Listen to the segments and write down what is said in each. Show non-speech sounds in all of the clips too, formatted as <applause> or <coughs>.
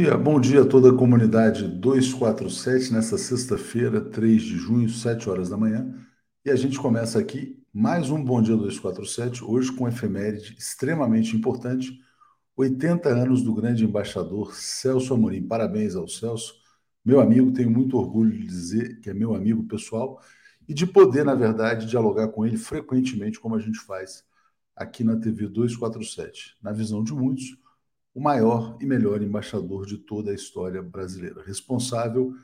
Bom dia, bom dia a toda a comunidade 247, nessa sexta-feira, 3 de junho, 7 horas da manhã. E a gente começa aqui mais um Bom Dia 247, hoje com efeméride extremamente importante, 80 anos do grande embaixador Celso Amorim. Parabéns ao Celso, meu amigo, tenho muito orgulho de dizer que é meu amigo pessoal e de poder, na verdade, dialogar com ele frequentemente, como a gente faz aqui na TV 247. Na visão de muitos, o maior e melhor embaixador de toda a história brasileira, responsável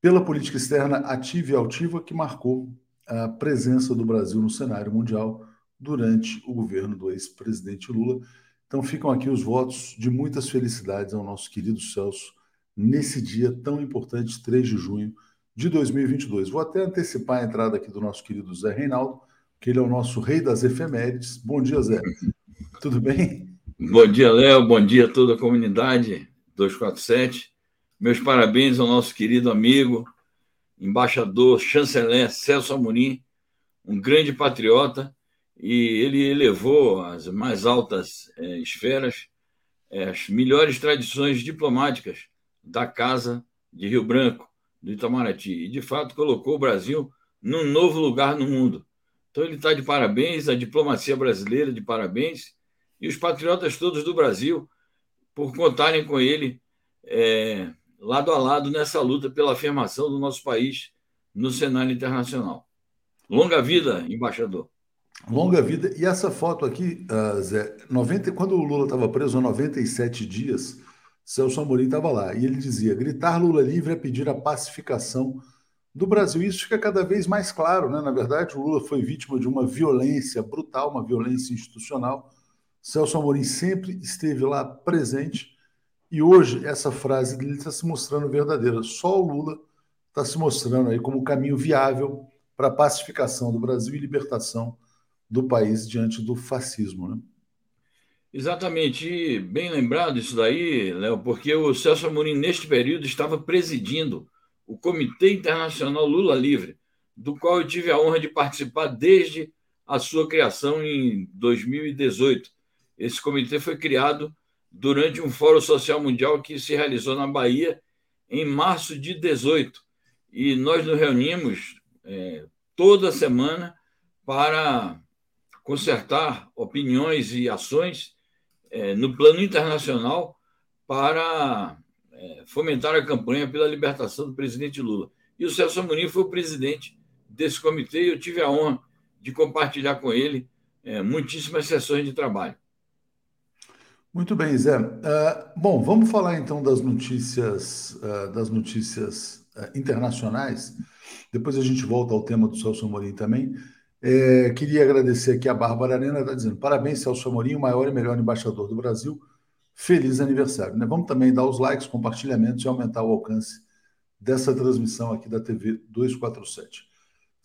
pela política externa ativa e altiva que marcou a presença do Brasil no cenário mundial durante o governo do ex-presidente Lula. Então ficam aqui os votos de muitas felicidades ao nosso querido Celso nesse dia tão importante, 3 de junho de 2022. Vou até antecipar a entrada aqui do nosso querido Zé Reinaldo, que ele é o nosso rei das efemérides. Bom dia, Zé. <laughs> Tudo bem? Bom dia, Léo. Bom dia a toda a comunidade 247. Meus parabéns ao nosso querido amigo, embaixador, chanceler Celso Amorim, um grande patriota, e ele elevou às mais altas é, esferas é, as melhores tradições diplomáticas da Casa de Rio Branco, do Itamaraty, e de fato colocou o Brasil num novo lugar no mundo. Então ele está de parabéns, a diplomacia brasileira de parabéns, e os patriotas todos do Brasil por contarem com ele é, lado a lado nessa luta pela afirmação do nosso país no cenário internacional. Longa vida, embaixador. Longa vida. E essa foto aqui, uh, Zé, 90, quando o Lula estava preso há 97 dias, Celso Amorim estava lá e ele dizia: gritar Lula livre é pedir a pacificação do Brasil. Isso fica cada vez mais claro, né? Na verdade, o Lula foi vítima de uma violência brutal, uma violência institucional Celso Amorim sempre esteve lá presente e hoje essa frase dele está se mostrando verdadeira. Só o Lula está se mostrando aí como o caminho viável para a pacificação do Brasil e libertação do país diante do fascismo, né? Exatamente, e bem lembrado isso daí, Léo, porque o Celso Amorim, neste período, estava presidindo o Comitê Internacional Lula Livre, do qual eu tive a honra de participar desde a sua criação em 2018 esse comitê foi criado durante um Fórum Social Mundial que se realizou na Bahia em março de 18. E nós nos reunimos é, toda semana para consertar opiniões e ações é, no plano internacional para é, fomentar a campanha pela libertação do presidente Lula. E o Celso Amorim foi o presidente desse comitê e eu tive a honra de compartilhar com ele é, muitíssimas sessões de trabalho. Muito bem, Zé. Uh, bom, vamos falar então das notícias, uh, das notícias uh, internacionais. Depois a gente volta ao tema do Celso Amorim também. É, queria agradecer aqui a Bárbara Arena, está dizendo: parabéns, Celso Amorim, o maior e melhor embaixador do Brasil. Feliz aniversário. Né? Vamos também dar os likes, compartilhamentos e aumentar o alcance dessa transmissão aqui da TV 247.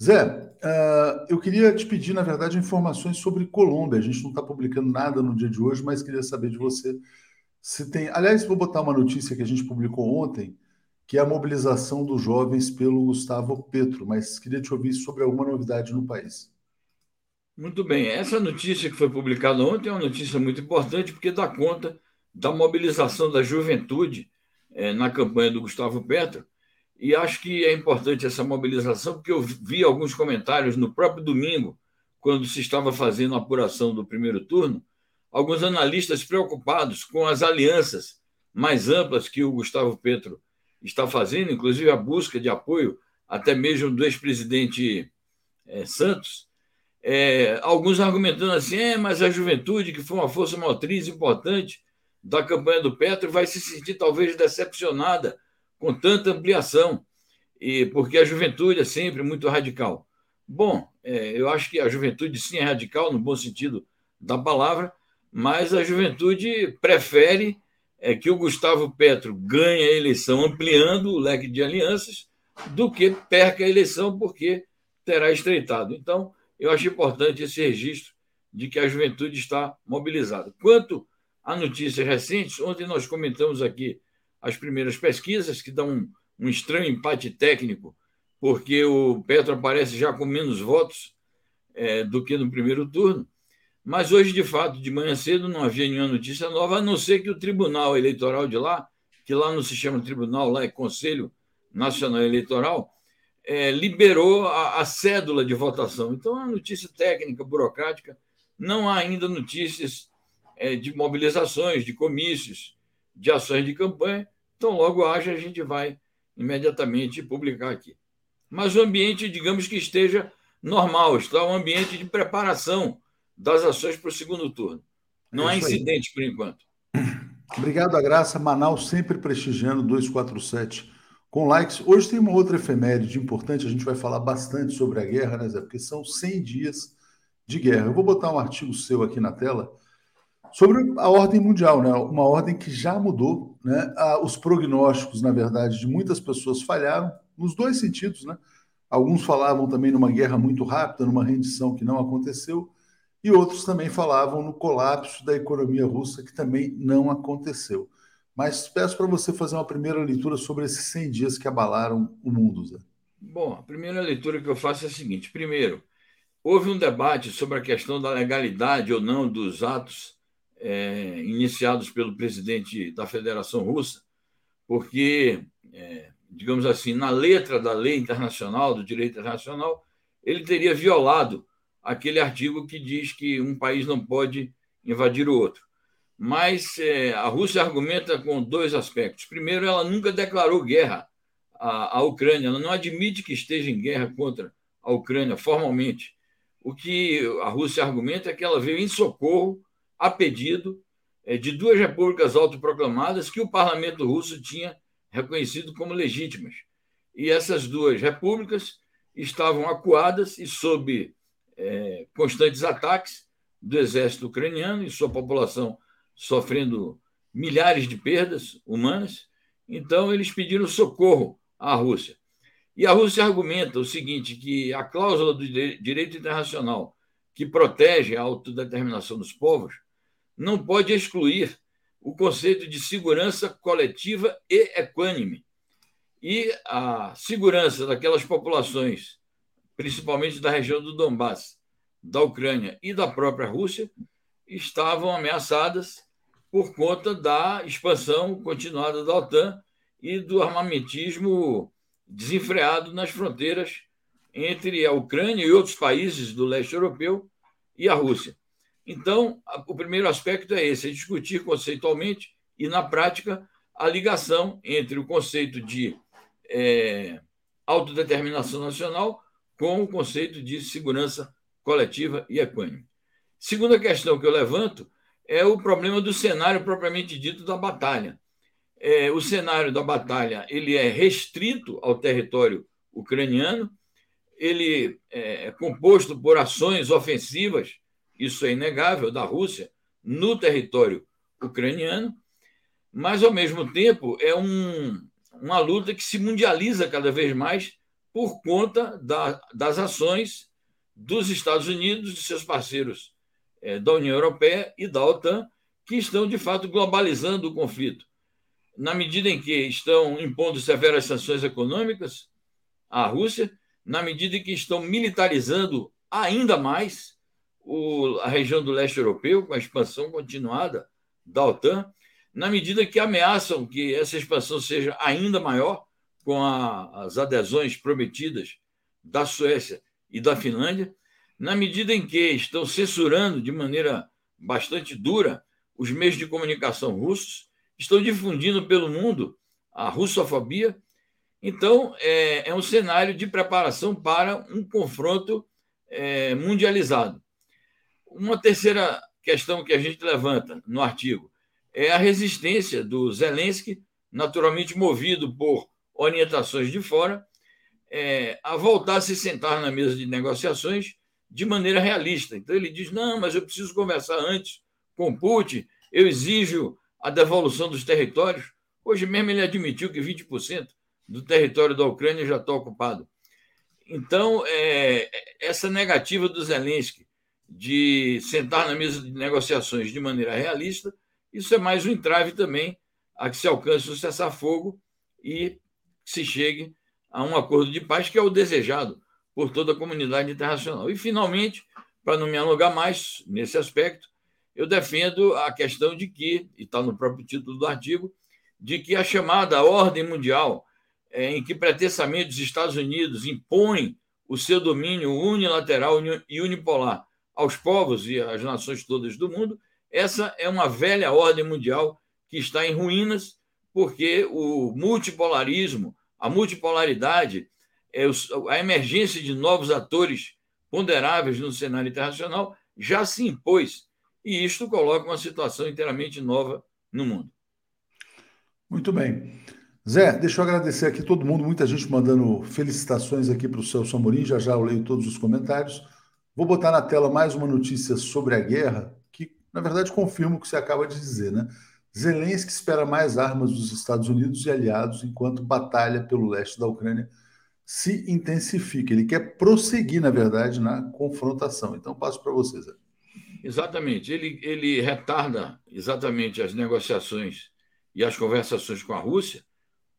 Zé, uh, eu queria te pedir, na verdade, informações sobre Colômbia. A gente não está publicando nada no dia de hoje, mas queria saber de você se tem. Aliás, vou botar uma notícia que a gente publicou ontem, que é a mobilização dos jovens pelo Gustavo Petro, mas queria te ouvir sobre alguma novidade no país. Muito bem. Essa notícia que foi publicada ontem é uma notícia muito importante, porque dá conta da mobilização da juventude eh, na campanha do Gustavo Petro e acho que é importante essa mobilização, porque eu vi alguns comentários no próprio domingo, quando se estava fazendo a apuração do primeiro turno, alguns analistas preocupados com as alianças mais amplas que o Gustavo Petro está fazendo, inclusive a busca de apoio até mesmo do ex-presidente é, Santos, é, alguns argumentando assim, é, mas a juventude, que foi uma força motriz importante da campanha do Petro, vai se sentir talvez decepcionada com tanta ampliação, e porque a juventude é sempre muito radical. Bom, é, eu acho que a juventude sim é radical, no bom sentido da palavra, mas a juventude prefere é, que o Gustavo Petro ganhe a eleição ampliando o leque de alianças do que perca a eleição porque terá estreitado. Então, eu acho importante esse registro de que a juventude está mobilizada. Quanto a notícias recentes, ontem nós comentamos aqui as primeiras pesquisas, que dão um, um estranho empate técnico, porque o Petro aparece já com menos votos é, do que no primeiro turno. Mas hoje, de fato, de manhã cedo, não havia nenhuma notícia nova, a não ser que o Tribunal Eleitoral de lá que lá no sistema tribunal, lá é Conselho Nacional Eleitoral, é, liberou a, a, cédula de votação. Então, é uma notícia técnica, burocrática. Não há ainda notícias é, de mobilizações, de comícios, de ações de campanha. Então, logo haja, a gente vai imediatamente publicar aqui. Mas o ambiente, digamos que esteja normal, está um ambiente de preparação das ações para o segundo turno. Não é há incidente por enquanto. Obrigado, a Graça. Manaus sempre prestigiando 247 com likes. Hoje tem uma outra efeméride importante, a gente vai falar bastante sobre a guerra, né, Zé? Porque são 100 dias de guerra. Eu vou botar um artigo seu aqui na tela sobre a ordem mundial, né? Uma ordem que já mudou, né? Os prognósticos, na verdade, de muitas pessoas falharam nos dois sentidos, né? Alguns falavam também numa guerra muito rápida, numa rendição que não aconteceu, e outros também falavam no colapso da economia russa, que também não aconteceu. Mas peço para você fazer uma primeira leitura sobre esses 100 dias que abalaram o mundo, Zé. Bom, a primeira leitura que eu faço é a seguinte: primeiro, houve um debate sobre a questão da legalidade ou não dos atos é, iniciados pelo presidente da Federação Russa, porque, é, digamos assim, na letra da lei internacional, do direito internacional, ele teria violado aquele artigo que diz que um país não pode invadir o outro. Mas é, a Rússia argumenta com dois aspectos. Primeiro, ela nunca declarou guerra à, à Ucrânia, ela não admite que esteja em guerra contra a Ucrânia formalmente. O que a Rússia argumenta é que ela veio em socorro, a pedido é, de duas repúblicas autoproclamadas que o parlamento russo tinha reconhecido como legítimas. E essas duas repúblicas estavam acuadas e sob é, constantes ataques do exército ucraniano e sua população sofrendo milhares de perdas humanas. Então, eles pediram socorro à Rússia. E a Rússia argumenta o seguinte: que a cláusula do direito internacional que protege a autodeterminação dos povos não pode excluir o conceito de segurança coletiva e equânime. E a segurança daquelas populações, principalmente da região do Donbass, da Ucrânia e da própria Rússia, estavam ameaçadas por conta da expansão continuada da OTAN e do armamentismo desenfreado nas fronteiras entre a Ucrânia e outros países do leste europeu e a Rússia. Então, o primeiro aspecto é esse: é discutir conceitualmente e, na prática, a ligação entre o conceito de é, autodeterminação nacional com o conceito de segurança coletiva e equânime. Segunda questão que eu levanto é o problema do cenário propriamente dito da batalha. É, o cenário da batalha ele é restrito ao território ucraniano, ele é, é composto por ações ofensivas, isso é inegável, da Rússia no território ucraniano, mas, ao mesmo tempo, é um, uma luta que se mundializa cada vez mais por conta da, das ações dos Estados Unidos e seus parceiros é, da União Europeia e da OTAN, que estão, de fato, globalizando o conflito. Na medida em que estão impondo severas sanções econômicas à Rússia, na medida em que estão militarizando ainda mais o, a região do leste europeu, com a expansão continuada da OTAN, na medida que ameaçam que essa expansão seja ainda maior, com a, as adesões prometidas da Suécia e da Finlândia, na medida em que estão censurando de maneira bastante dura os meios de comunicação russos, estão difundindo pelo mundo a russofobia. Então, é, é um cenário de preparação para um confronto é, mundializado. Uma terceira questão que a gente levanta no artigo é a resistência do Zelensky, naturalmente movido por orientações de fora, é, a voltar a se sentar na mesa de negociações de maneira realista. Então ele diz: não, mas eu preciso conversar antes com Putin, eu exijo a devolução dos territórios. Hoje mesmo ele admitiu que 20% do território da Ucrânia já está ocupado. Então, é, essa negativa do Zelensky de sentar na mesa de negociações de maneira realista, isso é mais um entrave também a que se alcance o cessar-fogo e se chegue a um acordo de paz que é o desejado por toda a comunidade internacional. E, finalmente, para não me alongar mais nesse aspecto, eu defendo a questão de que, e está no próprio título do artigo, de que a chamada ordem mundial, é, em que pretensamente os Estados Unidos impõem o seu domínio unilateral e unipolar aos povos e às nações todas do mundo, essa é uma velha ordem mundial que está em ruínas, porque o multipolarismo, a multipolaridade, é a emergência de novos atores ponderáveis no cenário internacional já se impôs. E isto coloca uma situação inteiramente nova no mundo. Muito bem. Zé, deixa eu agradecer aqui todo mundo, muita gente mandando felicitações aqui para o Celso Amorim, já já eu leio todos os comentários. Vou botar na tela mais uma notícia sobre a guerra, que na verdade confirma o que você acaba de dizer, né? Zelensky espera mais armas dos Estados Unidos e aliados enquanto batalha pelo leste da Ucrânia se intensifica. Ele quer prosseguir, na verdade, na confrontação. Então, passo para vocês. Exatamente. Ele, ele retarda exatamente as negociações e as conversações com a Rússia,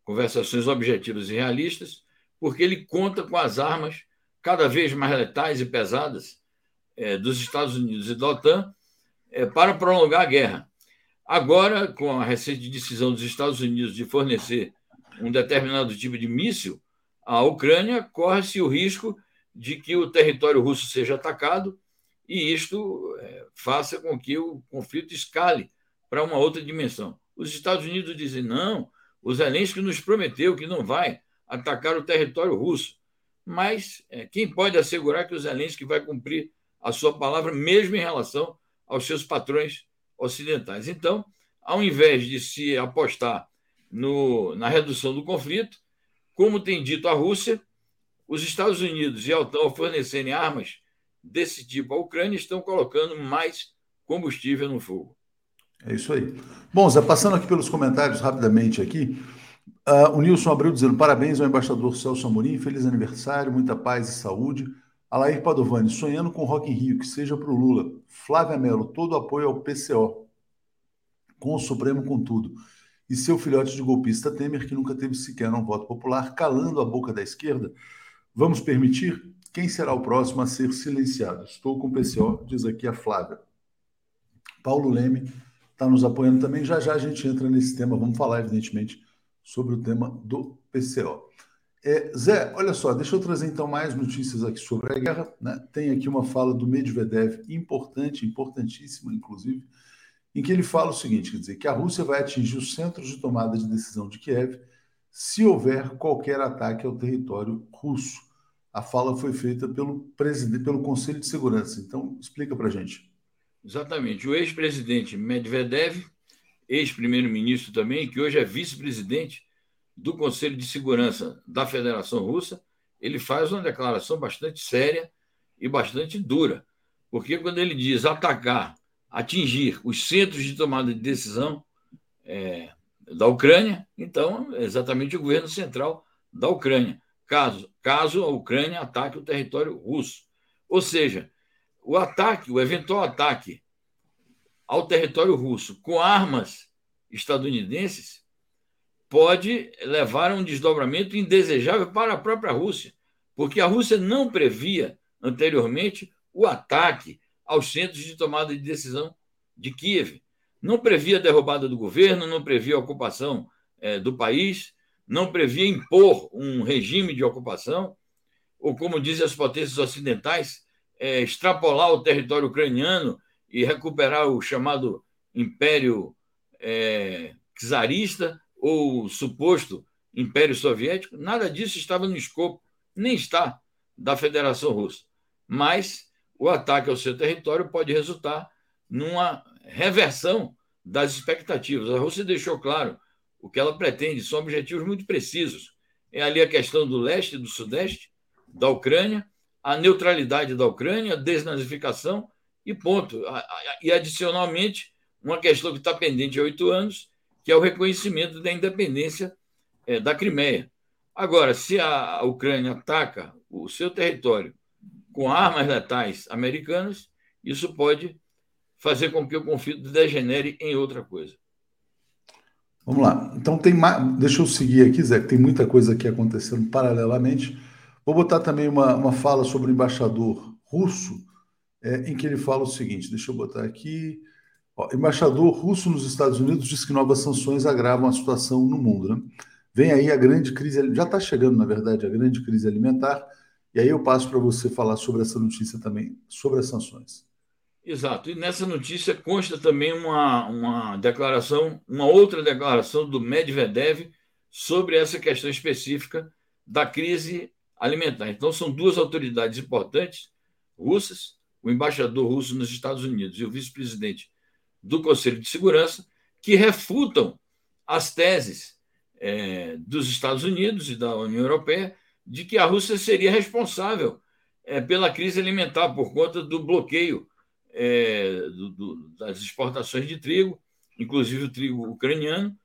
conversações objetivas e realistas, porque ele conta com as armas cada vez mais letais e pesadas é, dos Estados Unidos e da OTAN é, para prolongar a guerra. Agora, com a recente decisão dos Estados Unidos de fornecer um determinado tipo de míssil à Ucrânia, corre-se o risco de que o território russo seja atacado e isto é, faça com que o conflito escale para uma outra dimensão. Os Estados Unidos dizem: não, o Zelensky nos prometeu que não vai atacar o território russo. Mas é, quem pode assegurar que o Zelensky vai cumprir a sua palavra, mesmo em relação aos seus patrões ocidentais? Então, ao invés de se apostar no, na redução do conflito, como tem dito a Rússia, os Estados Unidos e a OTAN, ao fornecerem armas desse tipo à Ucrânia, estão colocando mais combustível no fogo. É isso aí. Bom, Zé, passando aqui pelos comentários rapidamente aqui, uh, o Nilson Abreu dizendo parabéns ao embaixador Celso Amorim, feliz aniversário, muita paz e saúde. Alair Padovani, sonhando com Rock in Rio, que seja para o Lula. Flávia Mello, todo apoio ao PCO, com o Supremo com tudo e seu filhote de golpista Temer, que nunca teve sequer um voto popular, calando a boca da esquerda? Vamos permitir? Quem será o próximo a ser silenciado? Estou com o PCO, diz aqui a Flávia. Paulo Leme está nos apoiando também. Já já a gente entra nesse tema. Vamos falar, evidentemente, sobre o tema do PCO. É, Zé, olha só, deixa eu trazer então mais notícias aqui sobre a guerra. Né? Tem aqui uma fala do Medvedev importante, importantíssima, inclusive, em que ele fala o seguinte: quer dizer, que a Rússia vai atingir os centros de tomada de decisão de Kiev se houver qualquer ataque ao território russo. A fala foi feita pelo presidente, pelo Conselho de Segurança. Então, explica para gente. Exatamente. O ex-presidente Medvedev, ex-primeiro-ministro também, que hoje é vice-presidente do Conselho de Segurança da Federação Russa, ele faz uma declaração bastante séria e bastante dura. Porque quando ele diz atacar atingir os centros de tomada de decisão é, da Ucrânia, então, é exatamente o governo central da Ucrânia, caso, caso a Ucrânia ataque o território russo. Ou seja, o ataque, o eventual ataque ao território russo com armas estadunidenses pode levar a um desdobramento indesejável para a própria Rússia, porque a Rússia não previa anteriormente o ataque aos centros de tomada de decisão de Kiev. Não previa a derrubada do governo, não previa a ocupação é, do país, não previa impor um regime de ocupação, ou, como dizem as potências ocidentais, é, extrapolar o território ucraniano e recuperar o chamado Império é, czarista ou suposto Império Soviético. Nada disso estava no escopo, nem está, da Federação Russa. Mas o ataque ao seu território pode resultar numa reversão das expectativas. A Rússia deixou claro o que ela pretende, são objetivos muito precisos. É ali a questão do leste e do sudeste da Ucrânia, a neutralidade da Ucrânia, a desnazificação e ponto. E, adicionalmente, uma questão que está pendente há oito anos, que é o reconhecimento da independência é, da Crimeia. Agora, se a Ucrânia ataca o seu território com armas letais americanas, isso pode fazer com que o conflito degenere em outra coisa. Vamos lá. Então tem mais. Deixa eu seguir aqui, Zé, que tem muita coisa aqui acontecendo paralelamente. Vou botar também uma, uma fala sobre o embaixador russo, é, em que ele fala o seguinte: deixa eu botar aqui. Ó, embaixador russo nos Estados Unidos diz que novas sanções agravam a situação no mundo. Né? Vem aí a grande crise, já está chegando, na verdade, a grande crise alimentar. E aí eu passo para você falar sobre essa notícia também, sobre as sanções. Exato. E nessa notícia consta também uma, uma declaração, uma outra declaração do Medvedev sobre essa questão específica da crise alimentar. Então, são duas autoridades importantes russas, o embaixador russo nos Estados Unidos e o vice-presidente do Conselho de Segurança, que refutam as teses é, dos Estados Unidos e da União Europeia de que a Rússia seria responsável é, pela crise alimentar por conta do bloqueio é, do, do, das exportações de trigo, inclusive o trigo ucraniano.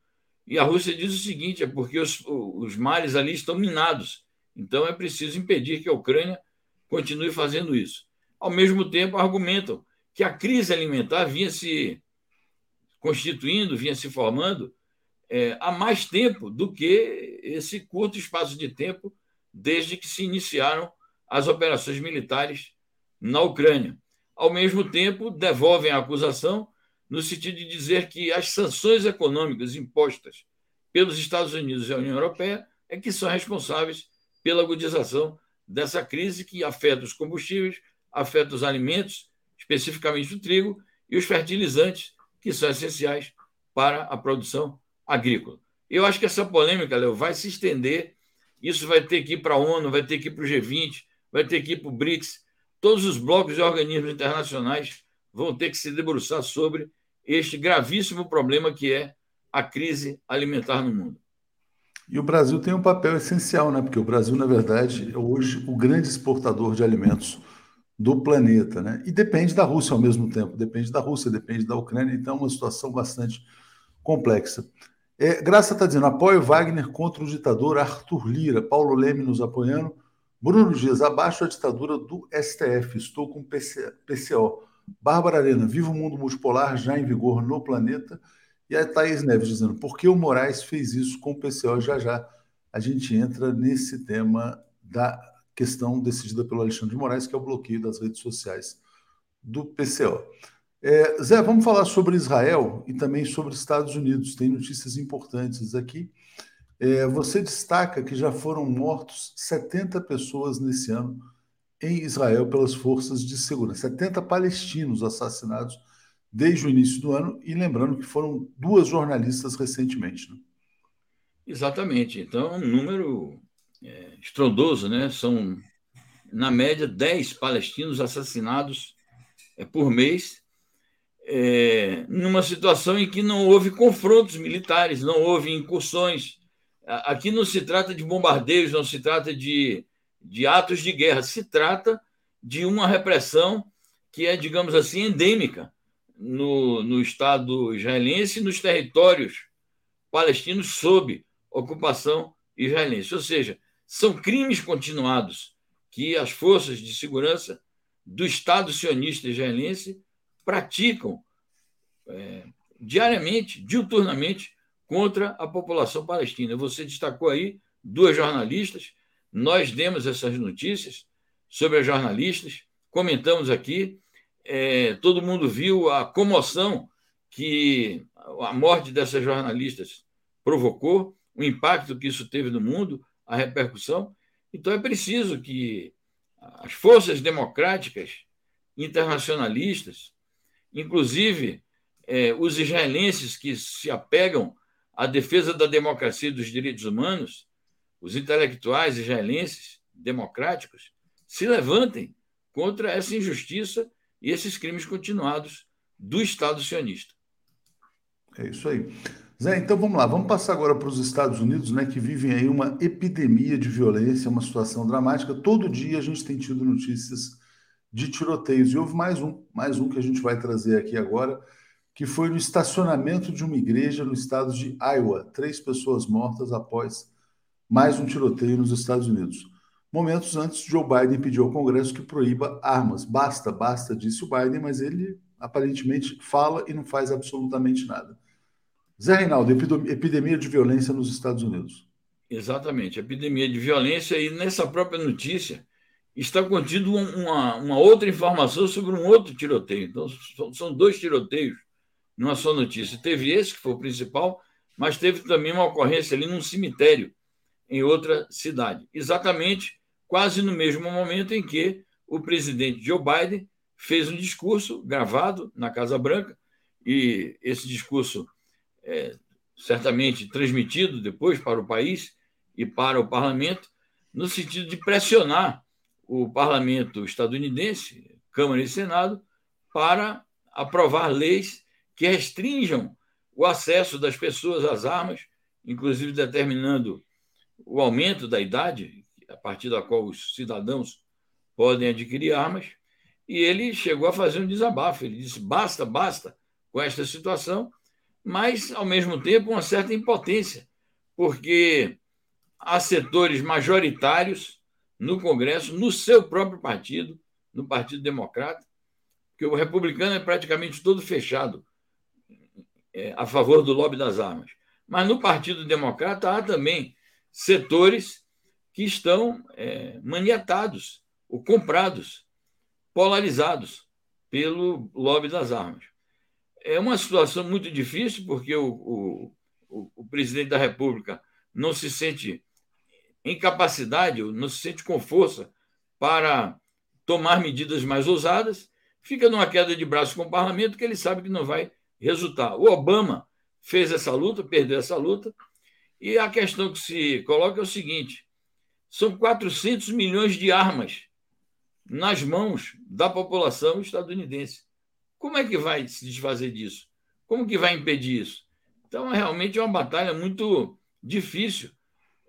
E a Rússia diz o seguinte: é porque os, os mares ali estão minados, então é preciso impedir que a Ucrânia continue fazendo isso. Ao mesmo tempo, argumentam que a crise alimentar vinha se constituindo, vinha se formando é, há mais tempo do que esse curto espaço de tempo desde que se iniciaram as operações militares na Ucrânia. Ao mesmo tempo, devolvem a acusação no sentido de dizer que as sanções econômicas impostas pelos Estados Unidos e a União Europeia é que são responsáveis pela agudização dessa crise que afeta os combustíveis, afeta os alimentos, especificamente o trigo, e os fertilizantes, que são essenciais para a produção agrícola. Eu acho que essa polêmica, Léo, vai se estender. Isso vai ter que ir para a ONU, vai ter que ir para o G20, vai ter que ir para o BRICS. Todos os blocos e organismos internacionais vão ter que se debruçar sobre este gravíssimo problema que é a crise alimentar no mundo. E o Brasil tem um papel essencial, né? Porque o Brasil, na verdade, é hoje o grande exportador de alimentos do planeta, né? E depende da Rússia ao mesmo tempo, depende da Rússia, depende da Ucrânia, então é uma situação bastante complexa. É, Graça está dizendo, apoio Wagner contra o ditador Arthur Lira, Paulo Leme nos apoiando, Bruno Dias, abaixo a ditadura do STF, estou com PC, PCO. Bárbara Arena, viva o mundo multipolar já em vigor no planeta. E a Thaís Neves dizendo, por que o Moraes fez isso com o PCO? Já já a gente entra nesse tema da questão decidida pelo Alexandre de Moraes, que é o bloqueio das redes sociais do PCO. É, Zé, vamos falar sobre Israel e também sobre Estados Unidos. Tem notícias importantes aqui. É, você destaca que já foram mortos 70 pessoas nesse ano em Israel pelas forças de segurança. 70 palestinos assassinados desde o início do ano, e lembrando que foram duas jornalistas recentemente. Né? Exatamente. Então, um número é, estrondoso, né? São, na média, 10 palestinos assassinados é, por mês, é, numa situação em que não houve confrontos militares, não houve incursões. Aqui não se trata de bombardeios, não se trata de, de atos de guerra, se trata de uma repressão que é, digamos assim, endêmica no, no Estado israelense e nos territórios palestinos sob ocupação israelense. Ou seja, são crimes continuados que as forças de segurança do Estado sionista israelense praticam é, diariamente, diuturnamente, contra a população palestina. Você destacou aí duas jornalistas, nós demos essas notícias sobre as jornalistas, comentamos aqui, é, todo mundo viu a comoção que a morte dessas jornalistas provocou, o impacto que isso teve no mundo, a repercussão. Então é preciso que as forças democráticas internacionalistas, inclusive é, os israelenses que se apegam à defesa da democracia e dos direitos humanos, os intelectuais israelenses democráticos, se levantem contra essa injustiça e esses crimes continuados do Estado sionista. É isso aí. Zé, então vamos lá, vamos passar agora para os Estados Unidos, né, que vivem aí uma epidemia de violência, uma situação dramática. Todo dia a gente tem tido notícias de tiroteios. E houve mais um, mais um que a gente vai trazer aqui agora, que foi no estacionamento de uma igreja no estado de Iowa. Três pessoas mortas após mais um tiroteio nos Estados Unidos. Momentos antes, Joe Biden pediu ao Congresso que proíba armas. Basta, basta, disse o Biden, mas ele aparentemente fala e não faz absolutamente nada. Zé Reinaldo, epidemia de violência nos Estados Unidos. Exatamente, epidemia de violência, e nessa própria notícia está contido uma, uma outra informação sobre um outro tiroteio. Então, são dois tiroteios numa só notícia. Teve esse, que foi o principal, mas teve também uma ocorrência ali num cemitério em outra cidade, exatamente quase no mesmo momento em que o presidente Joe Biden fez um discurso gravado na Casa Branca, e esse discurso é certamente transmitido depois para o país e para o parlamento, no sentido de pressionar o parlamento estadunidense, Câmara e Senado, para aprovar leis que restringam o acesso das pessoas às armas, inclusive determinando o aumento da idade a partir da qual os cidadãos podem adquirir armas. E ele chegou a fazer um desabafo. Ele disse: basta, basta com esta situação, mas, ao mesmo tempo, uma certa impotência, porque há setores majoritários no Congresso, no seu próprio partido, no Partido Democrata, que o republicano é praticamente todo fechado é, a favor do lobby das armas. Mas no Partido Democrata há também setores que estão é, maniatados ou comprados, polarizados pelo lobby das armas. É uma situação muito difícil, porque o, o, o presidente da República não se sente em capacidade, não se sente com força para tomar medidas mais ousadas, fica numa queda de braço com o parlamento que ele sabe que não vai resultar. O Obama fez essa luta, perdeu essa luta, e a questão que se coloca é o seguinte: são 400 milhões de armas nas mãos da população estadunidense. Como é que vai se desfazer disso? Como que vai impedir isso? Então, realmente é uma batalha muito difícil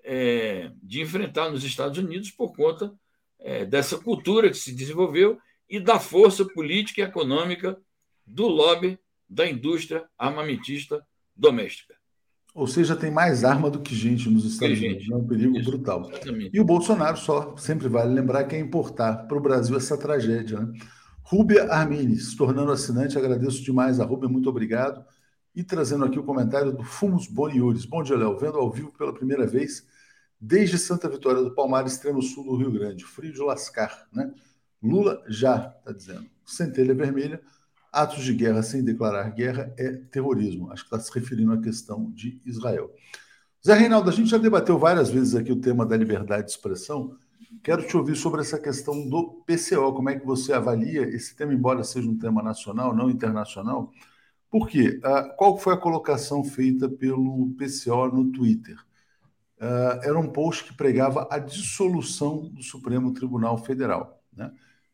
é, de enfrentar nos Estados Unidos por conta é, dessa cultura que se desenvolveu e da força política e econômica do lobby da indústria armamentista doméstica. Ou seja, tem mais arma do que gente nos Estados que Unidos. É um perigo Isso, brutal. Exatamente. E o Bolsonaro só sempre vale lembrar que é importar para o Brasil essa tragédia. Né? Rúbia Armini, se tornando assinante, agradeço demais a Rúbia, muito obrigado. E trazendo aqui o comentário do Fumos Boniures. Bom dia, Léo. Vendo ao vivo pela primeira vez desde Santa Vitória do Palmar, extremo sul do Rio Grande. Frio de lascar, né? Lula já, está dizendo. Centelha Vermelha atos de guerra sem declarar guerra é terrorismo. Acho que está se referindo à questão de Israel. Zé Reinaldo, a gente já debateu várias vezes aqui o tema da liberdade de expressão. Quero te ouvir sobre essa questão do PCO. Como é que você avalia esse tema, embora seja um tema nacional, não internacional? Por quê? Uh, qual foi a colocação feita pelo PCO no Twitter? Uh, era um post que pregava a dissolução do Supremo Tribunal Federal. Né?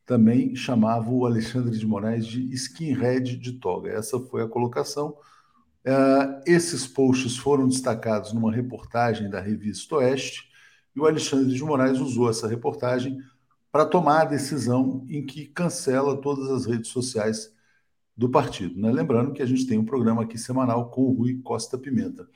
também chamava o Alexandre de Moraes de skinhead de toga. Essa foi a colocação. Uh, esses posts foram destacados numa reportagem da revista Oeste, e o Alexandre de Moraes usou essa reportagem para tomar a decisão em que cancela todas as redes sociais do partido. Né? Lembrando que a gente tem um programa aqui semanal com o Rui Costa Pimenta.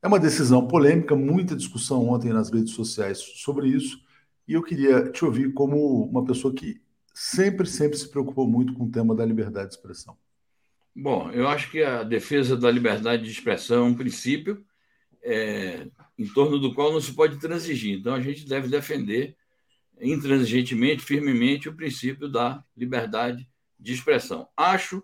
É uma decisão polêmica, muita discussão ontem nas redes sociais sobre isso, e eu queria te ouvir como uma pessoa que sempre, sempre se preocupou muito com o tema da liberdade de expressão? Bom, eu acho que a defesa da liberdade de expressão é um princípio é, em torno do qual não se pode transigir. Então, a gente deve defender intransigentemente, firmemente, o princípio da liberdade de expressão. Acho,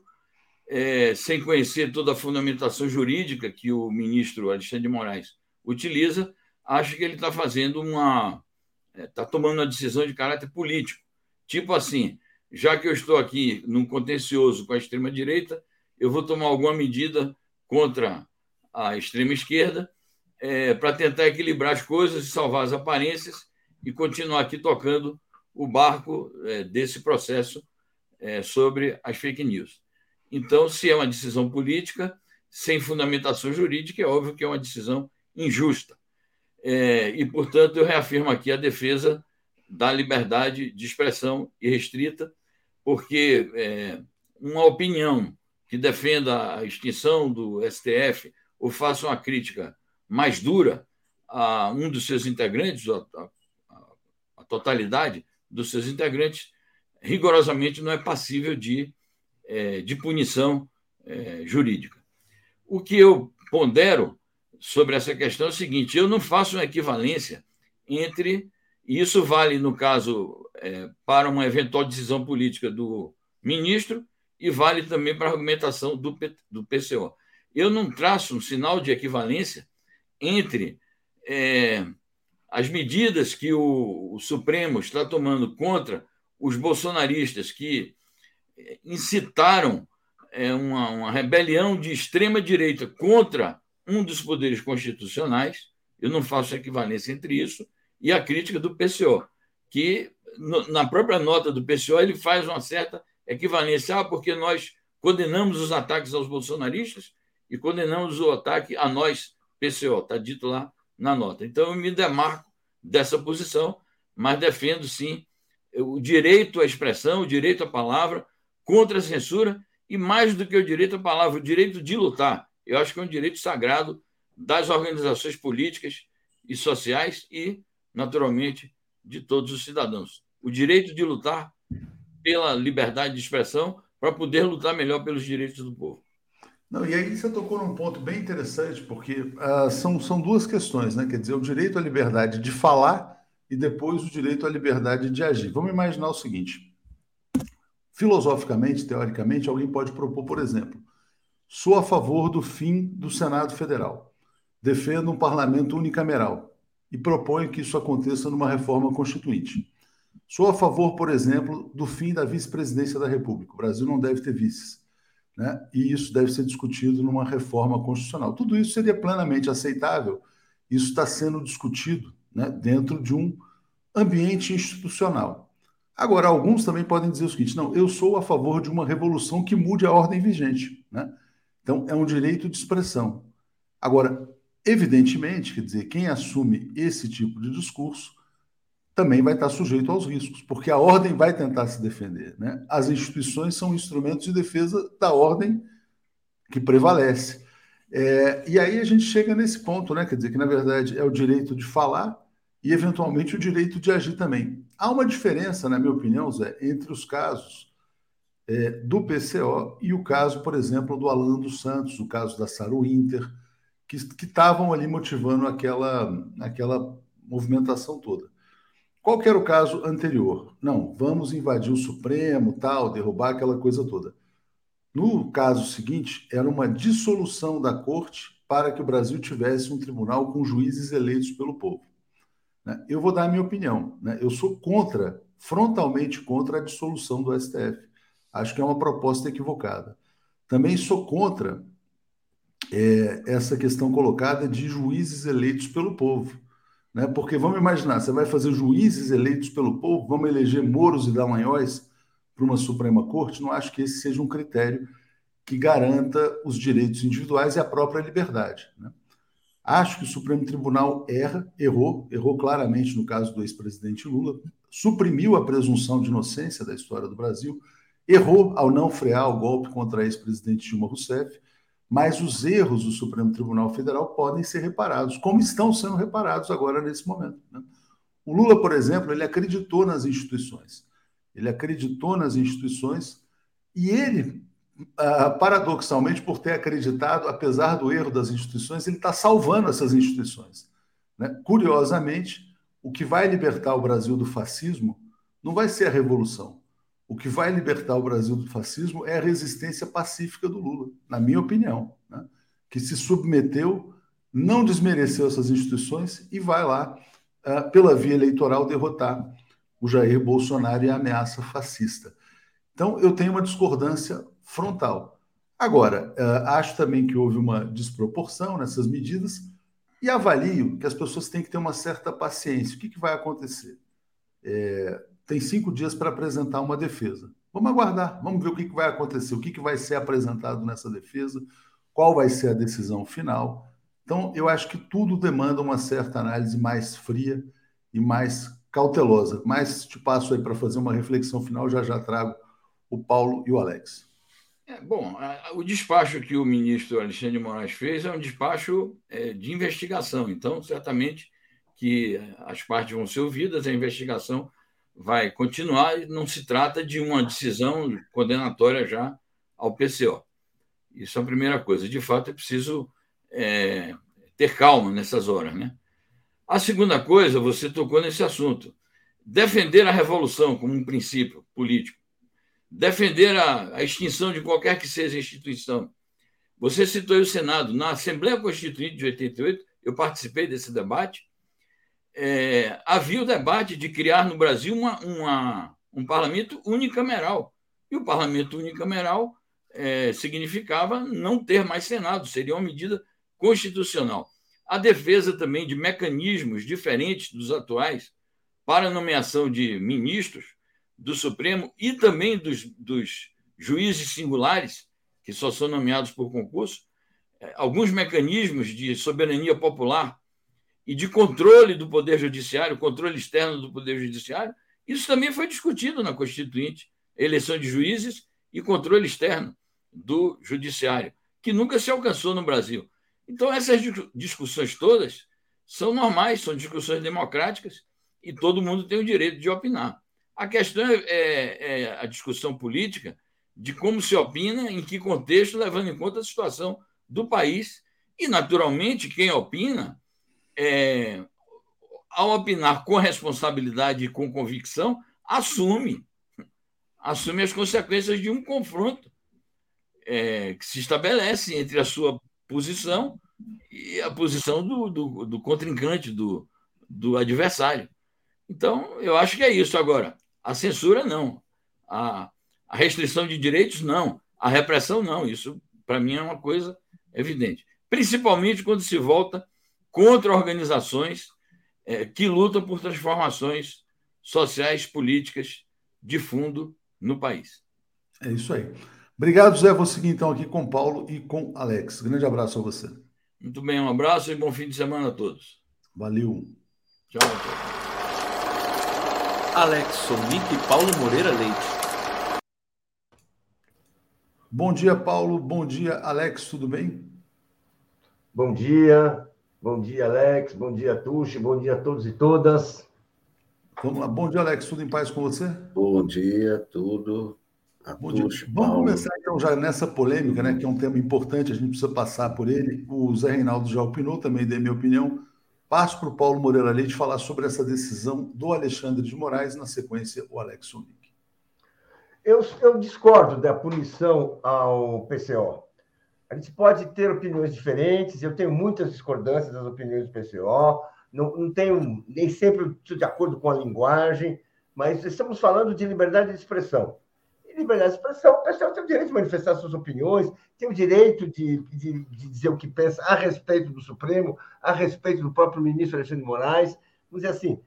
é, sem conhecer toda a fundamentação jurídica que o ministro Alexandre de Moraes utiliza, acho que ele está fazendo uma. está é, tomando uma decisão de caráter político Tipo assim, já que eu estou aqui num contencioso com a extrema-direita, eu vou tomar alguma medida contra a extrema-esquerda é, para tentar equilibrar as coisas e salvar as aparências e continuar aqui tocando o barco é, desse processo é, sobre as fake news. Então, se é uma decisão política, sem fundamentação jurídica, é óbvio que é uma decisão injusta. É, e, portanto, eu reafirmo aqui a defesa da liberdade de expressão irrestrita, porque é, uma opinião que defenda a extinção do STF ou faça uma crítica mais dura a um dos seus integrantes, a, a, a totalidade dos seus integrantes, rigorosamente não é passível de, é, de punição é, jurídica. O que eu pondero sobre essa questão é o seguinte: eu não faço uma equivalência entre e isso vale, no caso, é, para uma eventual decisão política do ministro e vale também para a argumentação do, do PCO. Eu não traço um sinal de equivalência entre é, as medidas que o, o Supremo está tomando contra os bolsonaristas que é, incitaram é, uma, uma rebelião de extrema direita contra um dos poderes constitucionais, eu não faço equivalência entre isso, e a crítica do PCO, que no, na própria nota do PCO ele faz uma certa equivalência, ah, porque nós condenamos os ataques aos bolsonaristas e condenamos o ataque a nós, PCO, está dito lá na nota. Então, eu me demarco dessa posição, mas defendo, sim, o direito à expressão, o direito à palavra, contra a censura e, mais do que o direito à palavra, o direito de lutar. Eu acho que é um direito sagrado das organizações políticas e sociais e, naturalmente, de todos os cidadãos. O direito de lutar pela liberdade de expressão para poder lutar melhor pelos direitos do povo. Não, e aí você tocou num ponto bem interessante, porque uh, são, são duas questões, né? Quer dizer, o direito à liberdade de falar e depois o direito à liberdade de agir. Vamos imaginar o seguinte: filosoficamente, teoricamente, alguém pode propor, por exemplo, sou a favor do fim do Senado Federal, defendo um parlamento unicameral e proponho que isso aconteça numa reforma constituinte. Sou a favor, por exemplo, do fim da vice-presidência da República. O Brasil não deve ter vices né? e isso deve ser discutido numa reforma constitucional. Tudo isso seria plenamente aceitável, isso está sendo discutido né, dentro de um ambiente institucional. Agora, alguns também podem dizer o seguinte: não, eu sou a favor de uma revolução que mude a ordem vigente. Né? Então, é um direito de expressão. Agora, evidentemente, quer dizer, quem assume esse tipo de discurso também vai estar sujeito aos riscos, porque a ordem vai tentar se defender. Né? As instituições são instrumentos de defesa da ordem que prevalece. É, e aí a gente chega nesse ponto, né? quer dizer, que na verdade é o direito de falar e, eventualmente, o direito de agir também. Há uma diferença, na minha opinião, Zé, entre os casos é, do PCO e o caso, por exemplo, do Alan dos Santos, o caso da Saru Inter, que estavam ali motivando aquela, aquela movimentação toda. Qual que era o caso anterior? Não, vamos invadir o Supremo, tal, derrubar aquela coisa toda. No caso seguinte, era uma dissolução da corte para que o Brasil tivesse um tribunal com juízes eleitos pelo povo. Né? Eu vou dar a minha opinião. Né? Eu sou contra, frontalmente contra a dissolução do STF. Acho que é uma proposta equivocada. Também sou contra é, essa questão colocada de juízes eleitos pelo povo. Né? Porque vamos imaginar, você vai fazer juízes eleitos pelo povo, vamos eleger moros e damanhóis para uma Suprema Corte, não acho que esse seja um critério que garanta os direitos individuais e a própria liberdade. Né? Acho que o Supremo Tribunal erra, errou, errou claramente no caso do ex-presidente Lula, suprimiu a presunção de inocência da história do Brasil, errou ao não frear o golpe contra a ex-presidente Dilma Rousseff, mas os erros do Supremo Tribunal Federal podem ser reparados, como estão sendo reparados agora nesse momento. Né? O Lula, por exemplo, ele acreditou nas instituições. Ele acreditou nas instituições e ele, ah, paradoxalmente, por ter acreditado, apesar do erro das instituições, ele está salvando essas instituições. Né? Curiosamente, o que vai libertar o Brasil do fascismo não vai ser a revolução, o que vai libertar o Brasil do fascismo é a resistência pacífica do Lula, na minha opinião, né? que se submeteu, não desmereceu essas instituições e vai lá, uh, pela via eleitoral, derrotar o Jair Bolsonaro e a ameaça fascista. Então, eu tenho uma discordância frontal. Agora, uh, acho também que houve uma desproporção nessas medidas e avalio que as pessoas têm que ter uma certa paciência. O que, que vai acontecer? É, tem cinco dias para apresentar uma defesa. Vamos aguardar, vamos ver o que, que vai acontecer, o que, que vai ser apresentado nessa defesa, qual vai ser a decisão final. Então, eu acho que tudo demanda uma certa análise mais fria e mais cautelosa. Mas te passo aí para fazer uma reflexão final, já já trago o Paulo e o Alex. É, bom, o despacho que o ministro Alexandre de Moraes fez é um despacho é, de investigação, então, certamente que as partes vão ser ouvidas, a investigação vai continuar e não se trata de uma decisão condenatória já ao PCO. Isso é a primeira coisa. De fato, é preciso é, ter calma nessas horas. Né? A segunda coisa, você tocou nesse assunto. Defender a revolução como um princípio político. defender a, a extinção de qualquer que seja a instituição. Você citou o Senado. Na Assembleia Constituinte de 88, eu participei desse debate. É, havia o debate de criar no Brasil uma, uma, um parlamento unicameral. E o parlamento unicameral é, significava não ter mais Senado, seria uma medida constitucional. A defesa também de mecanismos diferentes dos atuais para nomeação de ministros do Supremo e também dos, dos juízes singulares, que só são nomeados por concurso, é, alguns mecanismos de soberania popular e de controle do Poder Judiciário, controle externo do Poder Judiciário, isso também foi discutido na Constituinte, eleição de juízes e controle externo do Judiciário, que nunca se alcançou no Brasil. Então, essas discussões todas são normais, são discussões democráticas e todo mundo tem o direito de opinar. A questão é, é, é, a discussão política de como se opina, em que contexto, levando em conta a situação do país. E, naturalmente, quem opina, é, ao opinar com responsabilidade e com convicção, assume, assume as consequências de um confronto é, que se estabelece entre a sua posição e a posição do, do, do contrincante, do, do adversário. Então, eu acho que é isso. Agora, a censura, não. A, a restrição de direitos, não. A repressão, não. Isso, para mim, é uma coisa evidente. Principalmente quando se volta contra organizações é, que lutam por transformações sociais, políticas de fundo no país. É isso aí. Obrigado, Zé. Vou seguir então aqui com Paulo e com Alex. Grande abraço a você. Muito bem, um abraço e bom fim de semana a todos. Valeu. Tchau. tchau. Alex Sonic e Paulo Moreira Leite. Bom dia, Paulo. Bom dia, Alex. Tudo bem? Bom dia. Bom dia, Alex. Bom dia, Tuxi. Bom dia a todos e todas. Vamos lá. Bom dia, Alex. Tudo em paz com você? Bom dia, tudo. Vamos começar então já nessa polêmica, né, que é um tema importante, a gente precisa passar por ele. O Zé Reinaldo já opinou, também dei minha opinião. Passo para o Paulo Moreira Leite falar sobre essa decisão do Alexandre de Moraes, na sequência, o Alex Unic. Eu, eu discordo da punição ao PCO. A gente pode ter opiniões diferentes, eu tenho muitas discordâncias das opiniões do PCO, não, não tenho, nem sempre de acordo com a linguagem, mas estamos falando de liberdade de expressão liberdade de expressão. O pessoal tem o direito de manifestar suas opiniões, tem o direito de, de, de, dizer o que pensa a respeito do Supremo, a respeito do próprio ministro Alexandre Moraes. Vamos dizer assim,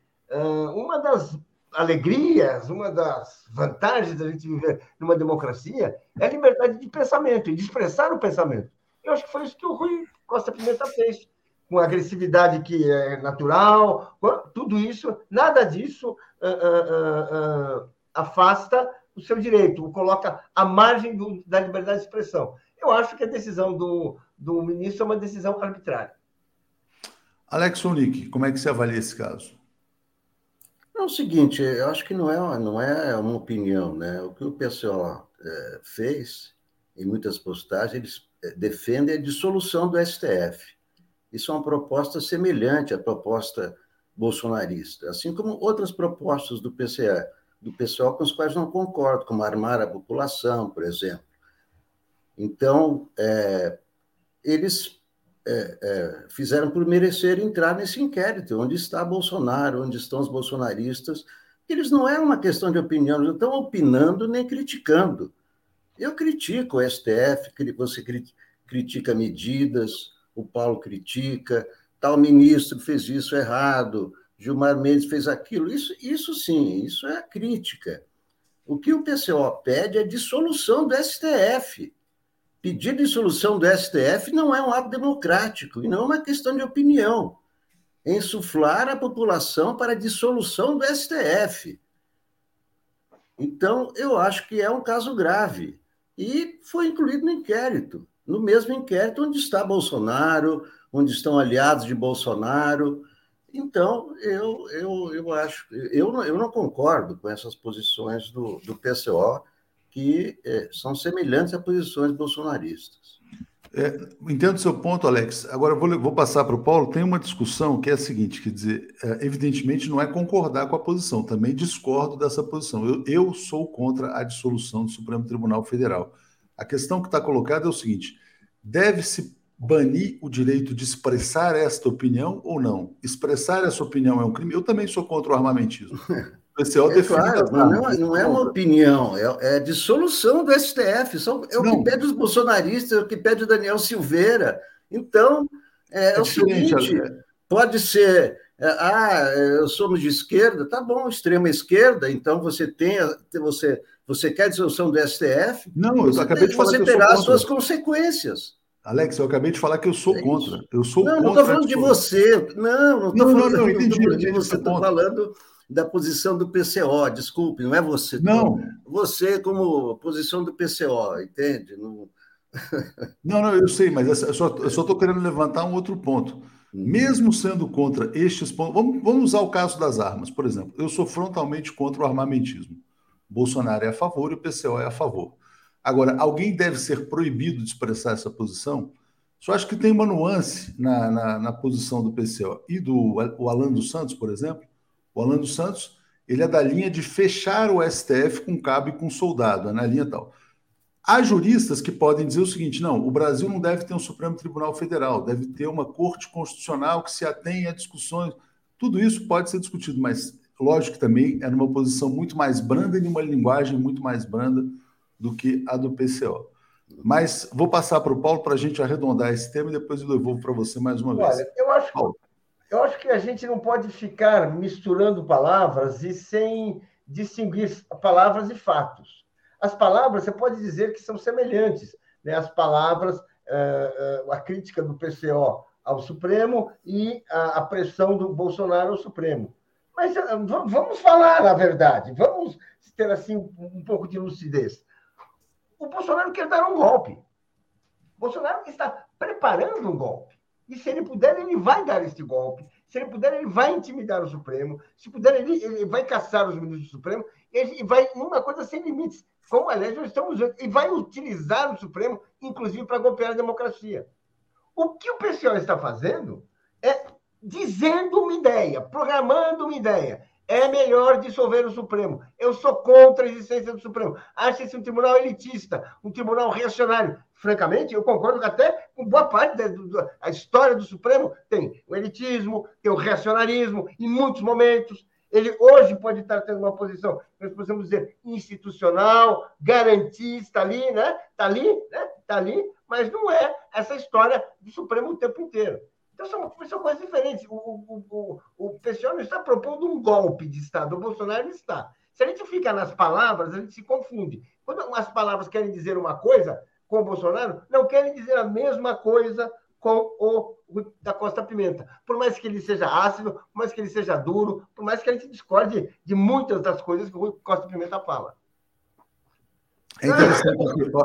uma das alegrias, uma das vantagens da gente viver numa democracia é a liberdade de pensamento e de expressar o pensamento. Eu acho que foi isso que o Rui Costa Pimenta fez, com agressividade que é natural, tudo isso, nada disso uh, uh, uh, afasta o seu direito, o coloca à margem do, da liberdade de expressão. Eu acho que a decisão do, do ministro é uma decisão arbitrária. Alex Sonic, como é que você avalia esse caso? É o seguinte, eu acho que não é, não é uma opinião, né? O que o pessoal é, fez, em muitas postagens, eles é, defendem a dissolução do STF. Isso é uma proposta semelhante à proposta bolsonarista, assim como outras propostas do PCA do pessoal com os quais não concordo, como armar a população, por exemplo. Então, é, eles é, é, fizeram por merecer entrar nesse inquérito, onde está Bolsonaro, onde estão os bolsonaristas. Eles não é uma questão de opinião, não estão opinando nem criticando. Eu critico o STF, você critica medidas, o Paulo critica, tal ministro fez isso errado, Gilmar Mendes fez aquilo. Isso, isso sim, isso é crítica. O que o PCO pede é dissolução do STF. Pedir dissolução do STF não é um ato democrático e não é uma questão de opinião. Ensuflar a população para a dissolução do STF. Então, eu acho que é um caso grave. E foi incluído no inquérito, no mesmo inquérito onde está Bolsonaro, onde estão aliados de Bolsonaro. Então, eu, eu, eu acho, eu, eu não concordo com essas posições do, do PCO, que é, são semelhantes a posições bolsonaristas. É, entendo o seu ponto, Alex. Agora vou, vou passar para o Paulo. Tem uma discussão que é a seguinte: quer dizer, é, evidentemente não é concordar com a posição, também discordo dessa posição. Eu, eu sou contra a dissolução do Supremo Tribunal Federal. A questão que está colocada é o seguinte: deve-se banir o direito de expressar esta opinião ou não? Expressar essa opinião é um crime? Eu também sou contra o armamentismo. <laughs> PCO é claro, não, é, não é uma opinião, é, é dissolução do STF. São, é o não. que pede os bolsonaristas, é o que pede o Daniel Silveira. Então, é, é, é o seguinte: é. pode ser, ah, somos de esquerda, tá bom, extrema esquerda, então você tem, você, você quer a dissolução do STF? Não, eu acabei de falar Você terá as suas consequências. Alex, eu acabei de falar que eu sou é contra. Eu sou não, contra. Não, estou falando de você. Não, não estou falando, não, não, entendi, de você. Estou falando da posição do PCO, desculpe, não é você. Não. Você como posição do PCO, entende? Não, <laughs> não, não eu sei, mas eu só estou querendo levantar um outro ponto. Hum. Mesmo sendo contra estes pontos, vamos, vamos usar o caso das armas, por exemplo. Eu sou frontalmente contra o armamentismo. Bolsonaro é a favor e o PCO é a favor. Agora, alguém deve ser proibido de expressar essa posição? Só acho que tem uma nuance na, na, na posição do PCO e do o Alan dos Santos, por exemplo. O Alan dos Santos, ele é da linha de fechar o STF com cabo e com soldado, é na linha tal. Há juristas que podem dizer o seguinte: não, o Brasil não deve ter um Supremo Tribunal Federal, deve ter uma Corte Constitucional que se atenha a discussões. Tudo isso pode ser discutido, mas lógico que também é numa posição muito mais branda e numa linguagem muito mais branda do que a do PCO. Mas vou passar para o Paulo para a gente arredondar esse tema e depois eu devolvo para você mais uma vez. Olha, eu acho, eu acho que a gente não pode ficar misturando palavras e sem distinguir palavras e fatos. As palavras, você pode dizer que são semelhantes. Né? As palavras, eh, eh, a crítica do PCO ao Supremo e a pressão do Bolsonaro ao Supremo. Mas eh, vamos falar a verdade, vamos ter assim um pouco de lucidez o Bolsonaro quer dar um golpe. O Bolsonaro está preparando um golpe. E se ele puder, ele vai dar este golpe. Se ele puder, ele vai intimidar o Supremo. Se puder, ele, ele vai caçar os ministros do Supremo. Ele vai numa coisa sem limites. Como, aliás, nós estamos usando. E vai utilizar o Supremo, inclusive, para golpear a democracia. O que o PCO está fazendo é dizendo uma ideia, programando uma ideia é melhor dissolver o Supremo. Eu sou contra a existência do Supremo. Acho esse um tribunal elitista, um tribunal reacionário. Francamente, eu concordo até com boa parte da, da história do Supremo. Tem o elitismo, tem o reacionarismo, em muitos momentos. Ele hoje pode estar tendo uma posição, nós podemos dizer, institucional, garantista ali, né? Está ali, né? Está ali, mas não é essa história do Supremo o tempo inteiro. Então, são, são coisas diferentes. O, o, o, o PCO não está propondo um golpe de Estado, o Bolsonaro está. Se a gente fica nas palavras, a gente se confunde. Quando as palavras querem dizer uma coisa com o Bolsonaro, não querem dizer a mesma coisa com o, da Costa Pimenta. Por mais que ele seja ácido, por mais que ele seja duro, por mais que a gente discorde de muitas das coisas que o Costa Pimenta fala. É interessante,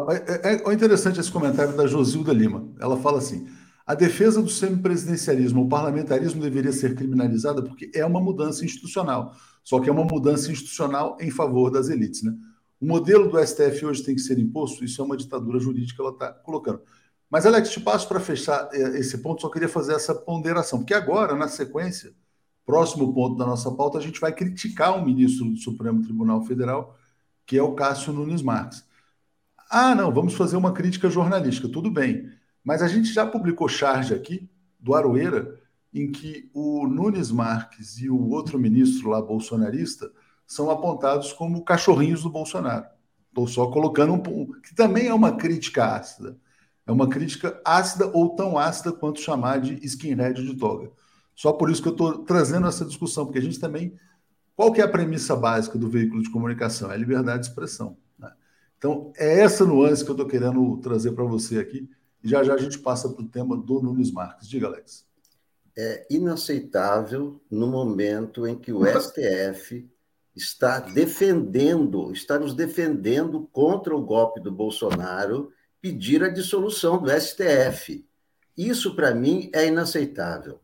é, é, é interessante esse comentário da Josilda Lima. Ela fala assim: a defesa do semipresidencialismo, o parlamentarismo deveria ser criminalizada porque é uma mudança institucional. Só que é uma mudança institucional em favor das elites. Né? O modelo do STF hoje tem que ser imposto, isso é uma ditadura jurídica que ela está colocando. Mas, Alex, te passo para fechar é, esse ponto, só queria fazer essa ponderação, porque agora, na sequência, próximo ponto da nossa pauta, a gente vai criticar um ministro do Supremo Tribunal Federal, que é o Cássio Nunes Marques. Ah, não, vamos fazer uma crítica jornalística, tudo bem. Mas a gente já publicou charge aqui, do Aroeira, em que o Nunes Marques e o outro ministro lá bolsonarista são apontados como cachorrinhos do Bolsonaro. Estou só colocando um, que também é uma crítica ácida. É uma crítica ácida ou tão ácida quanto chamar de skinhead de toga. Só por isso que eu estou trazendo essa discussão, porque a gente também. Qual que é a premissa básica do veículo de comunicação? É a liberdade de expressão. Né? Então, é essa nuance que eu estou querendo trazer para você aqui e já já a gente passa para o tema do Nunes Marques. Diga, Alex. É inaceitável no momento em que o <laughs> STF está defendendo, está nos defendendo contra o golpe do Bolsonaro, pedir a dissolução do STF. Isso, para mim, é inaceitável.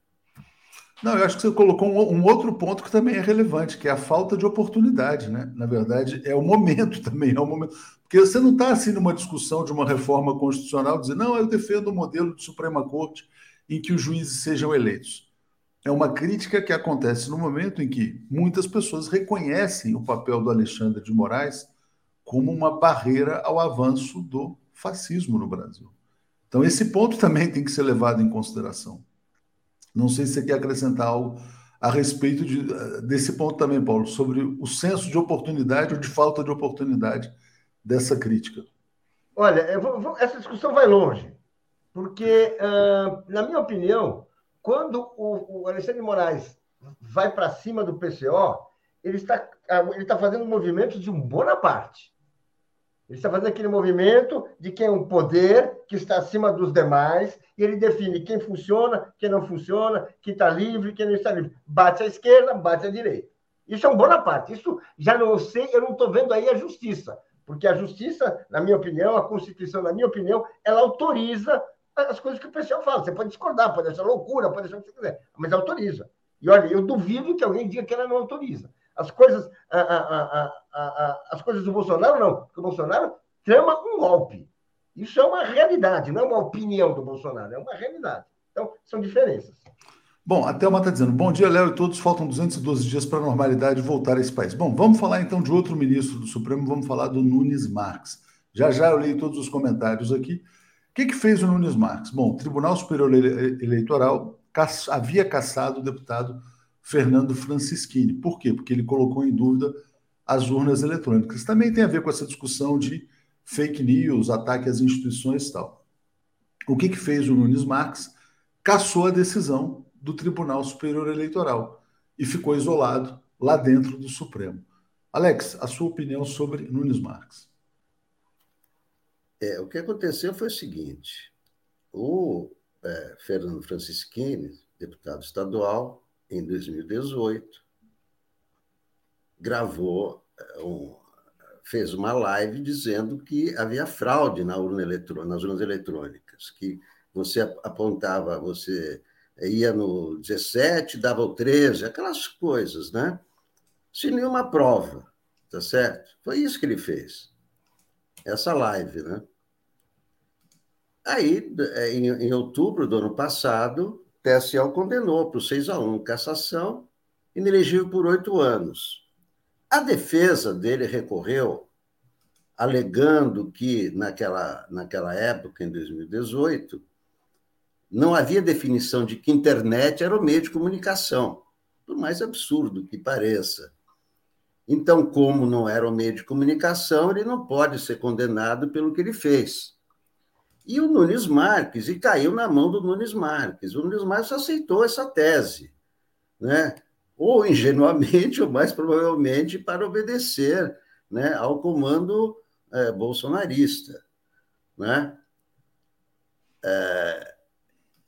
Não, eu acho que você colocou um, um, outro ponto que também é relevante, que é a falta de oportunidade, né? Na verdade, é o momento <laughs> também, é o momento. Porque você não está assim numa discussão de uma reforma constitucional, dizer, não, eu defendo o modelo de Suprema Corte em que os juízes sejam eleitos. É uma crítica que acontece no momento em que muitas pessoas reconhecem o papel do Alexandre de Moraes como uma barreira ao avanço do fascismo no Brasil. Então, esse ponto também tem que ser levado em consideração. Não sei se você quer acrescentar algo a respeito de, desse ponto também, Paulo, sobre o senso de oportunidade ou de falta de oportunidade dessa crítica. Olha, vou, vou, essa discussão vai longe, porque, uh, na minha opinião, quando o, o Alexandre de Moraes vai para cima do PCO, ele está, ele está fazendo um movimento de um Bonaparte. Ele está fazendo aquele movimento de quem é um poder que está acima dos demais, e ele define quem funciona, quem não funciona, quem está livre, quem não está livre. Bate à esquerda, bate à direita. Isso é um Bonaparte. Isso já não sei, eu não estou vendo aí a justiça. Porque a justiça, na minha opinião, a Constituição, na minha opinião, ela autoriza as coisas que o pessoal fala. Você pode discordar, pode achar loucura, pode achar o que você quiser, mas autoriza. E olha, eu duvido que alguém diga que ela não autoriza. As coisas, a, a, a, as coisas do Bolsonaro, não. Porque o Bolsonaro trama um golpe. Isso é uma realidade, não é uma opinião do Bolsonaro, é uma realidade. Então, são diferenças. Bom, a Thelma está dizendo, bom dia, Léo e todos, faltam 212 dias para a normalidade voltar a esse país. Bom, vamos falar então de outro ministro do Supremo, vamos falar do Nunes Marques. Já já eu li todos os comentários aqui. O que, que fez o Nunes Marques? Bom, o Tribunal Superior Eleitoral havia caçado o deputado Fernando Francischini. Por quê? Porque ele colocou em dúvida as urnas eletrônicas. Também tem a ver com essa discussão de fake news, ataque às instituições e tal. O que, que fez o Nunes Marques? Caçou a decisão do Tribunal Superior Eleitoral e ficou isolado lá dentro do Supremo. Alex, a sua opinião sobre Nunes Marques? É, o que aconteceu foi o seguinte: o é, Fernando Francischini, deputado estadual, em 2018, gravou, é, um, fez uma live dizendo que havia fraude na urna nas urnas eletrônicas, que você apontava, você ia no 17, dava o 13, aquelas coisas, né? Sem nenhuma prova, tá certo? Foi isso que ele fez. Essa live, né? Aí, é, em, em outubro do ano passado, TSE condenou por 6 a 1 cassação, inelegível por oito anos. A defesa dele recorreu, alegando que, naquela, naquela época, em 2018, não havia definição de que internet era o meio de comunicação, por mais absurdo que pareça. Então, como não era o meio de comunicação, ele não pode ser condenado pelo que ele fez. E o Nunes Marques, e caiu na mão do Nunes Marques. O Nunes Marques aceitou essa tese, né? ou ingenuamente, <laughs> ou mais provavelmente para obedecer né, ao comando é, bolsonarista. Né? É,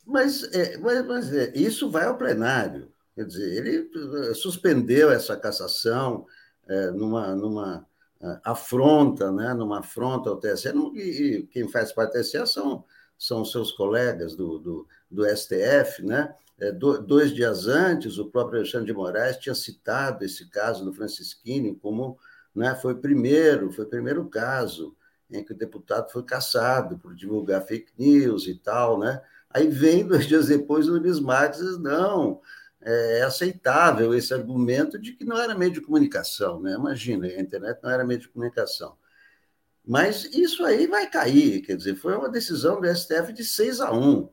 mas, é, mas, mas isso vai ao plenário. Quer dizer, ele suspendeu essa cassação numa, numa afronta, né, numa afronta ao TSE, e quem faz parte do TSE são, são seus colegas do, do, do STF, né? É, dois dias antes, o próprio Alexandre de Moraes tinha citado esse caso do Francisquini como né, foi primeiro, foi o primeiro caso em que o deputado foi caçado por divulgar fake news e tal, né? Aí vem <laughs> dois dias depois o Luiz Marques diz, não, é, é aceitável esse argumento de que não era meio de comunicação, né? Imagina, a internet não era meio de comunicação. Mas isso aí vai cair, quer dizer, foi uma decisão do STF de 6 a 1.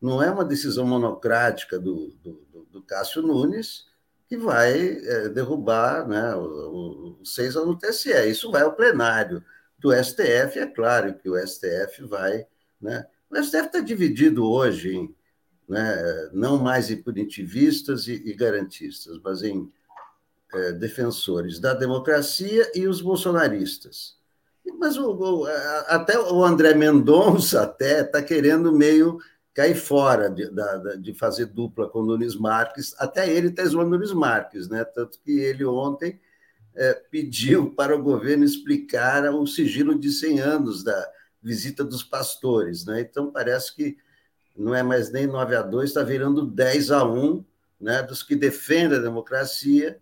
Não é uma decisão monocrática do, do, do Cássio Nunes que vai é, derrubar né, o, o 6 a 1 no TSE. Isso vai ao plenário do STF, é claro que o STF vai. Né? O STF está dividido hoje em né, não mais em punitivistas e, e garantistas, mas em é, defensores da democracia e os bolsonaristas. Mas o, o, até o André Mendonça até está querendo meio cair fora de, de, fazer dupla com o Nunes Marques. Até ele está isolando o Nunes Marques, né? tanto que ele ontem é, pediu para o governo explicar o sigilo de 100 anos da visita dos pastores. Né? Então, parece que não é mais nem 9 a 2, está virando 10 a 1, né, dos que defendem a democracia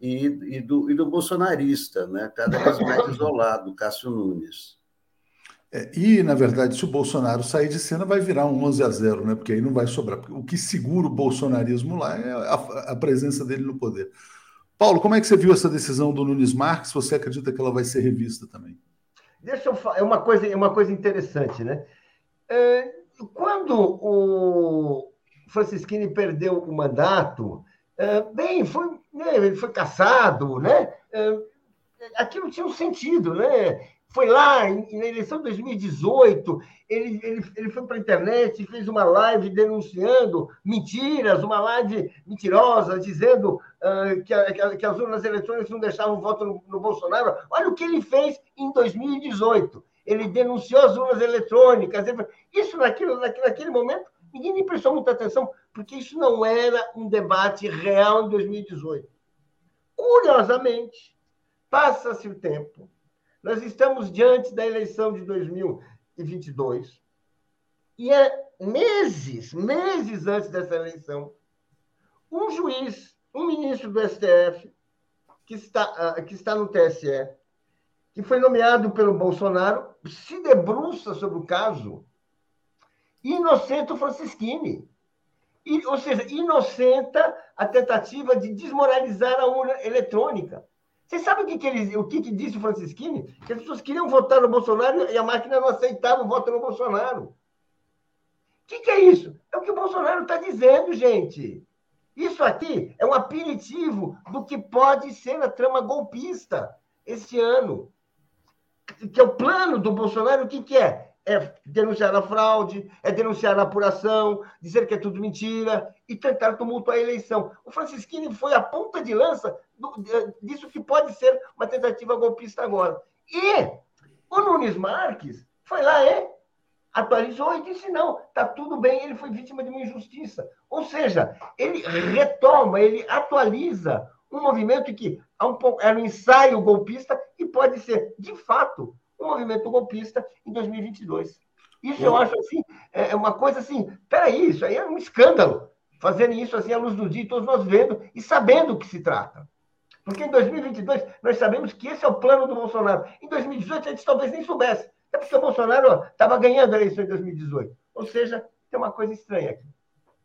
e, e, do, e do bolsonarista, né, cada vez mais <laughs> isolado, Cássio Nunes. É, e, na verdade, se o Bolsonaro sair de cena, vai virar um 11 a 0, né? porque aí não vai sobrar. O que segura o bolsonarismo lá é a, a presença dele no poder. Paulo, como é que você viu essa decisão do Nunes Marques? Você acredita que ela vai ser revista também? Deixa eu falar, é uma coisa, é uma coisa interessante, né? É, quando o Francisquini perdeu o mandato, é, bem, foi, né, ele foi caçado, né? É, aquilo tinha um sentido, né? foi lá na eleição de 2018, ele, ele, ele foi para a internet e fez uma live denunciando mentiras, uma live mentirosa, dizendo uh, que, a, que, as urnas eletrônicas não deixavam voto no, no, Bolsonaro. Olha o que ele fez em 2018. Ele denunciou as urnas eletrônicas. Isso, naquilo, naquele, naquele momento, ninguém nem prestou muita atenção, porque isso não era um debate real em 2018. Curiosamente, passa-se o tempo, nós estamos diante da eleição de 2022 e é meses, meses antes dessa eleição, um juiz, um ministro do STF, que está, ah, que está no TSE, que foi nomeado pelo Bolsonaro, se debruça sobre o caso e o Francisquini. E, ou seja, inocenta a tentativa de desmoralizar a urna eletrônica. Vocês sabem o que, que, ele, o que, que disse o Francisquini? Que as pessoas queriam votar no Bolsonaro e a máquina não aceitava o voto no Bolsonaro. O que, que é isso? É o que o Bolsonaro está dizendo, gente. Isso aqui é um aperitivo do que pode ser a trama golpista este ano. Que é o plano do Bolsonaro, o que, que é? É denunciar a fraude, é denunciar a apuração, dizer que é tudo mentira e tentar tumultuar a eleição. O Francisquini foi a ponta de lança disso que pode ser uma tentativa golpista agora. E o Nunes Marques foi lá, é, atualizou e disse: não, está tudo bem, ele foi vítima de uma injustiça. Ou seja, ele retoma, ele atualiza um movimento que era um ensaio golpista pode ser, de fato, um movimento golpista em 2022. Isso eu acho assim, é, é uma coisa assim, peraí, isso aí é um escândalo. Fazerem isso assim à luz do dia, todos nós vendo e sabendo o que se trata. Porque em 2022 nós sabemos que esse é o plano do Bolsonaro. Em 2018 a gente talvez nem soubesse. É porque o Bolsonaro estava ganhando a eleição em 2018. Ou seja, tem uma coisa estranha aqui.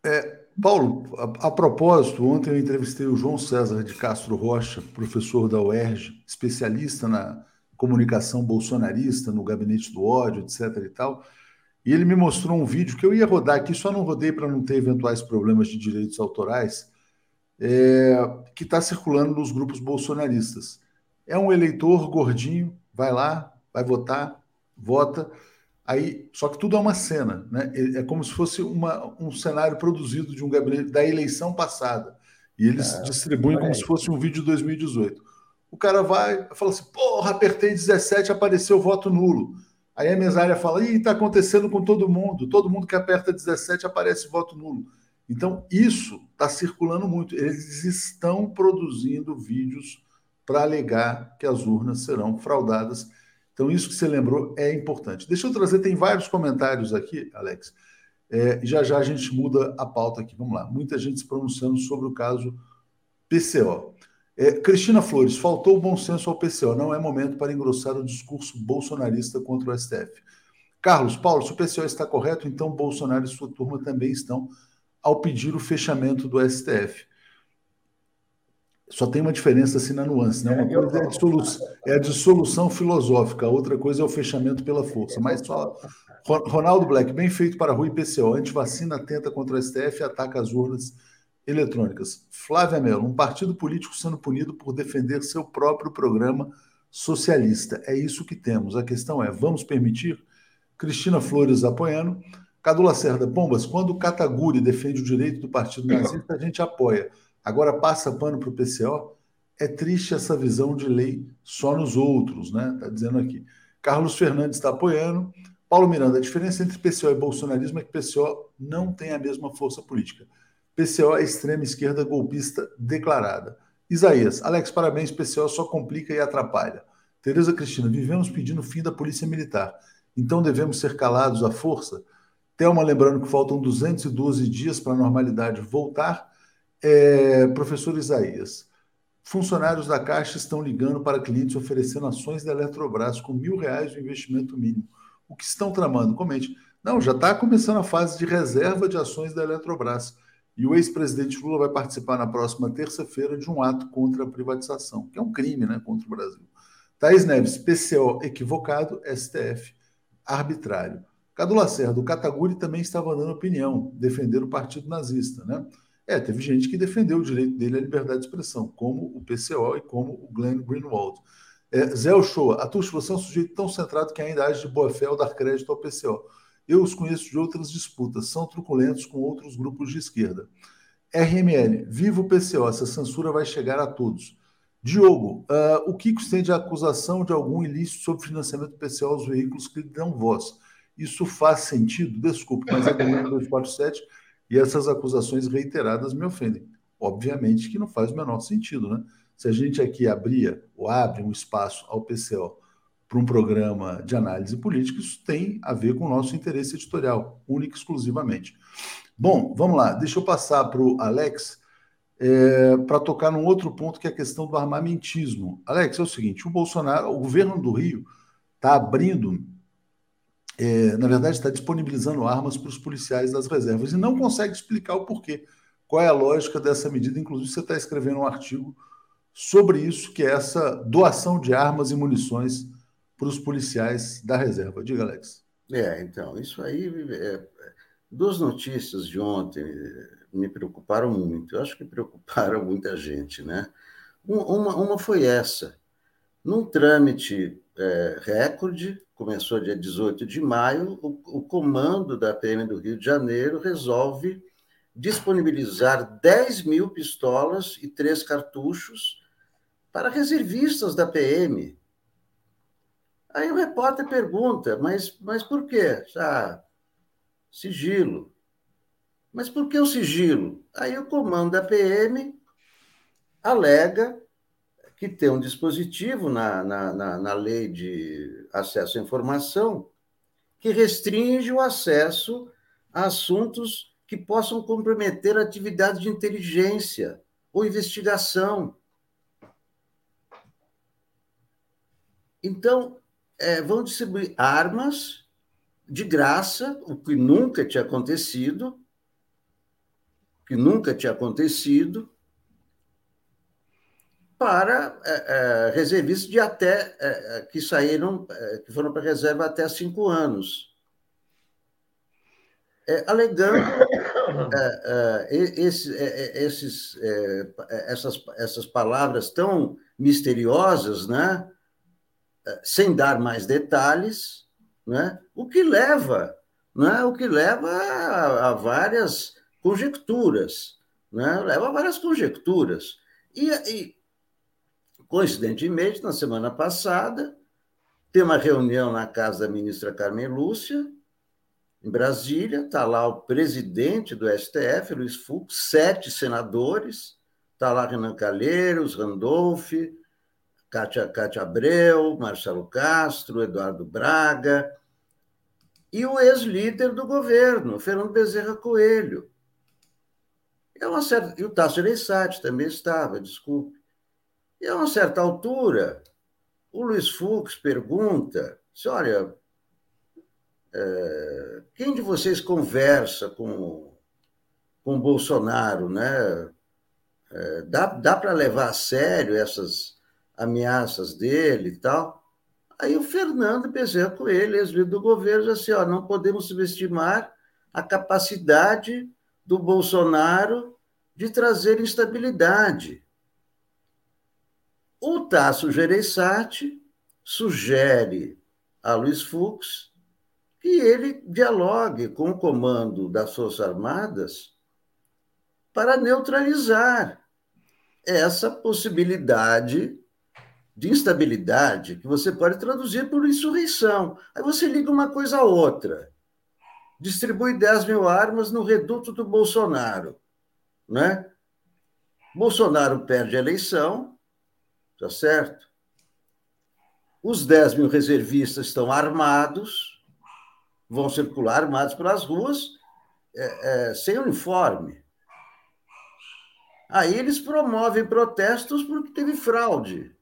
É, Paulo, a, a, propósito, ontem eu entrevistei o João César de Castro Rocha, professor da UERJ, especialista na comunicação bolsonarista, no gabinete do ódio, etc. e tal. E ele me mostrou um vídeo que eu ia rodar aqui, só não rodei para não ter eventuais problemas de direitos autorais, é, que está circulando nos grupos bolsonaristas. É um eleitor gordinho, vai lá, vai votar, vota, aí só que tudo é uma cena, né? É, é como se fosse uma, um cenário produzido de um gabinete da eleição passada. E eles é, distribuem como se fosse um vídeo de 2018. O cara vai, fala assim: porra, apertei 17, apareceu voto nulo. Aí a mesária fala: ih, está acontecendo com todo mundo. Todo mundo que aperta 17 aparece voto nulo. Então, isso está circulando muito. Eles estão produzindo vídeos para alegar que as urnas serão fraudadas. Então, isso que você lembrou é importante. Deixa eu trazer, tem vários comentários aqui, Alex. É, já já a gente muda a pauta aqui. Vamos lá. Muita gente se pronunciando sobre o caso PCO. É, Cristina Flores, faltou bom senso ao PCO. Não é momento para engrossar o discurso bolsonarista contra o STF. Carlos, Paulo, se o PCO está correto, então Bolsonaro e sua turma também estão ao pedir o fechamento do STF. Só tem uma diferença assim na nuance, né? Uma coisa é a, dissolução, é a dissolução filosófica, a outra coisa é o fechamento pela força. Mas só. Ronaldo Black, bem feito para Rui PCO. Antivacina atenta contra o STF e ataca as urnas eletrônicas. Flávia Mello, um partido político sendo punido por defender seu próprio programa socialista. É isso que temos. A questão é: vamos permitir? Cristina Flores apoiando. Cadu Lacerda, Pombas, quando o Kataguri defende o direito do partido nazista, a gente apoia. Agora passa pano para o PCO. É triste essa visão de lei só nos outros, né? Está dizendo aqui. Carlos Fernandes está apoiando. Paulo Miranda, a diferença entre PCO e bolsonarismo é que PCO não tem a mesma força política. PCO é extrema esquerda golpista declarada. Isaías, Alex, parabéns, PCO só complica e atrapalha. Tereza Cristina, vivemos pedindo fim da polícia militar. Então devemos ser calados à força? Thelma lembrando que faltam 212 dias para a normalidade voltar. É, professor Isaías, funcionários da Caixa estão ligando para clientes oferecendo ações da Eletrobras com mil reais de investimento mínimo. O que estão tramando? Comente. Não, já está começando a fase de reserva de ações da Eletrobras. E o ex-presidente Lula vai participar na próxima terça-feira de um ato contra a privatização, que é um crime né, contra o Brasil. Thaís Neves, PCO equivocado, STF arbitrário. Cadu Lacerda, o Kataguri também estava dando opinião, defendendo o partido nazista, né? É, teve gente que defendeu o direito dele à liberdade de expressão, como o PCO e como o Glenn Greenwald. É, Zé Ochoa, Atush, você é um sujeito tão centrado que ainda age de boa fé ao dar crédito ao PCO. Eu os conheço de outras disputas, são truculentos com outros grupos de esquerda. RML, viva o PCO, essa censura vai chegar a todos. Diogo, uh, o Kiko estende a acusação de algum ilícito sobre financiamento PCO aos veículos que lhe dão voz. Isso faz sentido? Desculpe, mas é do 247 e essas acusações reiteradas me ofendem. Obviamente que não faz o menor sentido, né? Se a gente aqui abria ou abre um espaço ao PCO para um programa de análise política, isso tem a ver com o nosso interesse editorial, único e exclusivamente. Bom, vamos lá, deixa eu passar para o Alex é, para tocar num outro ponto que é a questão do armamentismo. Alex, é o seguinte: o Bolsonaro, o governo do Rio está abrindo é, na verdade, está disponibilizando armas para os policiais das reservas e não consegue explicar o porquê. Qual é a lógica dessa medida? Inclusive, você está escrevendo um artigo sobre isso, que é essa doação de armas e munições para os policiais da reserva. Diga, Alex. É, então, isso aí. É, duas notícias de ontem me preocuparam muito. Eu acho que preocuparam muita gente, né? Uma, uma foi essa. Num trâmite é, recorde, começou dia 18 de maio, o, o comando da PM do Rio de Janeiro resolve disponibilizar 10 mil pistolas e três cartuchos para reservistas da PM. Aí o repórter pergunta, mas, mas por quê? Ah, sigilo. Mas por que o sigilo? Aí o comando da PM alega que tem um dispositivo na, na, na, na lei de acesso à informação que restringe o acesso a assuntos que possam comprometer a atividade de inteligência ou investigação. Então, é, vão distribuir armas de graça, o que nunca tinha acontecido, que nunca tinha acontecido, para é, é, reservistas de até é, é que saíram, é, que foram para reserva até cinco anos, é, alegando <coughs> esse, esses, essas, essas palavras tão misteriosas, né? sem dar mais detalhes, né? o que leva, né? o que leva a, a várias conjecturas, né? leva a várias conjecturas. E, e Coincidentemente, na semana passada, tem uma reunião na casa da ministra Carmen Lúcia, em Brasília, está lá o presidente do STF, Luiz Fux, sete senadores, está lá Renan Calheiros, Randolph, Cátia, Cátia Abreu, Marcelo Castro, Eduardo Braga, e o ex-líder do governo, Fernando Bezerra Coelho. É uma certa... E o Tasso Ereissati também estava, desculpe. E a uma certa altura, o Luiz Fux pergunta: olha, é, quem de vocês conversa com, com Bolsonaro, né? É, dá dá para levar a sério essas ameaças dele e tal? Aí o Fernando Bezerra Coelho, ex-líder do governo, diz assim: ó, não podemos subestimar a capacidade do Bolsonaro de trazer instabilidade. O Tasso Gereissati sugere a Luiz Fux que ele dialogue com o comando das Forças Armadas para neutralizar essa possibilidade de instabilidade que você pode traduzir por insurreição. Aí você liga uma coisa a outra. Distribui 10 mil armas no reduto do Bolsonaro. Né? Bolsonaro perde a eleição, tá certo? Os 10 mil reservistas estão armados, vão circular armados pelas ruas, é, é, sem uniforme. Aí eles promovem protestos porque teve fraude.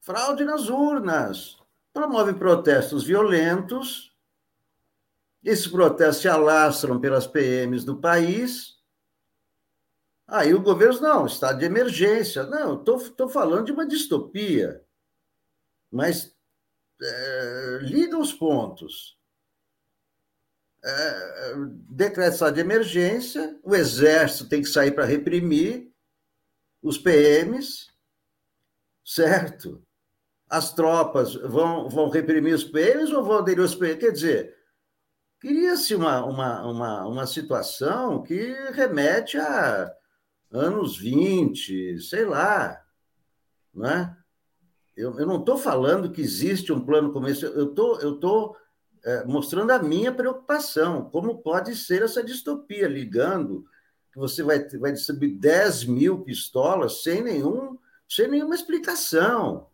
Fraude nas urnas. Promovem protestos violentos. Esses protestos se alastram pelas PMs do país. Aí o governo, não, estado de emergência. Não, estou falando de uma distopia. Mas é, liga os pontos. É, decreto de estado de emergência, o exército tem que sair para reprimir os PMs, certo? As tropas vão, vão reprimir os PMs ou vão aderir aos PMs? Quer dizer, cria-se uma, uma, uma, uma situação que remete a anos 20, sei lá, né? Eu, eu não estou falando que existe um plano esse, eu tô, estou tô, é, mostrando a minha preocupação, como pode ser essa distopia, ligando que você vai, vai distribuir 10 mil pistolas sem, nenhum, sem nenhuma explicação.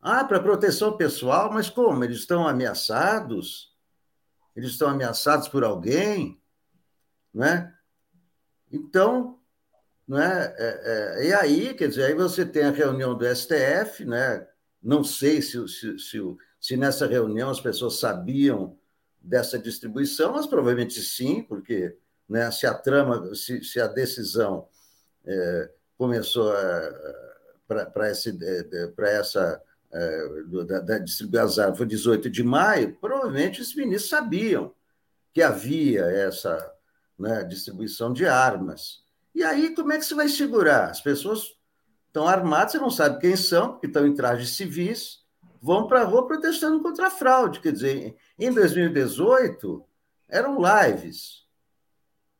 Ah, para proteção pessoal, mas como? Eles estão ameaçados? Eles estão ameaçados por alguém? Né? Então, né? É, é, e aí, quer dizer, aí você tem a reunião do STF, né? Não sei se, se, se, se nessa reunião as pessoas sabiam dessa distribuição, mas provavelmente sim, porque né, se a trama, se, se a decisão é, começou para essa, essa é, da, da distribuição foi 18 de maio, provavelmente os ministros sabiam que havia essa né, distribuição de armas. E aí, como é que você vai segurar? As pessoas estão armadas, você não sabe quem são, porque estão em trajes civis, vão para a rua protestando contra a fraude. Quer dizer, em 2018, eram lives.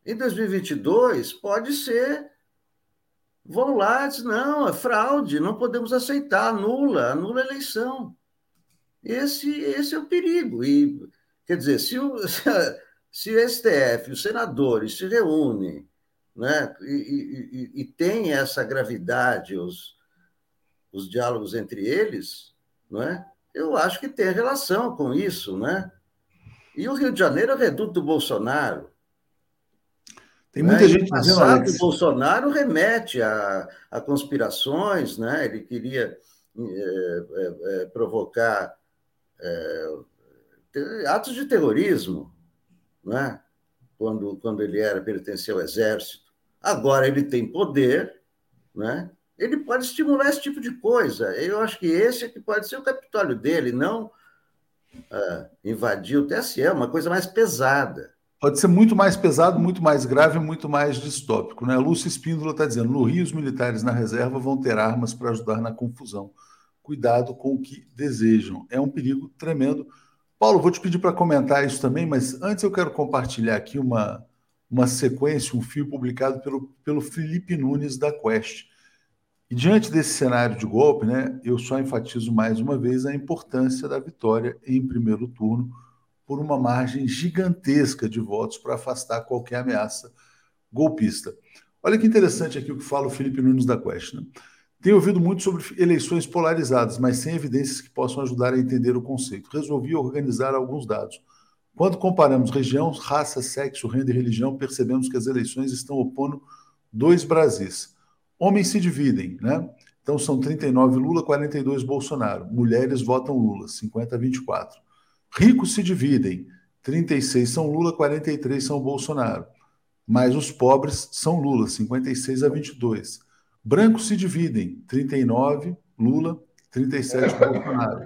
Em 2022, pode ser. Vão lá, diz, não, é fraude, não podemos aceitar, anula, anula a eleição. Esse, esse é o perigo. E, quer dizer, se o, <laughs> se o STF, os senadores se reúnem né? e, e, e tem essa gravidade, os, os diálogos entre eles, não é? eu acho que tem relação com isso. Né? E o Rio de Janeiro é reduto do Bolsonaro. Tem muita né? gente o dizendo, Alex... Bolsonaro remete a, a conspirações, né? ele queria é, é, é, provocar é, atos de terrorismo, né? Quando, quando ele era pertencia ao exército. Agora ele tem poder, né? ele pode estimular esse tipo de coisa. Eu acho que esse é que pode ser o Capitólio dele, não uh, invadir o TSE, uma coisa mais pesada. Pode ser muito mais pesado, muito mais grave, muito mais distópico. Né? A Lúcia Espíndola está dizendo: no Rio, os militares na reserva vão ter armas para ajudar na confusão. Cuidado com o que desejam. É um perigo tremendo. Paulo, vou te pedir para comentar isso também, mas antes eu quero compartilhar aqui uma, uma sequência, um fio publicado pelo, pelo Felipe Nunes da Quest. E diante desse cenário de golpe, né, eu só enfatizo mais uma vez a importância da vitória em primeiro turno por uma margem gigantesca de votos para afastar qualquer ameaça golpista. Olha que interessante aqui o que fala o Felipe Nunes da Quest. Né? Tenho ouvido muito sobre eleições polarizadas, mas sem evidências que possam ajudar a entender o conceito. Resolvi organizar alguns dados. Quando comparamos região, raça, sexo, renda e religião, percebemos que as eleições estão opondo dois Brasis. Homens se dividem, né? Então são 39 Lula, 42 Bolsonaro. Mulheres votam Lula, 50 a 24. Ricos se dividem, 36 são Lula, 43 são Bolsonaro. Mas os pobres são Lula, 56 a 22. Brancos se dividem, 39 Lula, 37 <laughs> Bolsonaro.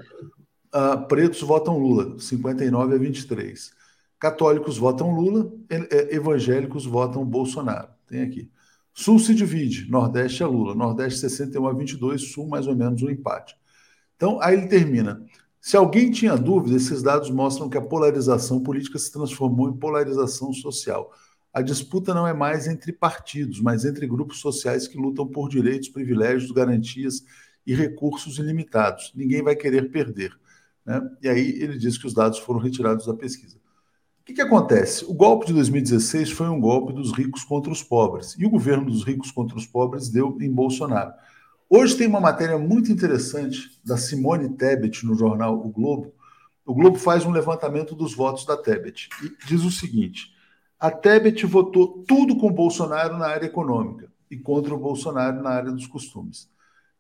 Uh, pretos votam Lula, 59 a 23. Católicos votam Lula, evangélicos votam Bolsonaro. Tem aqui. Sul se divide, Nordeste é Lula, Nordeste 61 a 22, Sul mais ou menos um empate. Então, aí ele termina. Se alguém tinha dúvida, esses dados mostram que a polarização política se transformou em polarização social. A disputa não é mais entre partidos, mas entre grupos sociais que lutam por direitos, privilégios, garantias e recursos ilimitados. Ninguém vai querer perder. Né? E aí ele diz que os dados foram retirados da pesquisa. O que, que acontece? O golpe de 2016 foi um golpe dos ricos contra os pobres. E o governo dos ricos contra os pobres deu em Bolsonaro. Hoje tem uma matéria muito interessante da Simone Tebet no jornal O Globo. O Globo faz um levantamento dos votos da Tebet e diz o seguinte: a Tebet votou tudo com Bolsonaro na área econômica e contra o Bolsonaro na área dos costumes.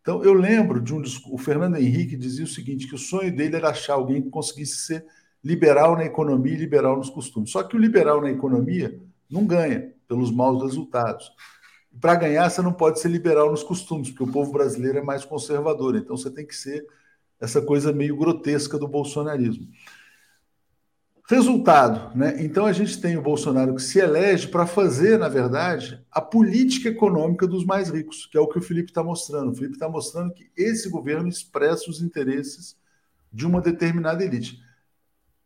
Então, eu lembro de um o Fernando Henrique dizia o seguinte, que o sonho dele era achar alguém que conseguisse ser liberal na economia e liberal nos costumes. Só que o liberal na economia não ganha pelos maus resultados. Para ganhar, você não pode ser liberal nos costumes, porque o povo brasileiro é mais conservador. Então, você tem que ser essa coisa meio grotesca do bolsonarismo. Resultado, né? Então a gente tem o Bolsonaro que se elege para fazer, na verdade, a política econômica dos mais ricos, que é o que o Felipe está mostrando. O Felipe está mostrando que esse governo expressa os interesses de uma determinada elite.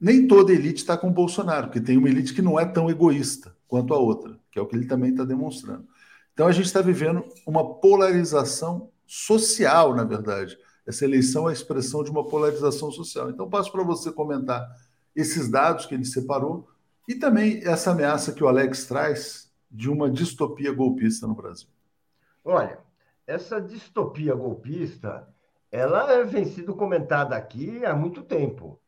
Nem toda elite está com o Bolsonaro, porque tem uma elite que não é tão egoísta quanto a outra, que é o que ele também está demonstrando. Então a gente está vivendo uma polarização social, na verdade. Essa eleição é a expressão de uma polarização social. Então passo para você comentar esses dados que ele separou e também essa ameaça que o Alex traz de uma distopia golpista no Brasil. Olha, essa distopia golpista, ela vem sido comentada aqui há muito tempo.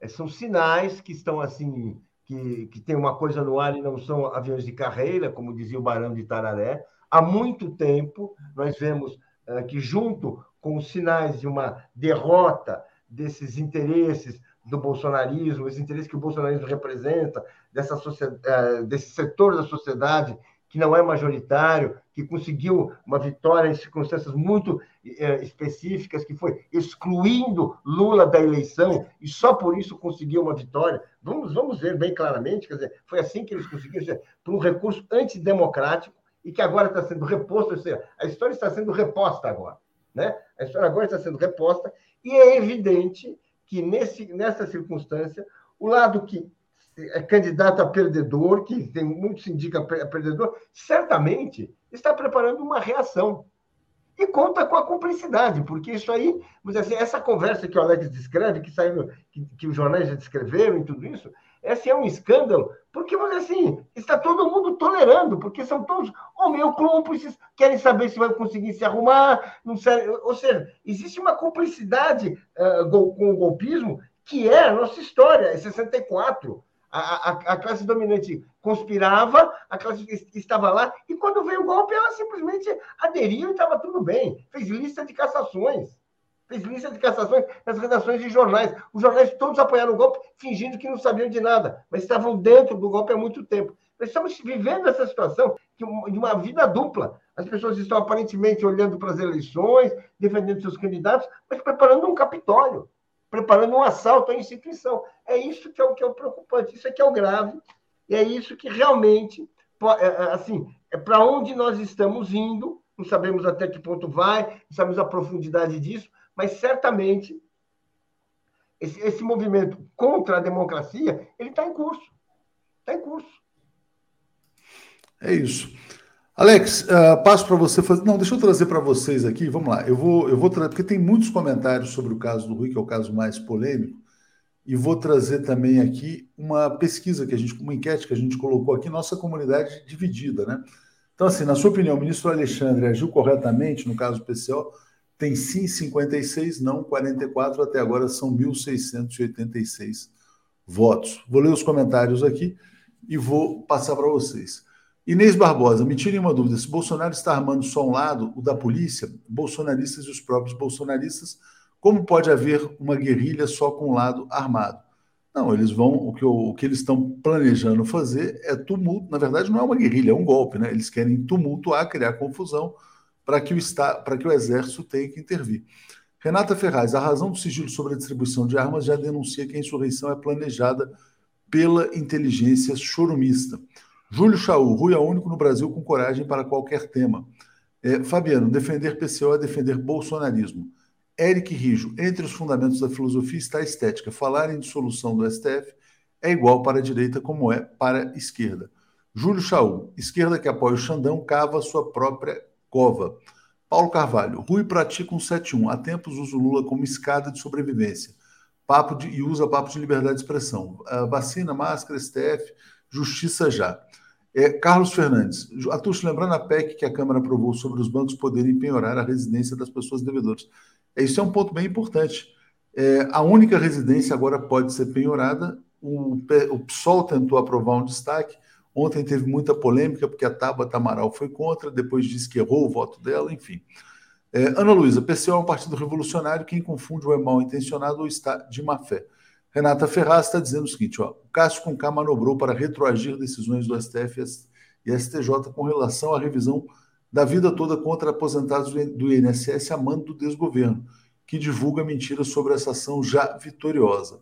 É, são sinais que estão assim, que, que tem uma coisa no ar e não são aviões de carreira, como dizia o Barão de Tararé. Há muito tempo nós vemos uh, que, junto com os sinais de uma derrota desses interesses do bolsonarismo, esse interesse que o bolsonarismo representa, dessa é, desse setor da sociedade que não é majoritário, que conseguiu uma vitória em circunstâncias muito é, específicas, que foi excluindo Lula da eleição e só por isso conseguiu uma vitória. Vamos, vamos ver bem claramente, quer dizer, foi assim que eles conseguiram, por um recurso antidemocrático e que agora está sendo reposto, ou seja, a história está sendo reposta agora. Né? A história agora está sendo reposta e é evidente que nesse, nessa circunstância, o lado que é candidato a perdedor, que tem muito se indica perdedor, certamente está preparando uma reação. E conta com a cumplicidade, porque isso aí, assim, essa conversa que o Alex descreve, que saiu, que, que os jornais já descreveram e tudo isso, esse é um escândalo, porque, mas assim, está todo mundo tolerando, porque são todos cúmplices, querem saber se vai conseguir se arrumar, não sei, ou seja, existe uma cumplicidade uh, com o golpismo que é a nossa história, é 64. A, a, a, classe dominante conspirava, a classe estava lá, e quando veio o golpe, ela simplesmente aderiu e estava tudo bem. Fez lista de cassações fez lista de cassações nas redações de jornais. Os jornais todos apoiaram o golpe, fingindo que não sabiam de nada, mas estavam dentro do golpe há muito tempo. Nós estamos vivendo essa situação de uma vida dupla. As pessoas estão aparentemente olhando para as eleições, defendendo seus candidatos, mas preparando um capitório, preparando um assalto à instituição. É isso que é o que é o preocupante, isso é que é o grave, e é isso que realmente, é, é, assim, é para onde nós estamos indo, não sabemos até que ponto vai, não sabemos a profundidade disso, mas certamente esse, esse movimento contra a democracia ele está em curso. Está em curso. É isso. Alex, uh, passo para você fazer. Não, deixa eu trazer para vocês aqui. Vamos lá. Eu vou, eu vou trazer, porque tem muitos comentários sobre o caso do Rui, que é o caso mais polêmico, e vou trazer também aqui uma pesquisa que a gente, uma enquete que a gente colocou aqui, nossa comunidade dividida, né? Então, assim, na sua opinião, o ministro Alexandre agiu corretamente no caso do PCO? Tem sim 56, não 44, até agora são 1.686 votos. Vou ler os comentários aqui e vou passar para vocês. Inês Barbosa, me tirem uma dúvida: se Bolsonaro está armando só um lado, o da polícia, bolsonaristas e os próprios bolsonaristas, como pode haver uma guerrilha só com um lado armado? Não, eles vão, o que, o que eles estão planejando fazer é tumulto. Na verdade, não é uma guerrilha, é um golpe, né? Eles querem tumultuar, criar confusão para que, o para que o Exército tenha que intervir. Renata Ferraz, a razão do sigilo sobre a distribuição de armas já denuncia que a insurreição é planejada pela inteligência chorumista. Júlio Chaú, Rui é único no Brasil com coragem para qualquer tema. É, Fabiano, defender PCO é defender bolsonarismo. Eric Rijo, entre os fundamentos da filosofia está a estética. Falar em dissolução do STF é igual para a direita como é para a esquerda. Júlio Chaú, esquerda que apoia o Xandão, cava sua própria Cova. Paulo Carvalho. Rui pratica um 7-1. Há tempos usa o Lula como escada de sobrevivência. Papo de, e usa papo de liberdade de expressão. Uh, vacina, máscara, STF, justiça já. É, Carlos Fernandes. Atucho, lembrando a PEC que a Câmara aprovou sobre os bancos poderem penhorar a residência das pessoas devedoras. É, isso é um ponto bem importante. É, a única residência agora pode ser penhorada. O, o PSOL tentou aprovar um destaque. Ontem teve muita polêmica, porque a Tabata Amaral foi contra, depois disse que errou o voto dela, enfim. É, Ana Luísa, PCO é um partido revolucionário, quem confunde ou é mal intencionado ou está de má fé. Renata Ferraz está dizendo o seguinte: ó, o Cássio Conká manobrou para retroagir decisões do STF e STJ com relação à revisão da vida toda contra aposentados do INSS a mando do desgoverno, que divulga mentiras sobre essa ação já vitoriosa.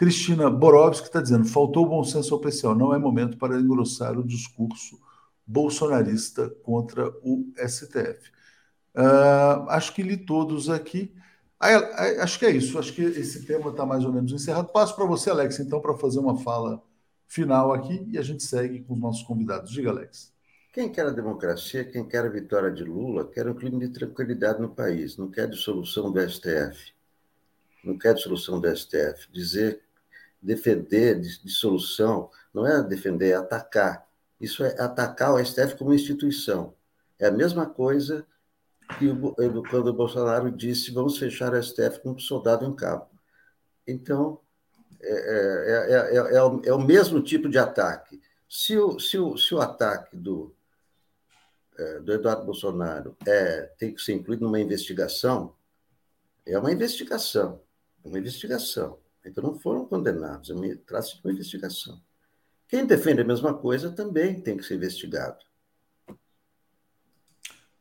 Cristina Borowski está dizendo: faltou bom senso ao PCO, não é momento para engrossar o discurso bolsonarista contra o STF. Uh, ah, acho que li todos aqui. acho que é isso. Acho que esse tema está mais ou menos encerrado. Passo para você, Alex, então, para fazer uma fala final aqui e a gente segue com os nossos convidados. Diga, Alex. Quem quer a democracia, quem quer a vitória de Lula, quer um clima de tranquilidade no país, não quer dissolução do STF. Não quer dissolução do STF. Dizer defender dissolução não é defender, é atacar. Isso é atacar o STF como instituição. É a mesma coisa que quando o Bolsonaro disse vamos fechar o STF com um soldado em cabo. Então, é, é, é, é, o, é o mesmo tipo de ataque. Se o, se o, se o ataque do, do Eduardo Bolsonaro é, tem que ser incluído numa investigação, é uma investigação. Uma investigação. Então não foram condenados, trata-se de uma investigação. Quem defende a mesma coisa também tem que ser investigado.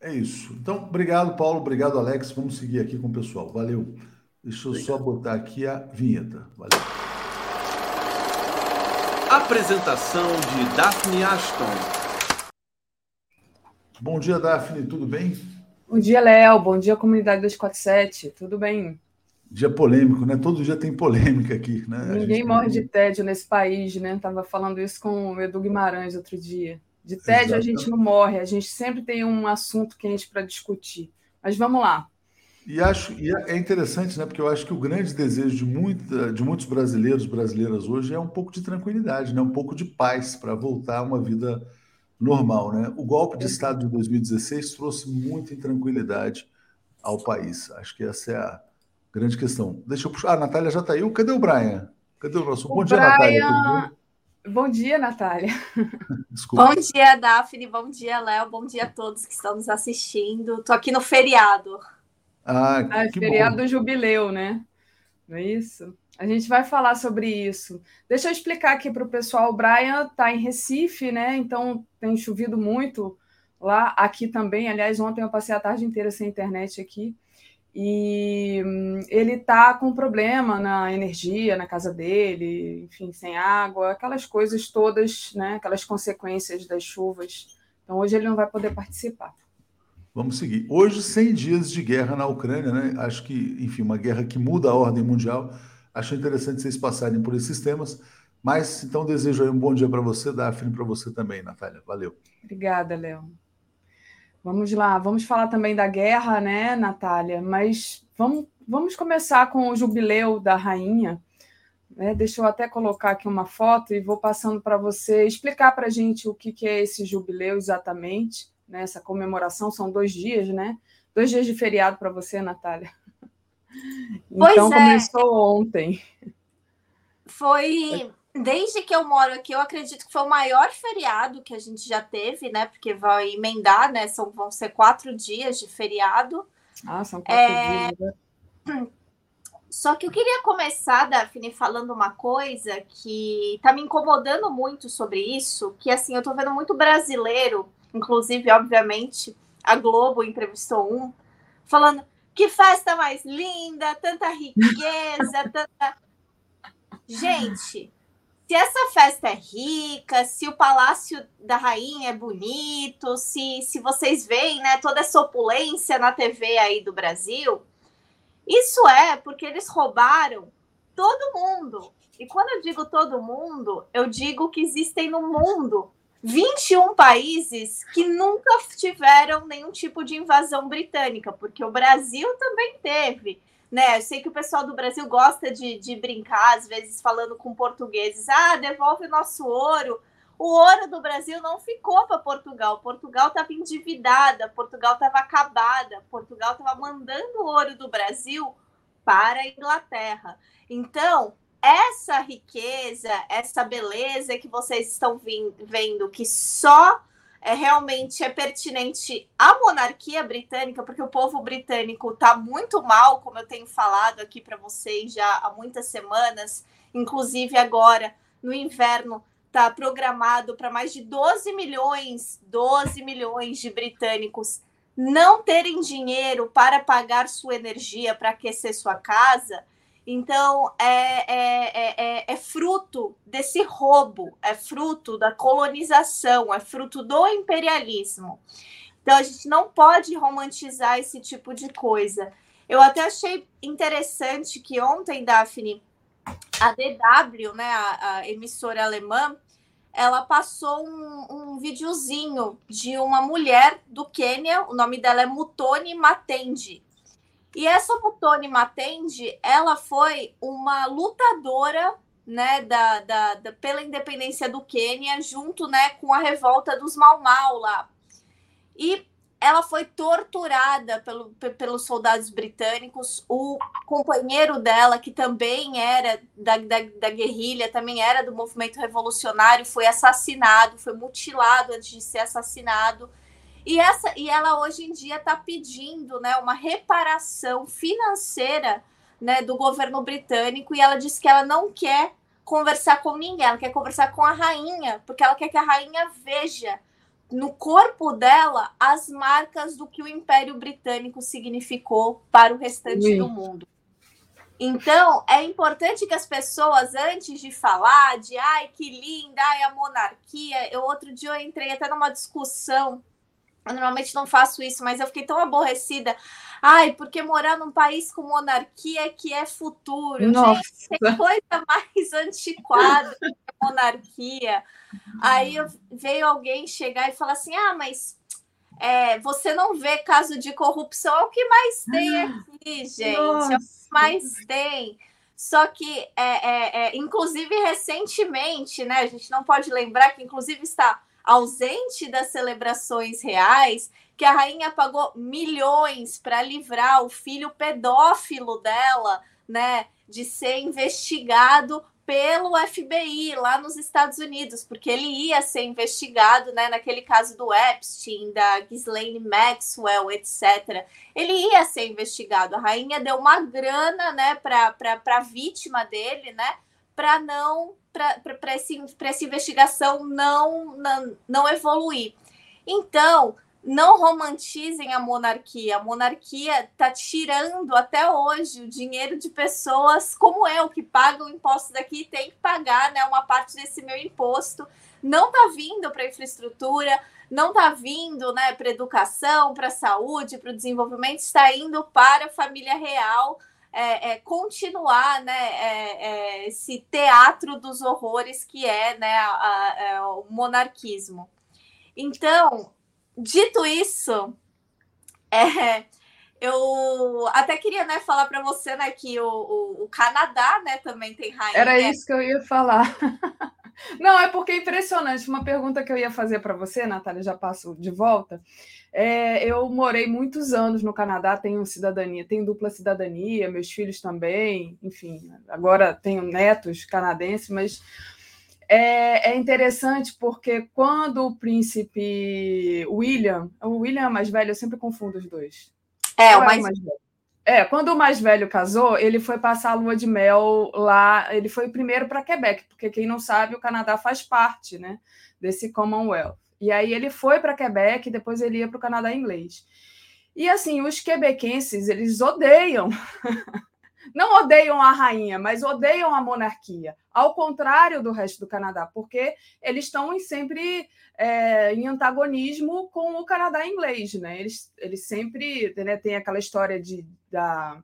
É isso. Então, obrigado, Paulo. Obrigado, Alex. Vamos seguir aqui com o pessoal. Valeu. Deixa eu obrigado. só botar aqui a vinheta. Valeu. Apresentação de Daphne Ashton. Bom dia, Daphne. Tudo bem? Bom dia, Léo. Bom dia, comunidade 247. Tudo bem? Dia polêmico, né? Todo dia tem polêmica aqui, né? Ninguém morre de tédio nesse país, né? Estava falando isso com o Edu Guimarães outro dia. De tédio Exato. a gente não morre, a gente sempre tem um assunto quente para discutir. Mas vamos lá. E acho e é interessante, né? Porque eu acho que o grande desejo de, muita, de muitos brasileiros, brasileiras hoje é um pouco de tranquilidade, né? Um pouco de paz para voltar a uma vida normal, né? O golpe de Estado de 2016 trouxe muita intranquilidade ao país. Acho que essa é a Grande questão. Deixa eu puxar. Ah, a Natália já está aí. Cadê o Brian? Cadê o nosso? O Bom dia, Brian... Natália. Bom dia, Natália. <laughs> Desculpa. Bom dia, Daphne. Bom dia, Léo. Bom dia a todos que estão nos assistindo. Estou aqui no feriado. Ah, ah que feriado bom. do jubileu, né? Não é isso? A gente vai falar sobre isso. Deixa eu explicar aqui para o pessoal. O Brian está em Recife, né? Então tem chovido muito lá. Aqui também. Aliás, ontem eu passei a tarde inteira sem internet aqui e hum, ele está com problema na energia na casa dele, enfim, sem água, aquelas coisas todas, né, aquelas consequências das chuvas. Então, hoje ele não vai poder participar. Vamos seguir. Hoje, 100 dias de guerra na Ucrânia, né? Acho que, enfim, uma guerra que muda a ordem mundial. Acho interessante vocês passarem por esses temas. Mas, então, desejo aí um bom dia para você, Daphne, para você também, Natália. Valeu. Obrigada, Léo. Vamos lá, vamos falar também da guerra, né, Natália? Mas vamos, vamos começar com o jubileu da rainha. Né? Deixa eu até colocar aqui uma foto e vou passando para você explicar para a gente o que, que é esse jubileu exatamente, né? essa comemoração. São dois dias, né? Dois dias de feriado para você, Natália. Pois então é. começou ontem. Foi desde que eu moro aqui, eu acredito que foi o maior feriado que a gente já teve, né? Porque vai emendar, né? São, vão ser quatro dias de feriado. Ah, são quatro é... dias. Né? Só que eu queria começar, Daphne, falando uma coisa que tá me incomodando muito sobre isso, que assim, eu tô vendo muito brasileiro, inclusive, obviamente, a Globo entrevistou um, falando que festa mais linda, tanta riqueza, tanta. Gente, se essa festa é rica, se o palácio da rainha é bonito, se, se vocês veem né, toda essa opulência na TV aí do Brasil, isso é porque eles roubaram todo mundo. E quando eu digo todo mundo, eu digo que existem no mundo 21 países que nunca tiveram nenhum tipo de invasão britânica, porque o Brasil também teve né? Eu sei que o pessoal do Brasil gosta de, de brincar, às vezes falando com portugueses, ah, devolve o nosso ouro. O ouro do Brasil não ficou para Portugal. Portugal estava endividada, Portugal estava acabada, Portugal estava mandando o ouro do Brasil para a Inglaterra. Então, essa riqueza, essa beleza que vocês estão vendo, que só é, realmente é pertinente à monarquia britânica, porque o povo britânico está muito mal, como eu tenho falado aqui para vocês já há muitas semanas, inclusive agora no inverno está programado para mais de 12 milhões, 12 milhões de britânicos não terem dinheiro para pagar sua energia, para aquecer sua casa. Então, é, é, é, é, fruto desse roubo, é fruto da colonização, é fruto do imperialismo. Então, a gente não pode romantizar esse tipo de coisa. Eu até achei interessante que ontem, Daphne, a DW, né, a, a emissora alemã, ela passou um, um videozinho de uma mulher do Quênia, o nome dela é Mutoni Matendi. E essa Mutoni Matendi, ela foi uma lutadora né, da, da, da, pela independência do Quênia, junto né, com a revolta dos Mau Mau lá. E ela foi torturada pelo, pelos soldados britânicos. O companheiro dela, que também era da, da, da, guerrilha, também era do movimento revolucionário, foi assassinado, foi mutilado antes de ser assassinado. E, essa, e ela hoje em dia está pedindo né, uma reparação financeira né, do governo britânico e ela diz que ela não quer conversar com ninguém, ela quer conversar com a rainha, porque ela quer que a rainha veja no corpo dela as marcas do que o Império Britânico significou para o restante Sim. do mundo. Então, é importante que as pessoas, antes de falar de ai, que linda, ai, a monarquia, eu outro dia eu entrei até numa discussão. Eu normalmente não faço isso, mas eu fiquei tão aborrecida. Ai, porque morar num país com monarquia que é futuro. Nossa. Gente, tem coisa mais antiquada que a monarquia. Aí veio alguém chegar e falar assim: ah, mas é, você não vê caso de corrupção, é o que mais tem aqui, gente. Nossa. É o que mais tem. Só que, é, é, é, inclusive, recentemente, né? A gente não pode lembrar que, inclusive, está ausente das celebrações reais, que a rainha pagou milhões para livrar o filho pedófilo dela, né, de ser investigado pelo FBI lá nos Estados Unidos, porque ele ia ser investigado, né, naquele caso do Epstein, da Ghislaine Maxwell, etc. Ele ia ser investigado. A rainha deu uma grana, né, para a vítima dele, né, para não para essa investigação não, não não evoluir. Então, não romantizem a monarquia. A monarquia está tirando até hoje o dinheiro de pessoas como eu, que pagam imposto daqui e tem que pagar né, uma parte desse meu imposto. Não está vindo para infraestrutura, não está vindo né, para educação, para saúde, para o desenvolvimento, está indo para a família real. É, é, continuar né, é, é esse teatro dos horrores que é, né, a, a, é, o monarquismo. Então, dito isso, <laughs> eu até queria né, falar para você né, que o, o, o, Canadá né, também tem rainha. Era isso que eu ia falar. <laughs> Não, é porque é impressionante. Uma pergunta que eu ia fazer para você, Natália, já passo de volta. É, eu morei muitos anos no Canadá, tenho cidadania, tenho dupla cidadania, meus filhos também, enfim, agora tenho netos canadenses, mas é, é, interessante porque quando o príncipe William, o William é mais velho, eu sempre confundo os dois. É, o mais... mais velho. É, quando o mais velho casou, ele foi passar a lua de mel lá. Ele foi primeiro para Quebec, porque quem não sabe, o Canadá faz parte, né, desse Commonwealth. E aí ele foi para Quebec e depois ele ia para o Canadá inglês. E assim, os quebequenses, eles odeiam <laughs> não odeiam a rainha, mas odeiam a monarquia, ao contrário do resto do Canadá, porque eles estão em sempre é, em antagonismo com o Canadá inglês, né? Eles, eles sempre né, têm aquela história de, da,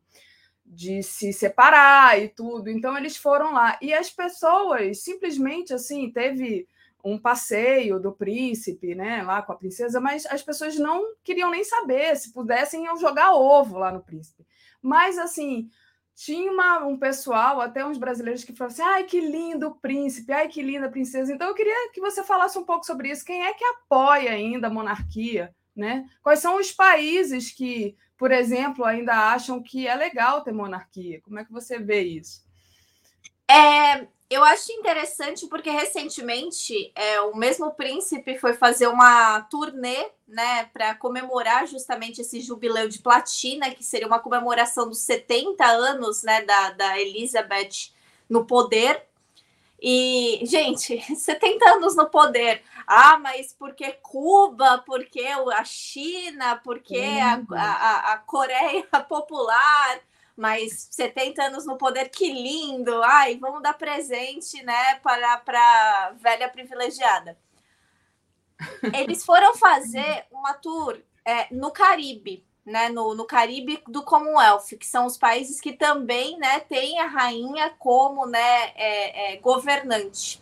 de se separar e tudo, então eles foram lá. E as pessoas simplesmente assim, teve um passeio do príncipe, né, lá com a princesa, mas as pessoas não queriam nem saber, se pudessem iam jogar ovo lá no príncipe. Mas assim, tinha uma, um pessoal, até uns brasileiros, que falavam assim: ai, que lindo o príncipe, ai, que linda a princesa. Então, eu queria que você falasse um pouco sobre isso. Quem é que apoia ainda a monarquia? Né? Quais são os países que, por exemplo, ainda acham que é legal ter monarquia? Como é que você vê isso? É, eu acho interessante porque recentemente é, o mesmo príncipe foi fazer uma turnê, né, para comemorar justamente esse jubileu de platina, que seria uma comemoração dos 70 anos, né, da, da Elizabeth no poder. E, gente, <laughs> 70 anos no poder. Ah, mas porque Cuba, porque a China, porque a, a, a Coreia <laughs> Popular mas 70 anos no poder, que lindo! Ai, vamos dar presente, né, para a velha privilegiada. Eles foram fazer uma tour é, no Caribe, né, no, no Caribe do Commonwealth, que são os países que também, né, têm a rainha como, né, é, é, governante.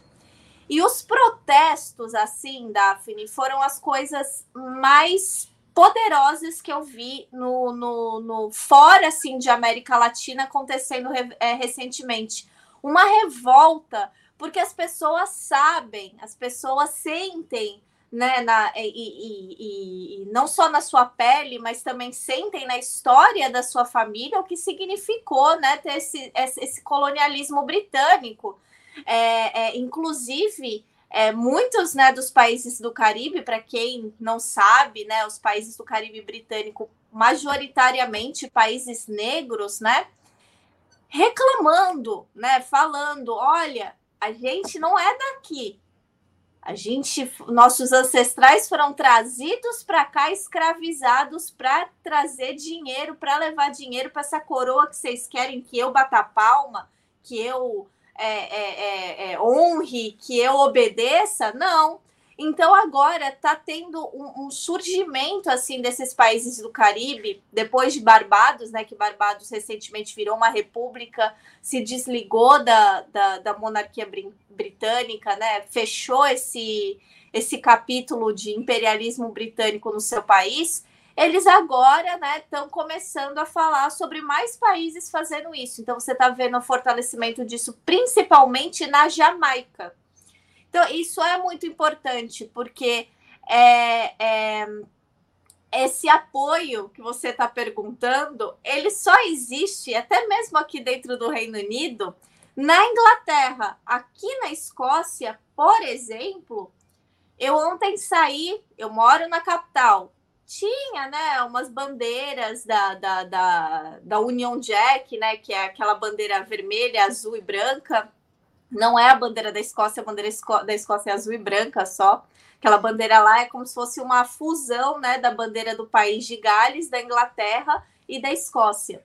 E os protestos, assim, Daphne, foram as coisas mais poderosas que eu vi no, no, no fora assim de América Latina acontecendo é, recentemente. Uma revolta, porque as pessoas sabem, as pessoas sentem, né, na, e, e, e, não só na sua pele, mas também sentem na história da sua família o que significou né, ter esse, esse colonialismo britânico. É, é, inclusive, é, muitos né, dos países do Caribe, para quem não sabe, né, os países do Caribe britânico, majoritariamente países negros, né, reclamando, né, falando, olha, a gente não é daqui. A gente, nossos ancestrais foram trazidos para cá escravizados para trazer dinheiro, para levar dinheiro para essa coroa que vocês querem que eu bata palma, que eu é, é, é, é, honre, que eu obedeça, não. Então agora está tendo um, um, surgimento assim desses países do Caribe, depois de Barbados, né? Que Barbados recentemente virou uma república, se desligou da, da, da monarquia britânica, né? Fechou esse, esse capítulo de imperialismo britânico no seu país eles agora estão né, começando a falar sobre mais países fazendo isso. Então, você está vendo o fortalecimento disso, principalmente na Jamaica. Então, isso é muito importante, porque é, é, esse apoio que você está perguntando, ele só existe, até mesmo aqui dentro do Reino Unido, na Inglaterra. Aqui na Escócia, por exemplo, eu ontem saí, eu moro na capital, tinha, né, umas bandeiras da, da, da, da Union Jack, né, que é aquela bandeira vermelha, azul e branca. Não é a bandeira da Escócia, a bandeira da Escócia é azul e branca só. Aquela bandeira lá é como se fosse uma fusão, né, da bandeira do país de Gales, da Inglaterra e da Escócia.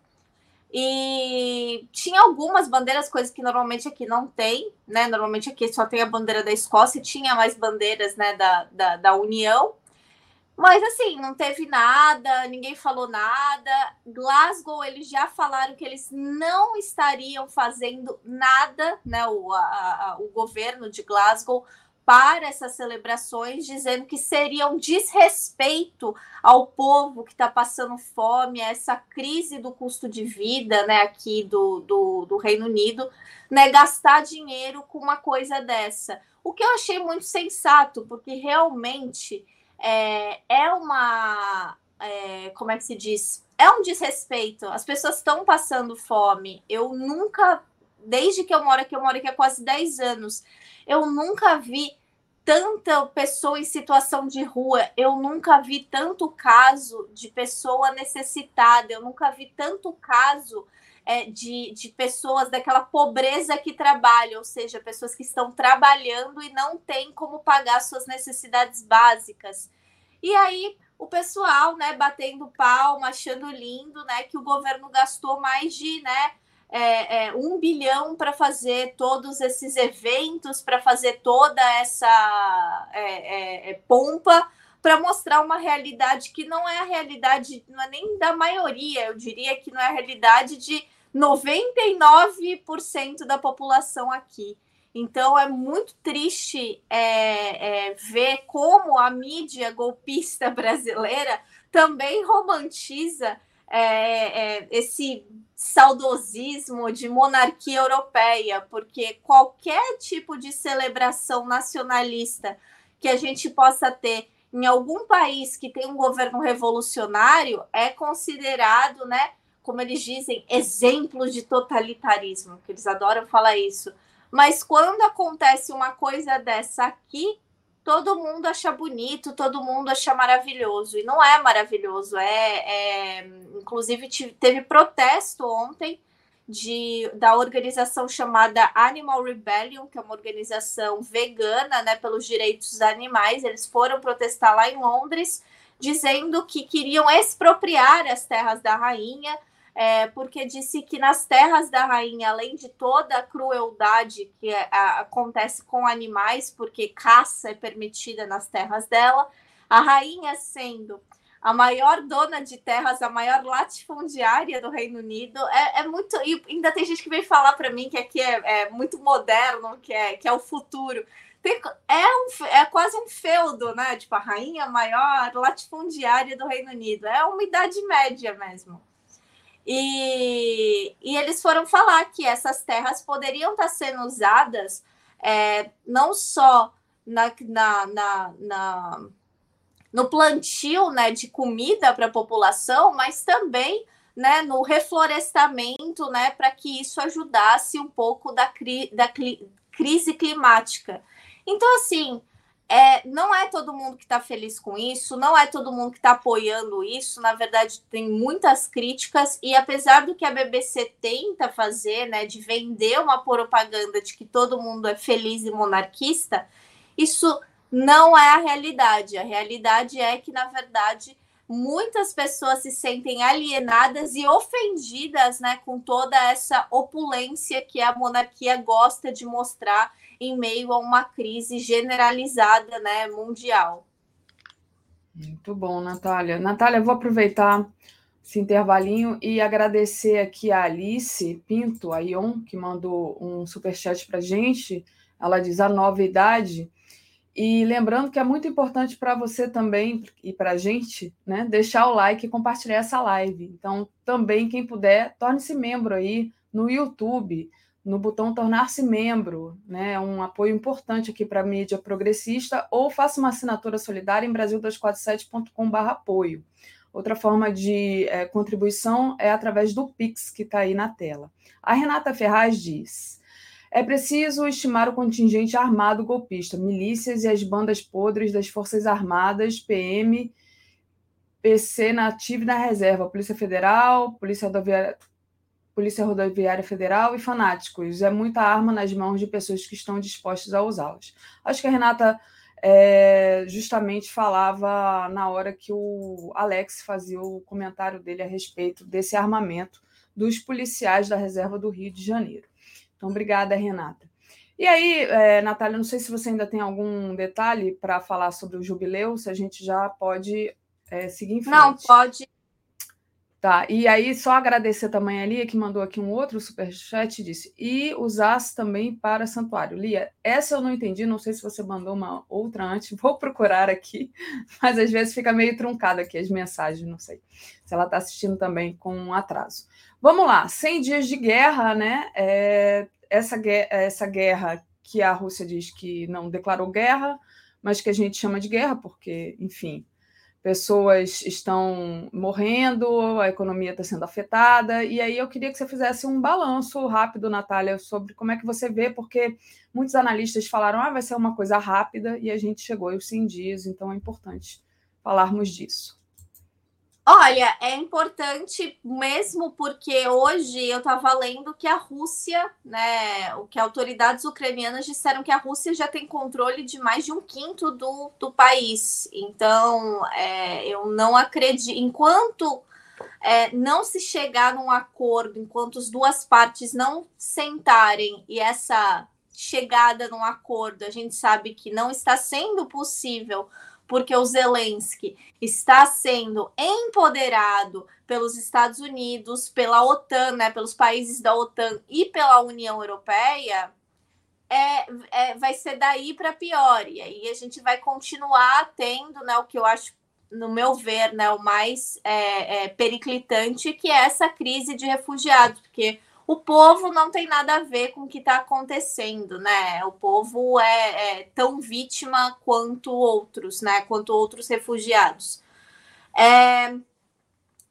E tinha algumas bandeiras, coisas que normalmente aqui não tem, né? Normalmente aqui só tem a bandeira da Escócia, tinha mais bandeiras, né, da, da, da União. Mas assim, não teve nada, ninguém falou nada. Glasgow, eles já falaram que eles não estariam fazendo nada, né? O, a, a, o governo de Glasgow para essas celebrações, dizendo que seria um desrespeito ao povo que está passando fome, essa crise do custo de vida né, aqui do, do, do Reino Unido, né, gastar dinheiro com uma coisa dessa. O que eu achei muito sensato, porque realmente é, é uma. É, como é que se diz? É um desrespeito. As pessoas estão passando fome. Eu nunca, desde que eu moro aqui, eu moro aqui há quase 10 anos, eu nunca vi tanta pessoa em situação de rua, eu nunca vi tanto caso de pessoa necessitada, eu nunca vi tanto caso é, de, de pessoas daquela pobreza que trabalham, ou seja, pessoas que estão trabalhando e não têm como pagar suas necessidades básicas. E aí o pessoal, né, batendo palma, achando lindo, né, que o governo gastou mais de, né, é, é, um bilhão para fazer todos esses eventos, para fazer toda essa é, é, é pompa, para mostrar uma realidade que não é a realidade, não é nem da maioria, eu diria que não é a realidade de 99% da população aqui. Então é muito triste é, é, ver como a mídia golpista <laughs> brasileira também romantiza é, é, esse saudosismo de monarquia europeia, porque qualquer tipo de celebração nacionalista que a gente possa ter em algum país que tem um governo revolucionário é considerado, né, como eles dizem, exemplos de totalitarismo, que eles adoram falar isso. Mas quando acontece uma coisa dessa aqui, todo mundo acha bonito, todo mundo acha maravilhoso. E não é maravilhoso. É, é... Inclusive, teve protesto ontem de, da organização chamada Animal Rebellion, que é uma organização vegana né, pelos direitos dos animais. Eles foram protestar lá em Londres, dizendo que queriam expropriar as terras da rainha é, porque disse que nas terras da rainha, além de toda a crueldade que é, a, acontece com animais, porque caça é permitida nas terras dela, a rainha sendo a maior dona de terras, a maior latifundiária do Reino Unido, é, é muito. E ainda tem gente que vem falar para mim que aqui é, é, muito moderno, que é, que é o futuro. É, um, é quase um feudo, né? Tipo, a rainha maior latifundiária do Reino Unido. É uma idade média mesmo. E, e eles foram falar que essas terras poderiam estar sendo usadas é, não só na, na, na, na, no plantio né, de comida para a população, mas também né, no reflorestamento, né, para que isso ajudasse um pouco da, cri, da cli, crise climática. Então, assim, é, não é todo mundo que está feliz com isso, não é todo mundo que está apoiando isso. Na verdade, tem muitas críticas, e apesar do que a BBC tenta fazer, né, de vender uma propaganda de que todo mundo é feliz e monarquista, isso não é a realidade. A realidade é que, na verdade, muitas pessoas se sentem alienadas e ofendidas né, com toda essa opulência que a monarquia gosta de mostrar em meio a uma crise generalizada né, mundial. Muito bom, Natália. Natália, vou aproveitar esse intervalinho e agradecer aqui a Alice Pinto, a Ion, que mandou um superchat para gente. Ela diz a novidade. E lembrando que é muito importante para você também e para a gente, né, deixar o like e compartilhar essa live. Então, também, quem puder, torne-se membro aí no YouTube no botão tornar-se membro, né? É um apoio importante aqui para a mídia progressista, ou faça uma assinatura solidária em brasil247.com/apoio. Outra forma de é, contribuição é através do Pix, que está aí na tela. A Renata Ferraz diz: é preciso estimar o contingente armado golpista, milícias e as bandas podres das Forças Armadas, PM, PC na e na reserva, Polícia Federal, Polícia Rodoviária Polícia Rodoviária Federal e fanáticos. É muita arma nas mãos de pessoas que estão dispostas a usá-las. Acho que a Renata é, justamente falava na hora que o Alex fazia o comentário dele a respeito desse armamento dos policiais da Reserva do Rio de Janeiro. Então, obrigada, Renata. E aí, é, Natália, não sei se você ainda tem algum detalhe para falar sobre o jubileu, se a gente já pode é, seguir em frente. Não, pode Tá, e aí só agradecer também a Lia, que mandou aqui um outro superchat disse, e usasse também para santuário. Lia, essa eu não entendi, não sei se você mandou uma outra antes, <laughs> vou procurar aqui, mas às vezes fica meio truncado aqui as mensagens, não sei se ela está assistindo também com um atraso. Vamos lá, 100 dias de guerra, né? É, essa, essa guerra que a Rússia diz que não declarou guerra, mas que a gente chama de guerra porque, enfim, pessoas estão morrendo, a economia está sendo afetada, e aí eu queria que você fizesse um balanço rápido, Natália, sobre como é que você vê, porque muitos analistas falaram, ah, vai ser uma coisa rápida, e a gente chegou aos 100 dias, então é importante falarmos disso. Olha, é importante mesmo porque hoje eu estava lendo que a Rússia, né, o que autoridades ucranianas disseram que a Rússia já tem controle de mais de um quinto do, do país. Então, é, eu não acredito. Enquanto é, não se chegar num acordo, enquanto as duas partes não sentarem e essa chegada num acordo, a gente sabe que não está sendo possível porque o Zelensky está sendo empoderado pelos Estados Unidos, pela OTAN, né, pelos países da OTAN e pela União Europeia, é, é vai ser daí para pior. E aí a gente vai continuar tendo né, o que eu acho, no meu ver, né, o mais é, é, periclitante, que é essa crise de refugiados, porque o povo não tem nada a ver com o que está acontecendo, né? O povo é, é, tão vítima quanto outros, né? Quanto outros refugiados. É...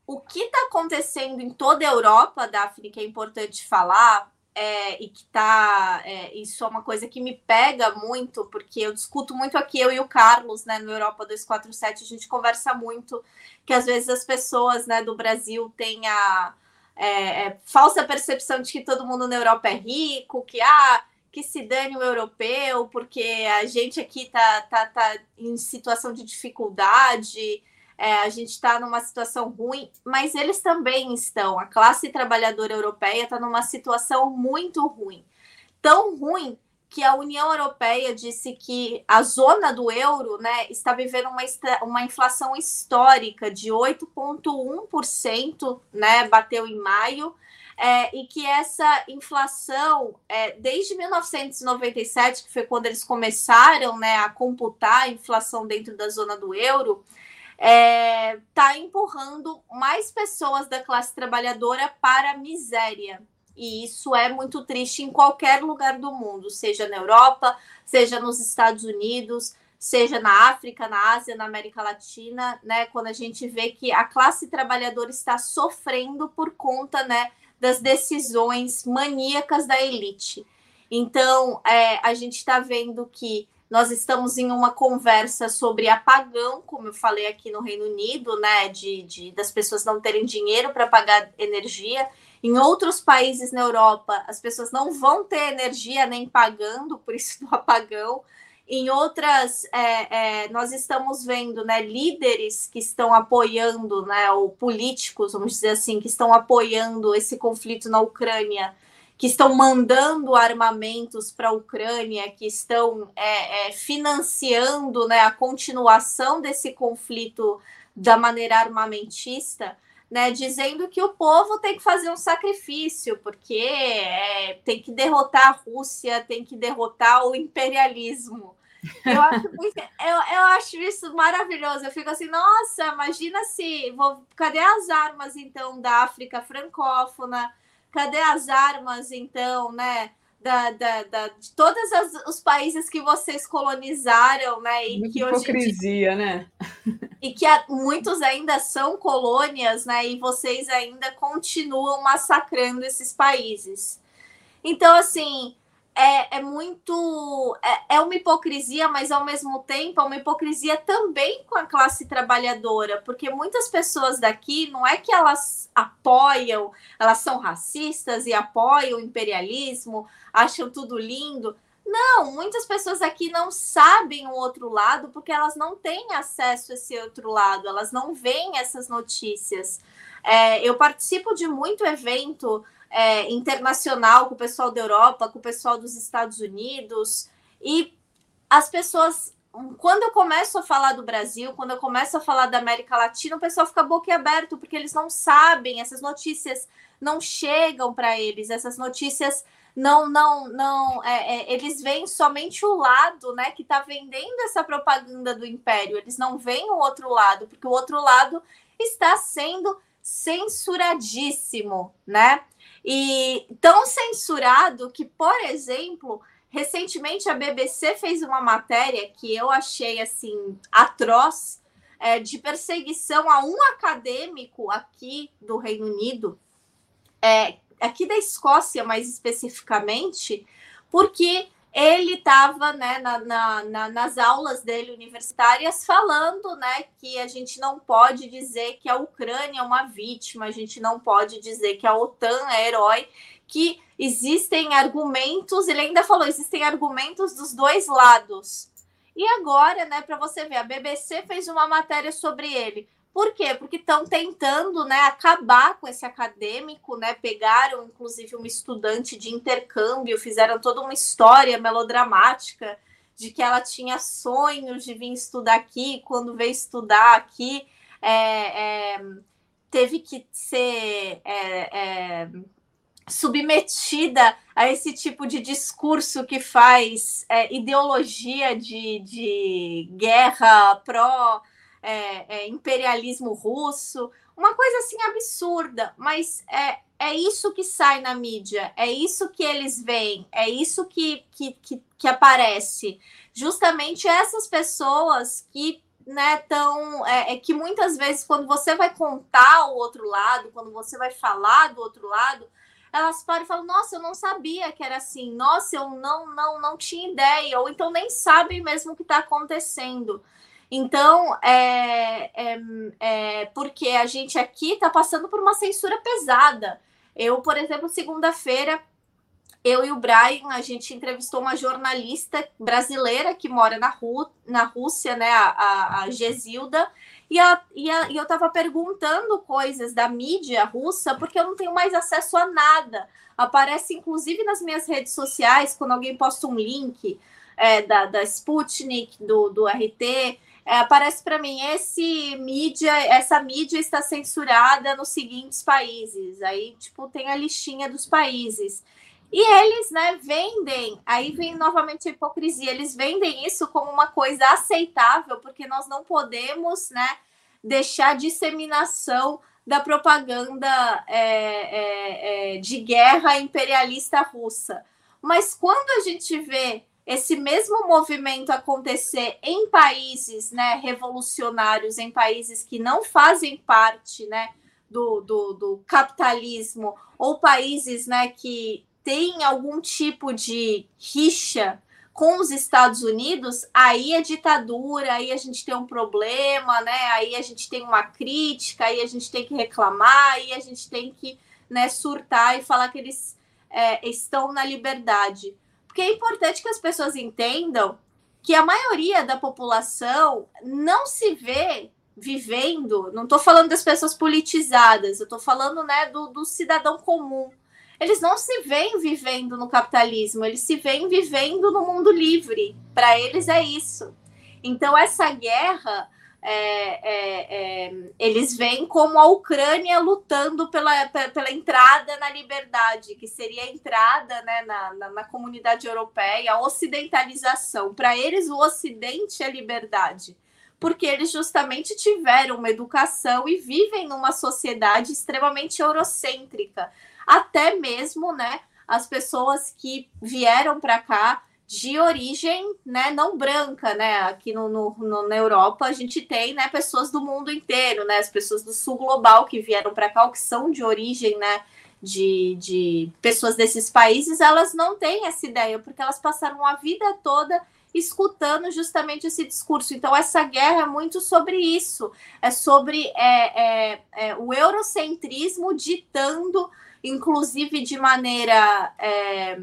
o que está acontecendo em toda a Europa, Daphne, que é importante falar, é, e que tá. É, isso é uma coisa que me pega muito, porque eu discuto muito aqui, eu e o Carlos, né, no Europa 247, a gente conversa muito, que às vezes as pessoas né, do Brasil têm a é, é, falsa percepção de que todo mundo na Europa é rico, que ah, que se dane o europeu, porque a gente aqui tá, tá, tá em situação de dificuldade é, a gente está numa situação ruim, mas eles também estão. A classe trabalhadora europeia está numa situação muito ruim. Tão ruim que a União Europeia disse que a zona do euro né, está vivendo uma, uma inflação histórica de 8,1%, né, bateu em maio, é, e que essa inflação, é, desde 1997, que foi quando eles começaram né, a computar a inflação dentro da zona do euro, está é, tá empurrando mais pessoas da classe trabalhadora para a miséria. E isso é muito triste em qualquer lugar do mundo, seja na Europa, seja nos Estados Unidos, seja na África, na Ásia, na América Latina, né? Quando a gente vê que a classe trabalhadora está sofrendo por conta, né, das decisões maníacas da elite. Então, é, a gente está vendo que nós estamos em uma conversa sobre apagão, como eu falei aqui no Reino Unido, né? De, de das pessoas não terem dinheiro para pagar energia. Em outros países na Europa, as pessoas não vão ter energia nem pagando, por isso <laughs> do apagão. Em outras, é, é, nós estamos vendo né, líderes que estão apoiando, né, ou políticos, vamos dizer assim, que estão apoiando esse conflito na Ucrânia, que estão mandando armamentos para a Ucrânia, que estão é, é, financiando né, a continuação desse conflito da maneira armamentista, né, dizendo que o povo tem que fazer um sacrifício, porque é, tem que derrotar a Rússia, tem que derrotar o imperialismo. Eu acho, muito, <laughs> eu, eu acho isso maravilhoso. Eu fico assim, nossa, imagina se. Vou, cadê as armas, então, da África francófona? Cadê as armas, então, né? Da, da, da, de todos os países que vocês colonizaram, né? E que hipocrisia, hoje né? E que há, muitos ainda são colônias, né? E vocês ainda continuam massacrando esses países. Então, assim, é, é muito. É, é, uma hipocrisia, mas ao mesmo tempo é uma hipocrisia também com a classe trabalhadora, porque muitas pessoas daqui não é que elas apoiam, elas são racistas e apoiam o imperialismo, acham tudo lindo. Não, muitas pessoas aqui não sabem o outro lado porque elas não têm acesso a esse outro lado, elas não veem essas notícias. É, eu participo de muito evento é, internacional com o pessoal da Europa, com o pessoal dos Estados Unidos. E as pessoas, quando eu começo a falar do Brasil, quando eu começo a falar da América Latina, o pessoal fica boquiaberto, porque eles não sabem, essas notícias não chegam para eles, essas notícias não, não, não, é, é, eles veem somente o lado, né, que está vendendo essa propaganda do império. Eles não veem o outro lado, porque o outro lado está sendo censuradíssimo, né? E tão censurado que, por exemplo, recentemente a BBC fez uma matéria que eu achei assim atroz é, de perseguição a um acadêmico aqui do Reino Unido, é, aqui da Escócia mais especificamente, porque ele estava né, na, na, na, nas aulas dele universitárias falando né, que a gente não pode dizer que a Ucrânia é uma vítima, a gente não pode dizer que a OTAN é herói, que existem argumentos, ele ainda falou, existem argumentos dos dois lados. E agora, né, para você ver, a BBC fez uma matéria sobre ele. Por quê? Porque estão tentando né, acabar com esse acadêmico, né? Pegaram, inclusive, uma estudante de intercâmbio, fizeram toda uma história melodramática de que ela tinha sonhos de vir estudar aqui, quando veio estudar aqui, é, é, teve que ser é, é submetida a esse tipo de discurso que faz é, ideologia de, de guerra pró é, é, imperialismo russo, uma coisa assim absurda, mas é, é isso que sai na mídia, é isso que eles veem, é isso que, que, que, que aparece. Justamente essas pessoas que né, tão. É, é, que muitas vezes, quando você vai contar o outro lado, quando você vai falar do outro lado, elas param e falam: Nossa, eu não sabia que era assim, nossa, eu não, não, não tinha ideia, ou então nem sabem mesmo o que está acontecendo. Então, é, é, é, porque a gente aqui está passando por uma censura pesada. Eu, por exemplo, segunda-feira eu e o Brian, a gente entrevistou uma jornalista brasileira que mora na, Ru na Rússia, né, a, a, Gesilda, e, a, e, a, e eu estava perguntando coisas da mídia russa, porque eu não tenho mais acesso a nada. Aparece, inclusive, nas minhas redes sociais, quando alguém posta um link é, da, da Sputnik, do, do RT, é, aparece para mim, esse mídia, essa mídia está censurada nos seguintes países. Aí, tipo, tem a listinha dos países. E eles, né, vendem, aí vem novamente a hipocrisia, eles vendem isso como uma coisa aceitável, porque nós não podemos, né, deixar a disseminação da propaganda é, é, é, de guerra imperialista russa. Mas quando a gente vê esse mesmo movimento acontecer em países né, revolucionários, em países que não fazem parte né, do, do, do capitalismo, ou países né, que tem algum tipo de rixa com os Estados Unidos, aí é ditadura, aí a gente tem um problema, né? Aí a gente tem uma crítica, aí a gente tem que reclamar, aí a gente tem que né, surtar e falar que eles é, estão na liberdade. Porque é importante que as pessoas entendam que a maioria da população não se vê vivendo, não estou falando das pessoas politizadas, eu estou falando né, do, do cidadão comum eles não se veem vivendo no capitalismo, eles se veem vivendo no mundo livre. Para eles é isso. Então, essa guerra, é, é, é, eles veem como a Ucrânia lutando pela, pela entrada na liberdade, que seria a entrada né, na, na, na comunidade europeia, a ocidentalização. Para eles, o Ocidente é liberdade porque eles justamente tiveram uma educação e vivem numa sociedade extremamente eurocêntrica até mesmo, né, as pessoas que vieram para cá de origem, né, não branca, né, aqui no, no, no, na Europa a gente tem, né, pessoas do mundo inteiro, né, as pessoas do sul global que vieram para cá, que são de origem, né, de, de pessoas desses países, elas não têm essa ideia, porque elas passaram a vida toda escutando justamente esse discurso. Então, essa guerra é muito sobre isso, é sobre é, é, é, o eurocentrismo ditando inclusive de maneira é,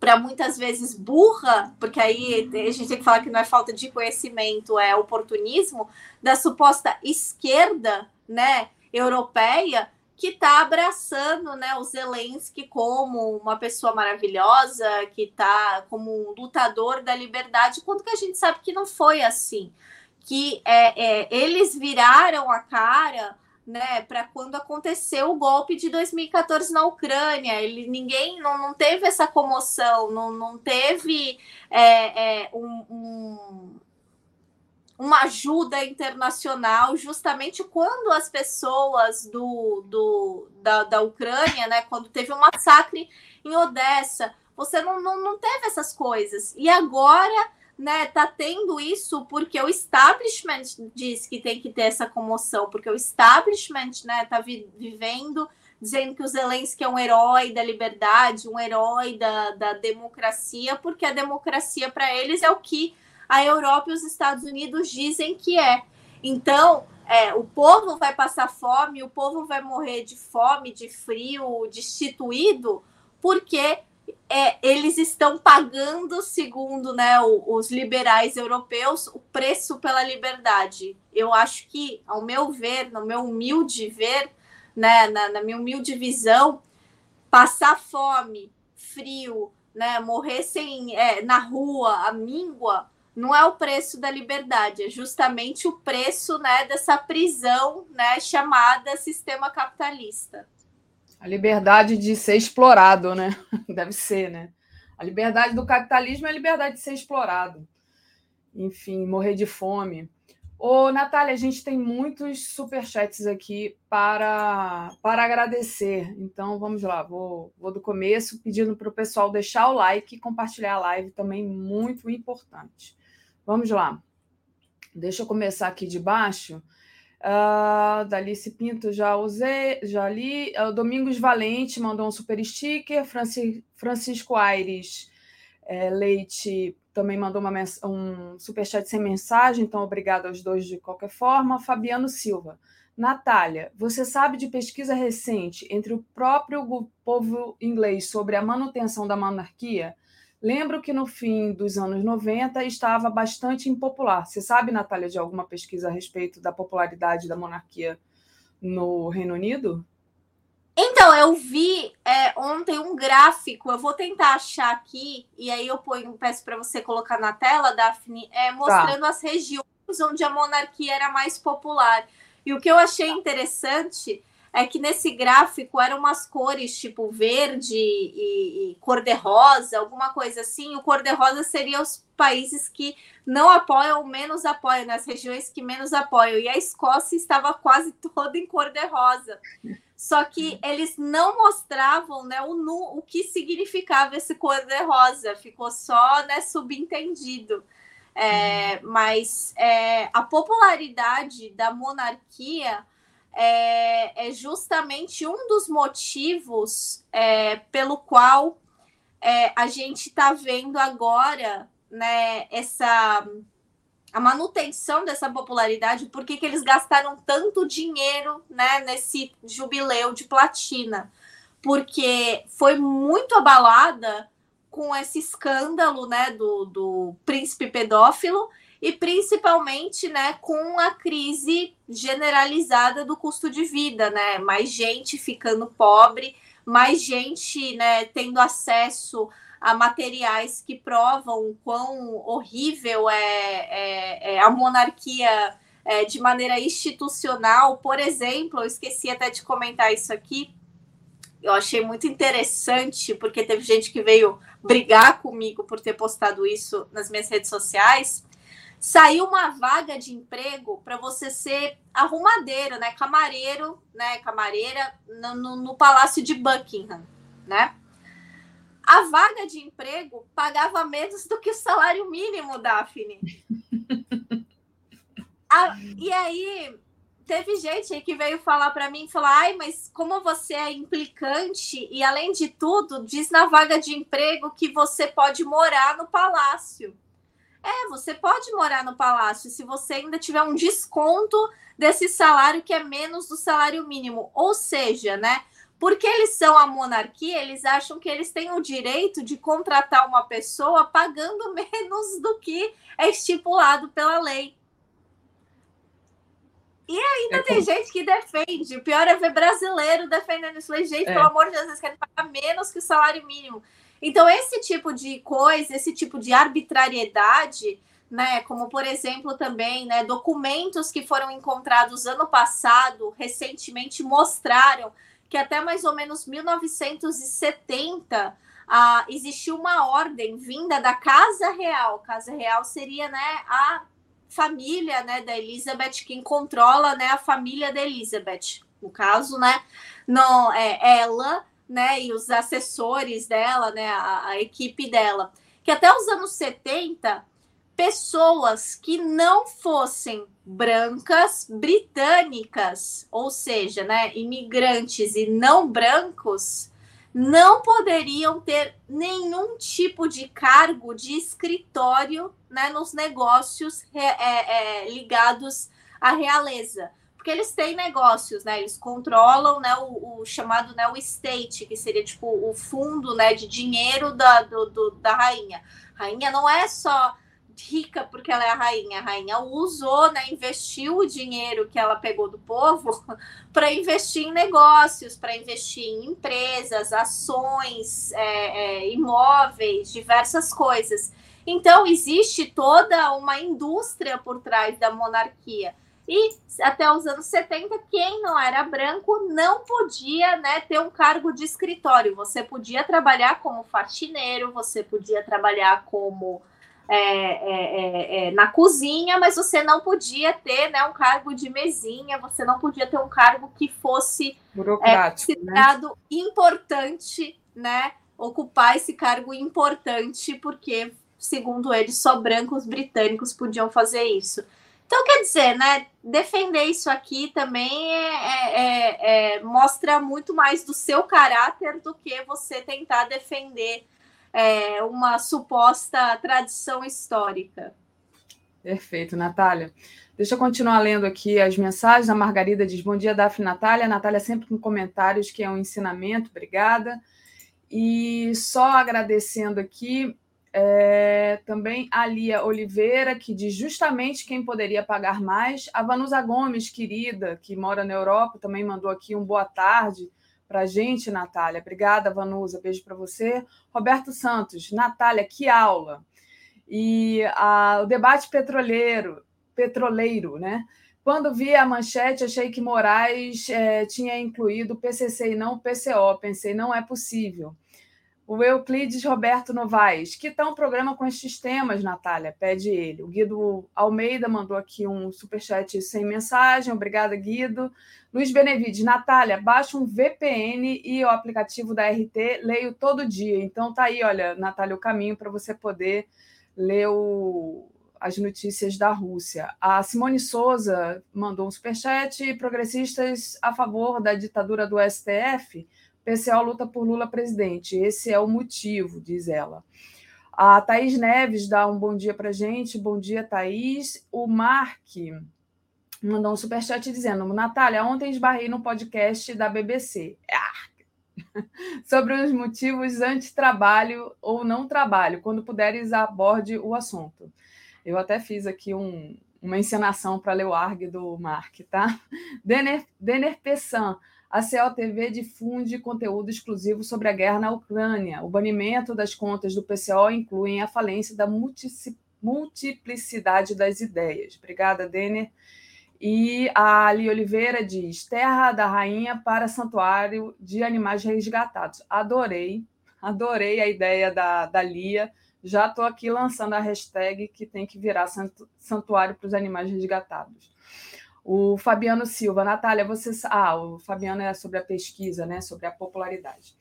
para muitas vezes burra, porque aí a gente tem que falar que não é falta de conhecimento, é oportunismo, da suposta esquerda né, europeia que está abraçando né, o Zelensky como uma pessoa maravilhosa, que está como um lutador da liberdade, quando que a gente sabe que não foi assim. Que é, é, eles viraram a cara né, para quando aconteceu o golpe de 2014 na Ucrânia. Ele, ninguém não, não teve essa comoção, não, não teve é, é, um, um, uma ajuda internacional, justamente quando as pessoas do, do, da, da Ucrânia, né, quando teve um massacre em Odessa, você não, não, não teve essas coisas. E agora né, tá tendo isso porque o establishment diz que tem que ter essa comoção, porque o establishment, né, tá vi vivendo dizendo que o Zelensky é um herói da liberdade, um herói da, da democracia, porque a democracia para eles é o que a Europa e os Estados Unidos dizem que é. Então, é, o povo vai passar fome, o povo vai morrer de fome, de frio, destituído, porque é, eles estão pagando, segundo né, os liberais europeus, o preço pela liberdade. Eu acho que, ao meu ver, no meu humilde ver, né, na, na minha humilde visão, passar fome, frio, né, morrer sem, é, na rua, a míngua, não é o preço da liberdade, é justamente o preço né, dessa prisão né, chamada sistema capitalista. A liberdade de ser explorado, né? <laughs> Deve ser, né? A liberdade do capitalismo é a liberdade de ser explorado. Enfim, morrer de fome. Ô, Natália, a gente tem muitos superchats aqui para, para agradecer. Então, vamos lá, vou, vou do começo, pedindo para o pessoal deixar o like e compartilhar a live também, muito importante. Vamos lá. Deixa eu começar aqui de baixo. Uh, Dalice Pinto já usei, já li. Uh, Domingos Valente mandou um super sticker. Franci, Francisco Aires é, Leite também mandou uma, um superchat sem mensagem, então obrigado aos dois de qualquer forma. Fabiano Silva. Natália, você sabe de pesquisa recente entre o próprio povo inglês sobre a manutenção da monarquia? Lembro que no fim dos anos 90 estava bastante impopular. Você sabe, Natália, de alguma pesquisa a respeito da popularidade da monarquia no Reino Unido? Então, eu vi é, ontem um gráfico, eu vou tentar achar aqui, e aí eu ponho, peço para você colocar na tela, Daphne, é, mostrando tá. as regiões onde a monarquia era mais popular. E o que eu achei interessante é que nesse gráfico eram umas cores tipo verde e, e cor-de-rosa, alguma coisa assim. O cor-de-rosa seria os países que não apoiam ou menos apoiam, nas né? regiões que menos apoiam. E a Escócia estava quase <laughs> toda em cor-de-rosa. Só que eles não mostravam né, o, nu, o que significava esse cor-de-rosa, ficou só né, subentendido. É, mas é, a popularidade da monarquia é, é justamente um dos motivos é, pelo qual é, a gente está vendo agora né, essa a manutenção dessa popularidade, por que eles gastaram tanto dinheiro né, nesse jubileu de platina? Porque foi muito abalada com esse escândalo né, do, do príncipe pedófilo e principalmente né, com a crise generalizada do custo de vida, né? Mais gente ficando pobre, mais gente né, tendo acesso a materiais que provam quão horrível é, é, é a monarquia é, de maneira institucional. Por exemplo, eu esqueci até de comentar isso aqui. Eu achei muito interessante, porque teve gente que veio brigar comigo por ter postado isso nas minhas redes sociais saiu uma vaga de emprego para você ser arrumadeiro, né? Camareiro, né? Camareira no, no, no, Palácio de Buckingham, né? A vaga de emprego pagava menos do que o salário mínimo, Daphne. <laughs> a, e aí teve gente que veio falar para mim, falar, ai, mas como você é implicante e além de tudo diz na vaga de emprego que você pode morar no palácio. É, você pode morar no palácio se você ainda tiver um desconto desse salário que é menos do salário mínimo. Ou seja, né? Porque eles são a monarquia, eles acham que eles têm o direito de contratar uma pessoa pagando <laughs> menos do que é estipulado pela lei. E ainda é tem como... gente que defende. O pior é ver brasileiro defendendo isso. Gente, é. pelo amor de Deus, eles querem pagar menos que o salário mínimo. Então, esse tipo de coisa, esse tipo de arbitrariedade, né, como por exemplo também, né, documentos que foram encontrados ano passado, recentemente mostraram que até mais ou menos 1970 ah, existiu uma ordem vinda da Casa Real. Casa Real seria, né, a família, né, da Elizabeth quem controla, né, a família da Elizabeth. No caso, né, não é ela né, e os assessores dela, né, a, a equipe dela, que até os anos 70, pessoas que não fossem brancas britânicas, ou seja, né, imigrantes e não brancos, não poderiam ter nenhum tipo de cargo de escritório né, nos negócios é, é, ligados à realeza porque eles têm negócios, né? Eles controlam, né, o, o, chamado, né, o estate, que seria tipo o fundo, né, de dinheiro da, do, do, da rainha. Rainha não é só rica porque ela é a rainha, a rainha usou, né, investiu o dinheiro que ela pegou do povo <laughs> para investir em negócios, para investir em empresas, ações, é, é, imóveis, diversas coisas. Então existe toda uma indústria por trás da monarquia. E até os anos 70, quem não era branco não podia né, ter um cargo de escritório. Você podia trabalhar como faxineiro, você podia trabalhar como é, é, é, é, na cozinha, mas você não podia ter né, um cargo de mesinha, você não podia ter um cargo que fosse é, considerado né? importante, né? Ocupar esse cargo importante, porque, segundo eles, só brancos britânicos podiam fazer isso. Então, quer dizer, né? Defender isso aqui também é, é, é, é mostra muito mais do seu caráter do que você tentar defender é, uma suposta tradição histórica. Perfeito, Natália. Deixa eu continuar lendo aqui as mensagens. A Margarida diz: Bom dia, Dafne Natália. Natália sempre com comentários que é um ensinamento, obrigada. E só agradecendo aqui é, também a Lia Oliveira, que diz justamente quem poderia pagar mais. A Vanusa Gomes, querida, que mora na Europa, também mandou aqui um boa tarde para a gente, Natália. Obrigada, Vanusa. Beijo para você. Roberto Santos, Natália, que aula. E a, o debate petroleiro, petroleiro, né? Quando vi a manchete, achei que Moraes é, tinha incluído PCC e não PCO. Pensei, não é possível. O Euclides Roberto Novaes, que tal um programa com estes temas, Natália? Pede ele. O Guido Almeida mandou aqui um superchat sem mensagem. Obrigada, Guido. Luiz Benevides, Natália, baixa um VPN e o aplicativo da RT, leio todo dia. Então tá aí, olha, Natália, o caminho para você poder ler o, as notícias da Rússia. A Simone Souza mandou um superchat. Progressistas a favor da ditadura do STF. PCO luta por Lula presidente. Esse é o motivo, diz ela. A Thaís Neves dá um bom dia para gente. Bom dia, Thaís. O Mark mandou um superchat dizendo: Natália, ontem esbarrei no podcast da BBC. Ah! <laughs> Sobre os motivos anti-trabalho ou não trabalho, quando puderes aborde o assunto. Eu até fiz aqui um, uma encenação para ler o ARG do Mark, tá? <laughs> Denner, Denner Pessan, a COTV difunde conteúdo exclusivo sobre a guerra na Ucrânia. O banimento das contas do PCO inclui a falência da multiplicidade das ideias. Obrigada, Denner. E a Ali Oliveira diz: Terra da Rainha para Santuário de Animais Resgatados. Adorei, adorei a ideia da, da Lia já estou aqui lançando a hashtag que tem que virar santuário para os animais resgatados. O Fabiano Silva, Natália, você. Ah, o Fabiano é sobre a pesquisa, né? Sobre a popularidade.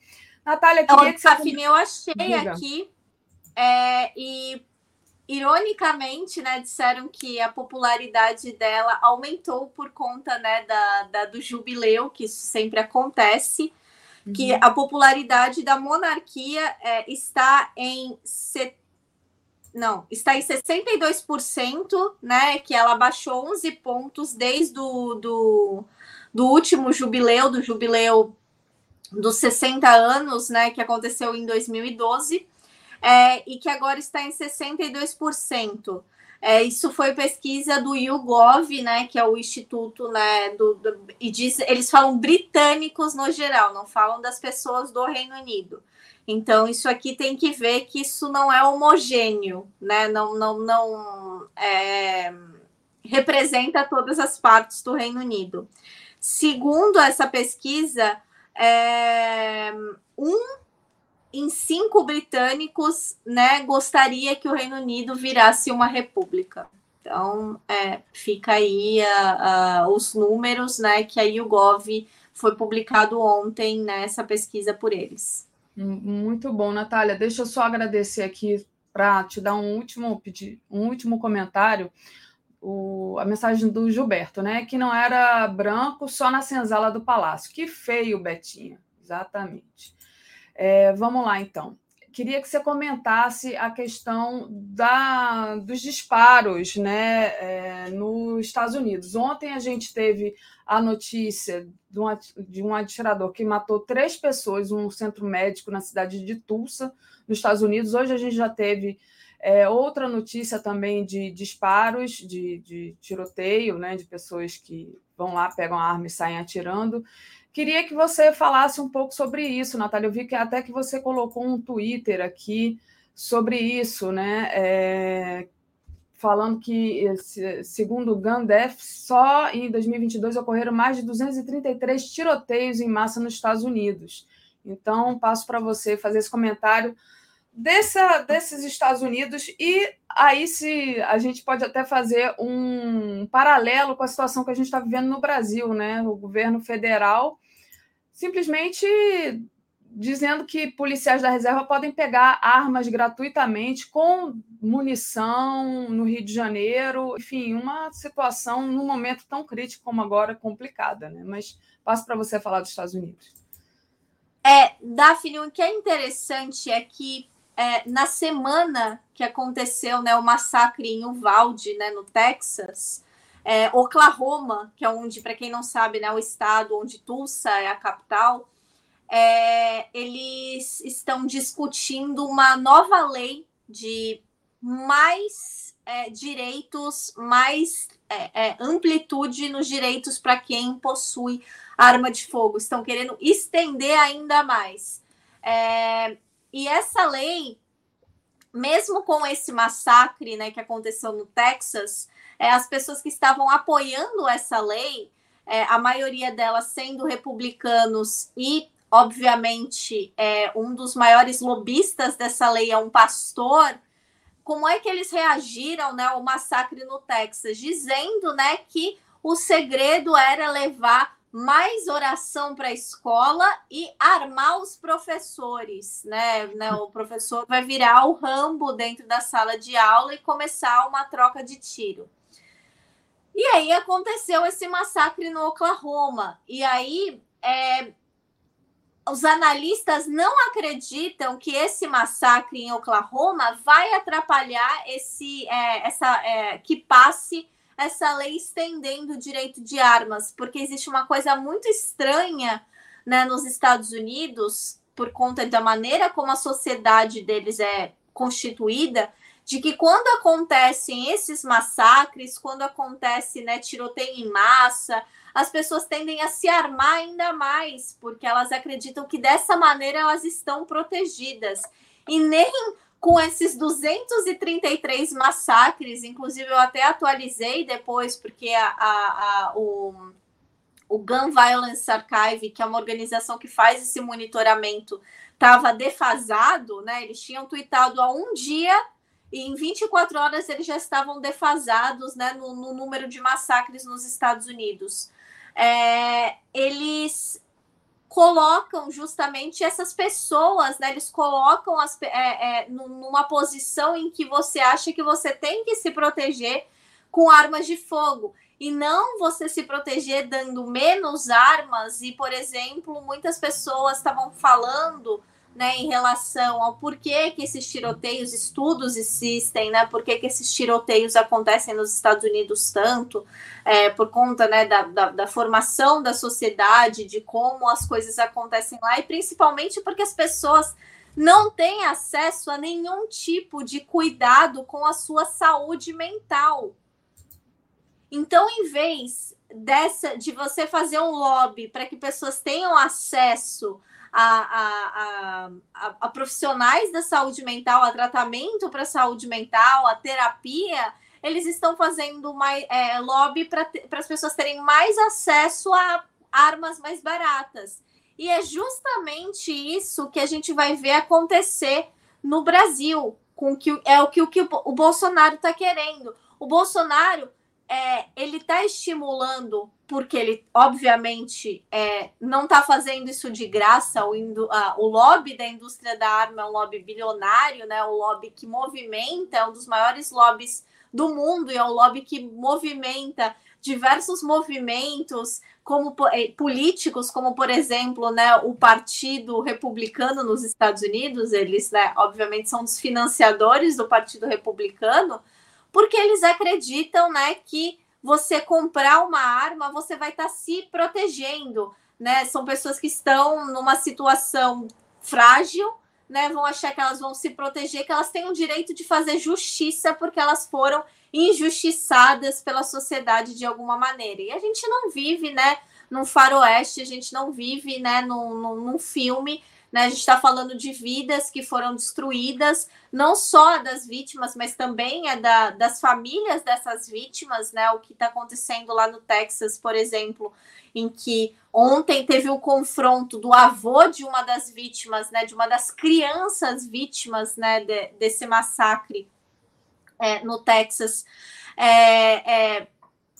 Natália, queria que você. eu achei Diga. aqui. É, e ironicamente, né, disseram que a popularidade dela aumentou por conta né, da, da do jubileu, que isso sempre acontece que uhum. a popularidade da monarquia é, está em set... não, está em 62%, né, que ela baixou 11 pontos desde do, do, do último jubileu, do jubileu dos 60 anos, né, que aconteceu em 2012, é, e que agora está em 62%. É, isso foi pesquisa do YouGov, né, que é o instituto, né, do, do, e diz, eles falam britânicos no geral, não falam das pessoas do Reino Unido. Então isso aqui tem que ver que isso não é homogêneo, né, não, não, não é, representa todas as partes do Reino Unido. Segundo essa pesquisa, é, um em cinco britânicos né, gostaria que o Reino Unido virasse uma república. Então, é, fica aí uh, uh, os números né, que a YouGov foi publicado ontem nessa pesquisa por eles. Muito bom, Natália. Deixa eu só agradecer aqui para te dar um último pedir, um último comentário. O, a mensagem do Gilberto, né? Que não era branco só na senzala do palácio. Que feio, Betinha. Exatamente. É, vamos lá, então. Queria que você comentasse a questão da, dos disparos né, é, nos Estados Unidos. Ontem a gente teve a notícia de um, atirador que matou três pessoas um centro médico na cidade de Tulsa, nos Estados Unidos. Hoje a gente já teve é, outra notícia também de disparos, de, de tiroteio, né, de pessoas que vão lá, pegam a arma e saem atirando. Queria que você falasse um pouco sobre isso, Natália. Eu vi que até que você colocou um Twitter aqui sobre isso, né? É, falando que, segundo o Gandef, só em 2022 ocorreram mais de 233 tiroteios em massa nos Estados Unidos. Então, passo para você fazer esse comentário dessa, desses Estados Unidos e aí se a gente pode até fazer um paralelo com a situação que a gente está vivendo no Brasil, né? O governo federal simplesmente dizendo que policiais da reserva podem pegar armas gratuitamente com munição no Rio de Janeiro, enfim, uma situação num momento tão crítico como agora complicada, né? Mas passo para você falar dos Estados Unidos. É, Daphne, o que é interessante é que é, na semana que aconteceu né, o massacre em Uvalde, né, no Texas, é, Oklahoma, que é onde, para quem não sabe, né, o estado onde Tulsa é a capital, é, eles estão discutindo uma nova lei de mais é, direitos, mais é, é, amplitude nos direitos para quem possui arma de fogo. Estão querendo estender ainda mais. E essa lei, mesmo com esse massacre né, que aconteceu no Texas, é, as pessoas que estavam apoiando essa lei, é, a maioria delas sendo republicanos e, obviamente, é, um dos maiores lobistas dessa lei é um pastor. Como é que eles reagiram né, ao massacre no Texas? Dizendo né, que o segredo era levar mais oração para a escola e armar os professores, né? né? O professor vai virar o Rambo dentro da sala de aula e começar uma troca de tiro. E aí aconteceu esse massacre no Oklahoma. E aí é, os analistas não acreditam que esse massacre em Oklahoma vai atrapalhar esse, é, essa, é, que passe essa lei estendendo o direito de armas, porque existe uma coisa muito estranha né, nos Estados Unidos, por conta da maneira como a sociedade deles é constituída, de que quando acontecem esses massacres, quando acontece né, tiroteio em massa, as pessoas tendem a se armar ainda mais, porque elas acreditam que dessa maneira elas estão protegidas. E nem com esses 233 massacres, inclusive eu até atualizei depois, porque a, a, a, o, o Gun Violence Archive, que é uma organização que faz esse monitoramento, estava defasado, né? Eles tinham tweetado há um dia e em 24 horas eles já estavam defasados né, no, no número de massacres nos Estados Unidos. É, eles colocam justamente essas pessoas, né? Eles colocam as, é, é, numa posição em que você acha que você tem que se proteger com armas de fogo e não você se proteger dando menos armas. E, por exemplo, muitas pessoas estavam falando né, em relação ao porquê que esses tiroteios, estudos existem, né, por que esses tiroteios acontecem nos Estados Unidos tanto, é, por conta né, da, da, da, formação da sociedade, de como as coisas acontecem lá, e principalmente porque as pessoas não têm acesso a nenhum tipo de cuidado com a sua saúde mental. Então, em vez dessa de você fazer um lobby para que pessoas tenham acesso a, a, a, a profissionais da saúde mental, a tratamento para saúde mental, a terapia, eles estão fazendo mais é, lobby para as pessoas terem mais acesso a armas mais baratas. E é justamente isso que a gente vai ver acontecer no Brasil, com que é o que o, que o Bolsonaro está querendo. O Bolsonaro é, ele está estimulando, porque ele, obviamente, é, não está fazendo isso de graça. O, a, o lobby da indústria da arma é um lobby bilionário, né? o lobby que movimenta, é um dos maiores lobbies do mundo, e é um lobby que movimenta diversos movimentos como é, políticos, como por exemplo, né, o Partido Republicano nos Estados Unidos, eles, né, obviamente, são dos financiadores do Partido Republicano, porque eles acreditam, né, que você comprar uma arma, você vai estar tá se protegendo, né? São pessoas que estão numa situação frágil, né? Vão achar que elas vão se proteger, que elas têm o direito de fazer justiça porque elas foram injustiçadas pela sociedade de alguma maneira. E a gente não vive, né, num faroeste, a gente não vive, né, num, num, num filme né? A gente está falando de vidas que foram destruídas, não só das vítimas, mas também é da, das famílias dessas vítimas, né? O que está acontecendo lá no Texas, por exemplo, em que ontem teve o um confronto do avô de uma das vítimas, né? De uma das crianças vítimas, né? De, desse massacre é, no Texas. É, é,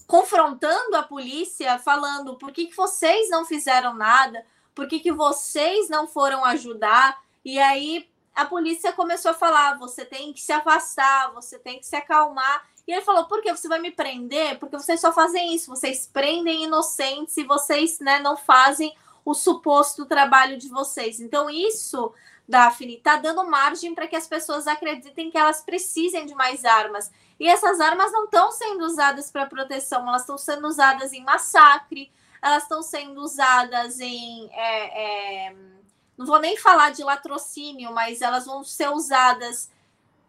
confrontando a polícia, falando por que, que vocês não fizeram nada, Por que, que vocês não foram ajudar? E aí a polícia começou a falar: você tem que se afastar, você tem que se acalmar. E ele falou: por que você vai me prender? Porque vocês só fazem isso, vocês prendem inocentes e vocês né, não fazem o suposto trabalho de vocês. Então, isso, Daphne, está dando margem para que as pessoas acreditem que elas precisem de mais armas. E essas armas não estão sendo usadas para proteção, elas estão sendo usadas em massacre, elas estão sendo usadas em. É, é, não vou nem falar de latrocínio, mas elas vão ser usadas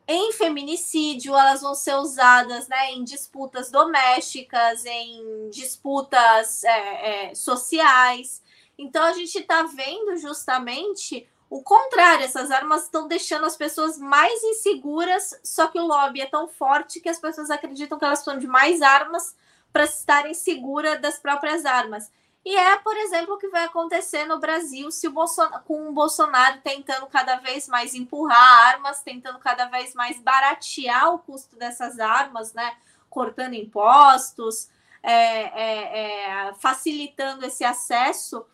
em feminicídio, elas vão ser usadas né, em disputas domésticas, em disputas é, é sociais. Então a gente está vendo justamente o contrário, essas armas estão deixando as pessoas mais inseguras, só que o lobby é tão forte que as pessoas acreditam que elas precisam de mais armas para estarem seguras das próprias armas. E é, por exemplo, o que vai acontecer no Brasil se o Bolsonaro, com o Bolsonaro tentando cada vez mais empurrar armas, tentando cada vez mais baratear o custo dessas armas, né? Cortando impostos, é, é, é, facilitando esse acesso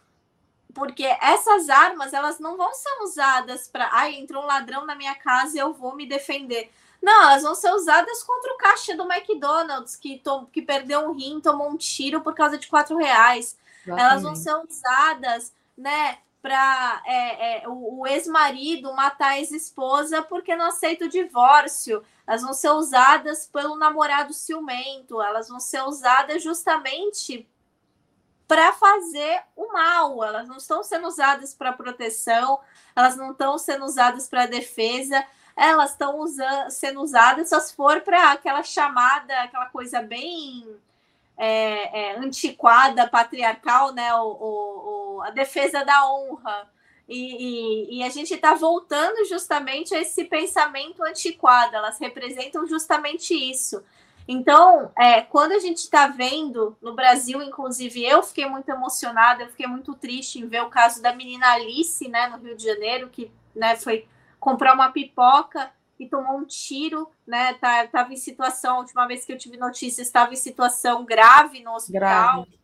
porque essas armas elas não vão ser usadas para, ai, entrou um ladrão na minha casa e eu vou me defender. Não, elas vão ser usadas contra o caixa do McDonald's que, to, que perdeu um rim, tomou um tiro por causa de quatro reais. Exatamente. Elas vão ser usadas, né, para é, é, o, o ex-marido matar a ex-esposa porque não aceita o divórcio. Elas vão ser usadas pelo namorado ciumento. Elas vão ser usadas justamente para fazer o mal. Elas não estão sendo usadas para proteção, elas não estão sendo usadas para defesa, elas estão sendo usadas só se for para aquela chamada, aquela coisa bem é, é, antiquada, patriarcal, né? O, o, o, a defesa da honra. E, e, e a gente está voltando justamente a esse pensamento antiquado, elas representam justamente isso. Então, é, quando a gente está vendo no Brasil, inclusive eu fiquei muito emocionada, eu fiquei muito triste em ver o caso da menina Alice, né, no Rio de Janeiro, que né, foi comprar uma pipoca e tomou um tiro, né? Tá, tava em situação, a última vez que eu tive notícia, estava em situação grave no hospital. Grave.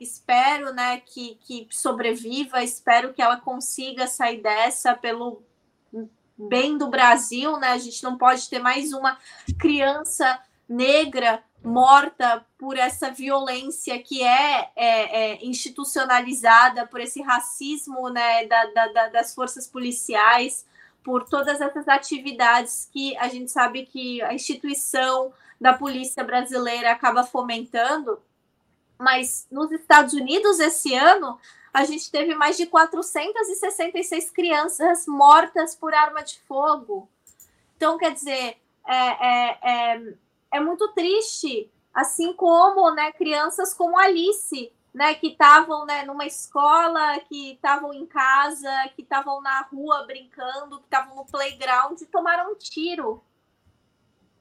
Espero, né, que, que sobreviva, espero que ela consiga sair dessa pelo bem do Brasil, né? A gente não pode ter mais uma criança negra morta por essa violência que é, é, é institucionalizada, por esse racismo né, da, da, das forças policiais, por todas essas atividades que a gente sabe que a instituição da polícia brasileira acaba fomentando. Mas nos Estados Unidos, esse ano, a gente teve mais de 466 crianças mortas por arma de fogo. Então, quer dizer, é, é, é é muito triste, assim como né, crianças como Alice, né, que estavam né, numa escola, que estavam em casa, que estavam na rua brincando, que estavam no playground e tomaram um tiro.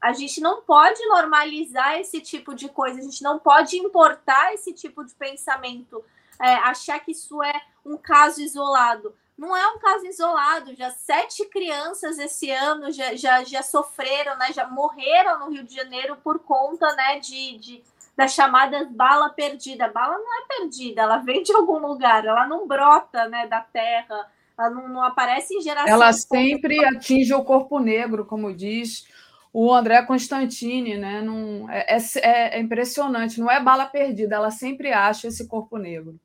A gente não pode normalizar esse tipo de coisa, a gente não pode importar esse tipo de pensamento, é, achar que isso é um caso isolado não é um caso isolado, já sete crianças esse ano já, já, já sofreram, né, já morreram no Rio de Janeiro por conta né, de, de da chamada bala perdida. A bala não é perdida, ela vem de algum lugar, ela não brota né, da terra, ela não, não aparece em geração. Ela sempre atinge o corpo negro, como diz o André Constantini, né? Não, é, é, é impressionante, não é bala perdida, ela sempre acha esse corpo negro.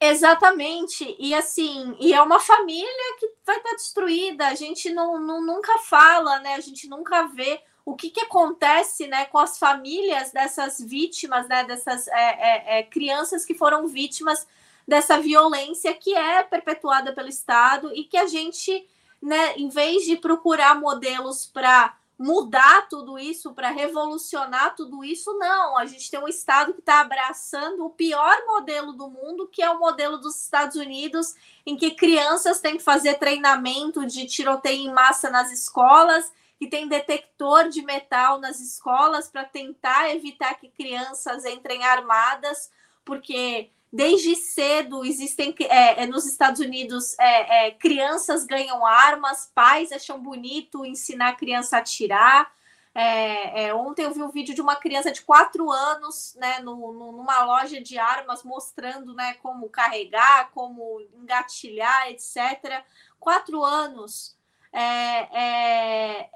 Exatamente. E assim, e é uma família que vai estar destruída. A gente não, não, nunca fala, né? A gente nunca vê o que, que acontece né, com as famílias dessas vítimas, né? Dessas é, é, é, crianças que foram vítimas dessa violência que é perpetuada pelo Estado e que a gente, né, em vez de procurar modelos para mudar tudo isso, para revolucionar tudo isso, não. A gente tem um Estado que está abraçando o pior modelo do mundo, que é o modelo dos Estados Unidos, em que crianças têm que fazer treinamento de tiroteio em massa nas escolas, que tem detector de metal nas escolas para tentar evitar que crianças entrem armadas, porque desde cedo existem é, é, nos Estados Unidos é, é, crianças ganham armas, pais acham bonito ensinar a criança a atirar. É, é, ontem eu vi um vídeo de uma criança de quatro anos, né, no, no, numa loja de armas, mostrando, né, como carregar, como engatilhar, etc. Quatro anos. É,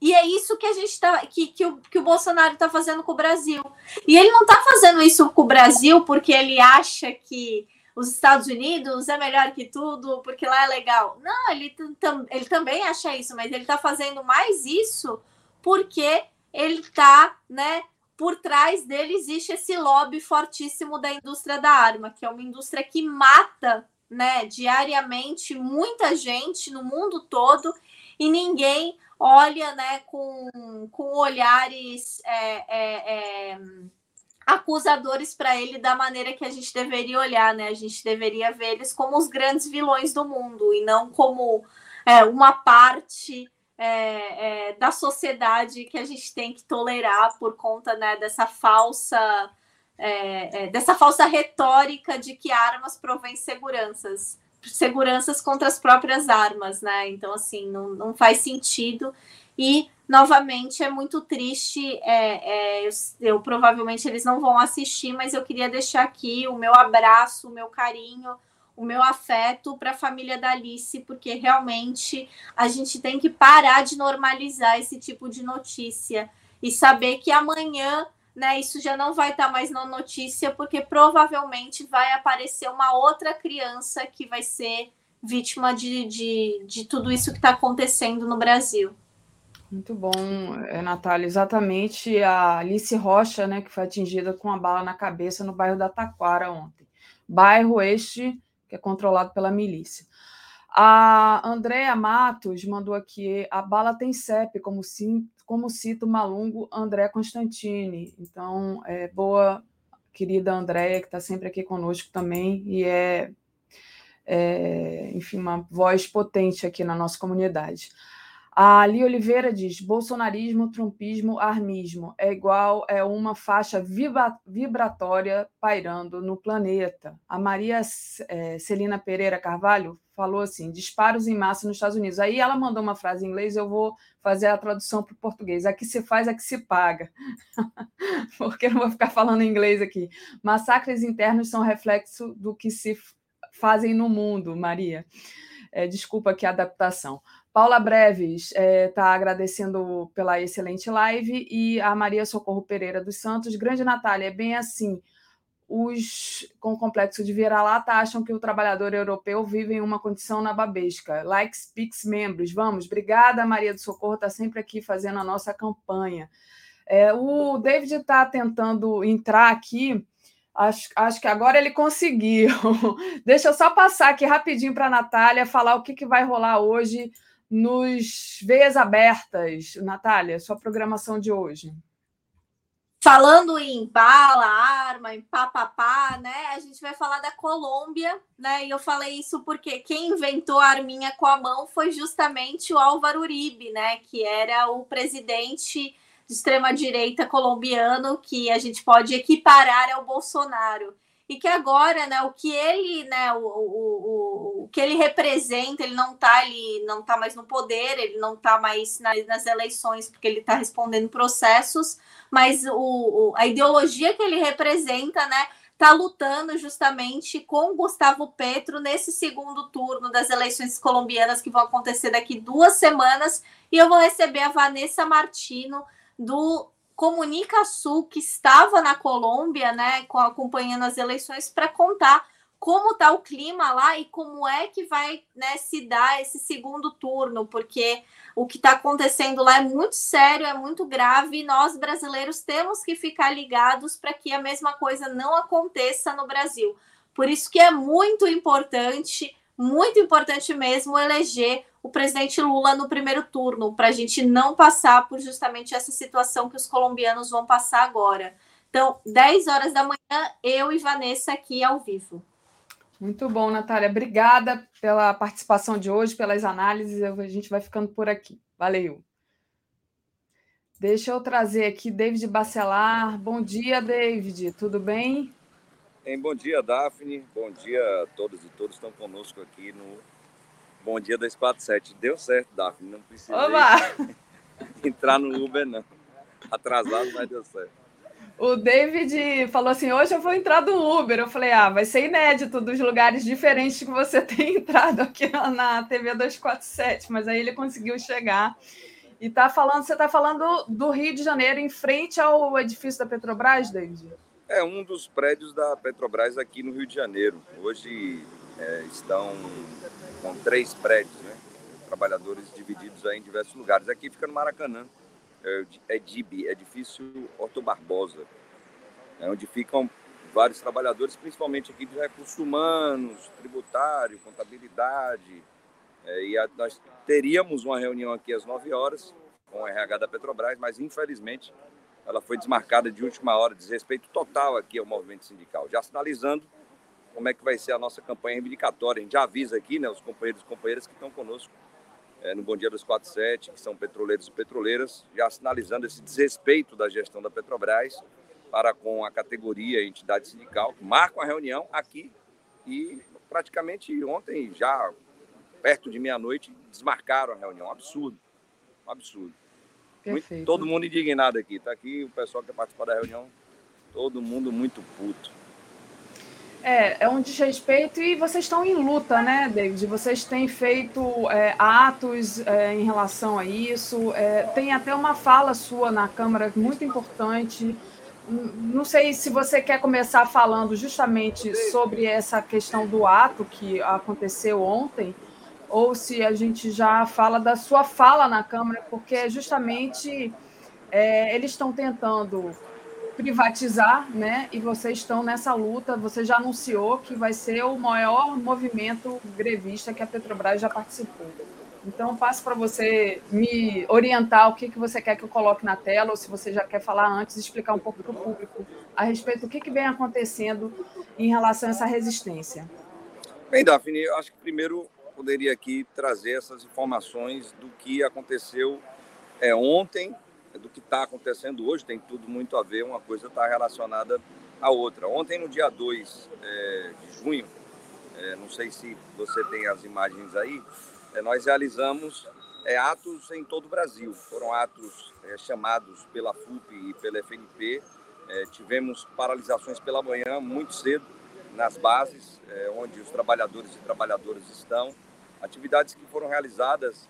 e é isso que a gente tá, que, que, o, que o Bolsonaro está fazendo com o Brasil. E ele não está fazendo isso com o Brasil porque ele acha que os Estados Unidos é melhor que tudo, porque lá é legal. Não, ele, ele também acha isso, mas ele está fazendo mais isso porque ele está, né? Por trás dele existe esse lobby fortíssimo da indústria da arma, que é uma indústria que mata, né, diariamente muita gente no mundo todo e ninguém olha, né, com, com olhares é, é, é, acusadores para ele da maneira que a gente deveria olhar, né? A gente deveria ver eles como os grandes vilões do mundo e não como é, uma parte é, é, da sociedade que a gente tem que tolerar por conta né, dessa falsa é, é, dessa falsa retórica de que armas provêm seguranças seguranças contra as próprias armas, né? Então assim não, não faz sentido e novamente é muito triste. É, é, eu, eu, provavelmente eles não vão assistir, mas eu queria deixar aqui o meu abraço, o meu carinho o meu afeto para a família da Alice, porque realmente a gente tem que parar de normalizar esse tipo de notícia e saber que amanhã, né, isso já não vai estar tá mais na notícia, porque provavelmente vai aparecer uma outra criança que vai ser vítima de, de, de tudo isso que está acontecendo no Brasil. Muito bom, é, Natália. Exatamente a Alice Rocha, né, que foi atingida com uma bala na cabeça no bairro da Taquara ontem. Bairro este que é controlado pela milícia. A Andréa Matos mandou aqui: a bala tem CEP, como, sim, como cita o malungo André Constantini. Então, é, boa, querida Andréa, que está sempre aqui conosco também, e é, é, enfim, uma voz potente aqui na nossa comunidade. A Ali Oliveira diz: bolsonarismo, trumpismo, armismo é igual é uma faixa vibra, vibratória pairando no planeta. A Maria é, Celina Pereira Carvalho falou assim: disparos em massa nos Estados Unidos. Aí ela mandou uma frase em inglês, eu vou fazer a tradução para o português. Aqui se faz, aqui se paga. <laughs> Porque eu não vou ficar falando em inglês aqui. Massacres internos são reflexo do que se fazem no mundo, Maria. É, desculpa aqui a adaptação. Paula Breves está é, tá agradecendo pela excelente live e a Maria Socorro Pereira dos Santos. Grande Natália, é bem assim. Os com o complexo de vira-lata acham que o trabalhador europeu vive em uma condição nababesca. Likes, Pix, membros. Vamos. Obrigada, Maria do Socorro, está sempre aqui fazendo a nossa campanha. É, o David está tentando entrar aqui. Acho, acho que agora ele conseguiu. <laughs> Deixa eu só passar aqui rapidinho para a Natália falar o que, que vai rolar hoje nos Veias Abertas. Natália, sua programação de hoje. Falando em bala, arma, em papapá, né? A gente vai falar da Colômbia, né? E eu falei isso porque quem inventou a arminha com a mão foi justamente o Álvaro Uribe, né? Que era o presidente de extrema-direita colombiano que a gente pode equiparar ao Bolsonaro e que agora, né, o que ele, né, o, o, o, o que ele representa, ele não está ali, não está mais no poder, ele não está mais nas, nas eleições porque ele está respondendo processos, mas o, a ideologia que ele representa, né, está lutando justamente com Gustavo Petro nesse segundo turno das eleições colombianas que vão acontecer daqui duas semanas. E eu vou receber a Vanessa Martino do Comunica Sul, que estava na Colômbia, né, acompanhando as eleições, para contar como está o clima lá e como é que vai né, se dar esse segundo turno, porque o que está acontecendo lá é muito sério, é muito grave, e nós brasileiros temos que ficar ligados para que a mesma coisa não aconteça no Brasil. Por isso que é muito importante, muito importante mesmo, eleger o presidente Lula no primeiro turno, para a gente não passar por justamente essa situação que os colombianos vão passar agora. Então, 10 horas da manhã, eu e Vanessa aqui ao vivo. Muito bom, Natália. Obrigada pela participação de hoje, pelas análises. A gente vai ficando por aqui. Valeu. Deixa eu trazer aqui David Bacelar. Bom dia, David. Tudo bem? Bem, bom dia, Daphne. Bom dia a todos e todos que estão conosco aqui no Bom dia 247. Deu certo, Daphne. Não precisa. <laughs> Entrar no Uber, não. Atrasado, mas deu certo. O David falou assim: hoje eu vou entrar do Uber. Eu falei: ah, vai ser inédito dos lugares diferentes que você <laughs> tem entrado aqui na TV 247, mas aí ele conseguiu chegar. E tá falando, você está falando do Rio de Janeiro, em frente ao edifício da Petrobras, David? É um dos prédios da Petrobras aqui no Rio de Janeiro. Hoje é, estão com três prédios, né? Trabalhadores divididos em diversos lugares. Aqui fica no Maracanã é DIB, Edifício Otto Barbosa, é onde ficam vários trabalhadores, principalmente aqui de recursos humanos, tributário, contabilidade. É, e a, nós teríamos uma reunião aqui às 9 horas com o RH da Petrobras, mas infelizmente ela foi desmarcada de última hora, desrespeito total aqui ao movimento sindical, já sinalizando como é que vai ser a nossa campanha reivindicatória. A gente já avisa aqui, né, os companheiros e companheiras que estão conosco é, no Bom Dia 247, que são petroleiros e petroleiras, já sinalizando esse desrespeito da gestão da Petrobras para com a categoria e entidade sindical, que marcam a reunião aqui e praticamente ontem, já perto de meia-noite, desmarcaram a reunião. Um absurdo. Um absurdo. Muito, todo mundo indignado aqui. Está aqui o pessoal que participar da reunião, todo mundo muito puto. É, é um desrespeito e vocês estão em luta, né, David? Vocês têm feito é, atos é, em relação a isso. É, tem até uma fala sua na Câmara muito importante. Não sei se você quer começar falando justamente sobre essa questão do ato que aconteceu ontem, ou se a gente já fala da sua fala na Câmara, porque justamente é, eles estão tentando privatizar, né? E vocês estão nessa luta. Você já anunciou que vai ser o maior movimento grevista que a Petrobras já participou. Então, passo para você me orientar o que, que você quer que eu coloque na tela, ou se você já quer falar antes, explicar um pouco para o público a respeito do que, que vem acontecendo em relação a essa resistência. Bem, Daphne, eu acho que primeiro poderia aqui trazer essas informações do que aconteceu é, ontem do que está acontecendo hoje, tem tudo muito a ver, uma coisa está relacionada à outra. Ontem, no dia 2 é, de junho, é, não sei se você tem as imagens aí, é, nós realizamos é, atos em todo o Brasil. Foram atos é, chamados pela FUP e pela FNP. É, tivemos paralisações pela manhã, muito cedo, nas bases, onde os trabalhadores e trabalhadoras estão. Atividades que foram realizadas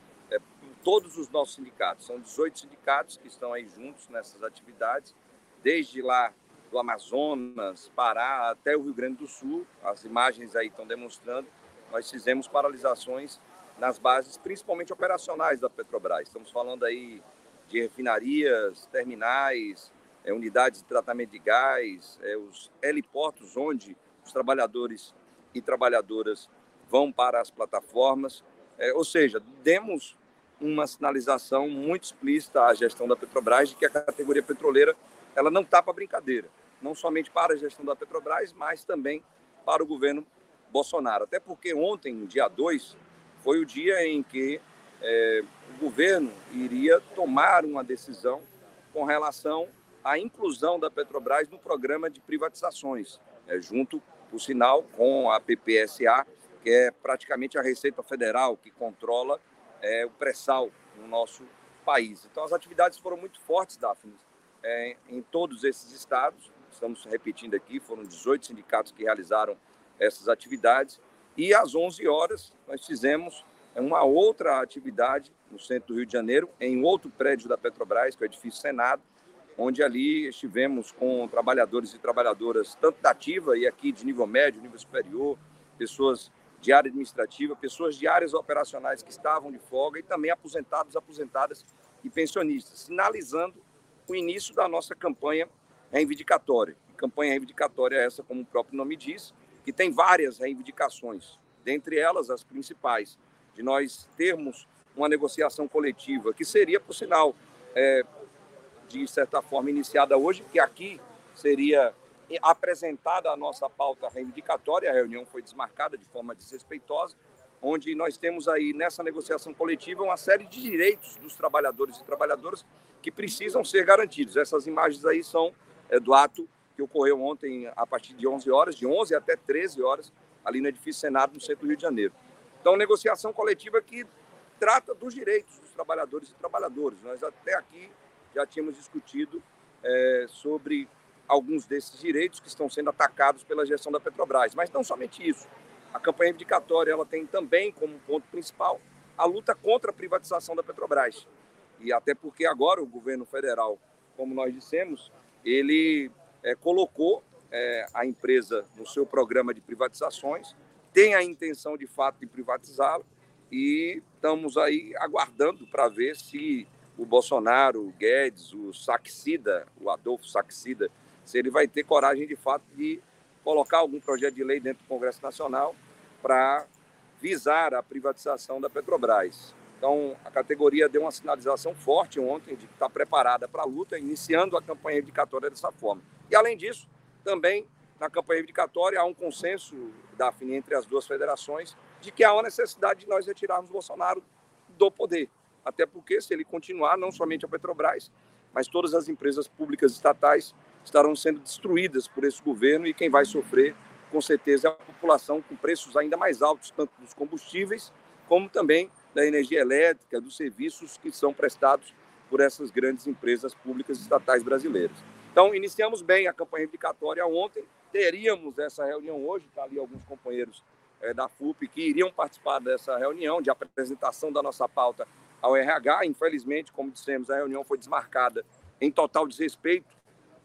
todos os nossos sindicatos. São 18 sindicatos que estão aí juntos nessas atividades, desde lá do Amazonas, Pará, até o Rio Grande do Sul. As imagens aí estão demonstrando. Nós fizemos paralisações nas bases, principalmente operacionais da Petrobras. Estamos falando aí de refinarias, terminais, é, unidades de tratamento de gás, é, os heliportos onde os trabalhadores e trabalhadoras vão para as plataformas. É, ou seja, demos uma sinalização muito explícita à gestão da Petrobras de que a categoria petroleira ela não está para brincadeira, não somente para a gestão da Petrobras, mas também para o governo Bolsonaro. Até porque ontem, dia 2, foi o dia em que é, o governo iria tomar uma decisão com relação à inclusão da Petrobras no programa de privatizações, é, junto, por sinal, com a PPSA, que é praticamente a Receita Federal que controla é, o pré-sal no nosso país. Então, as atividades foram muito fortes, Daphne, é, em todos esses estados. Estamos repetindo aqui, foram 18 sindicatos que realizaram essas atividades. E às 11 horas, nós fizemos uma outra atividade no centro do Rio de Janeiro, em outro prédio da Petrobras, que é o edifício Senado, onde ali estivemos com trabalhadores e trabalhadoras, tanto da ativa e aqui de nível médio, nível superior, pessoas de área administrativa, pessoas de áreas operacionais que estavam de folga e também aposentados, aposentadas e pensionistas, sinalizando o início da nossa campanha reivindicatória. Campanha reivindicatória é essa, como o próprio nome diz, que tem várias reivindicações, dentre elas as principais, de nós termos uma negociação coletiva, que seria, por sinal, é, de certa forma iniciada hoje, que aqui seria apresentada a nossa pauta reivindicatória, a reunião foi desmarcada de forma desrespeitosa, onde nós temos aí nessa negociação coletiva uma série de direitos dos trabalhadores e trabalhadoras que precisam ser garantidos. Essas imagens aí são é, do ato que ocorreu ontem a partir de 11 horas, de 11 até 13 horas, ali no edifício Senado, no centro do Rio de Janeiro. Então, negociação coletiva que trata dos direitos dos trabalhadores e trabalhadoras. Nós até aqui já tínhamos discutido é, sobre alguns desses direitos que estão sendo atacados pela gestão da Petrobras. Mas não somente isso. A campanha reivindicatória ela tem também como ponto principal a luta contra a privatização da Petrobras. E até porque agora o governo federal, como nós dissemos, ele é, colocou é, a empresa no seu programa de privatizações, tem a intenção de fato de privatizá-la e estamos aí aguardando para ver se o Bolsonaro, o Guedes, o Saxida, o Adolfo Saxida, se ele vai ter coragem de fato de colocar algum projeto de lei dentro do Congresso Nacional para visar a privatização da Petrobras. Então, a categoria deu uma sinalização forte ontem de que está preparada para a luta, iniciando a campanha reivindicatória dessa forma. E, além disso, também na campanha reivindicatória há um consenso da FINI entre as duas federações de que há uma necessidade de nós retirarmos Bolsonaro do poder. Até porque, se ele continuar, não somente a Petrobras, mas todas as empresas públicas estatais estarão sendo destruídas por esse governo e quem vai sofrer, com certeza, é a população com preços ainda mais altos, tanto dos combustíveis, como também da energia elétrica, dos serviços que são prestados por essas grandes empresas públicas estatais brasileiras. Então, iniciamos bem a campanha reivindicatória ontem, teríamos essa reunião hoje, está ali alguns companheiros é, da FUP que iriam participar dessa reunião de apresentação da nossa pauta ao RH. Infelizmente, como dissemos, a reunião foi desmarcada em total desrespeito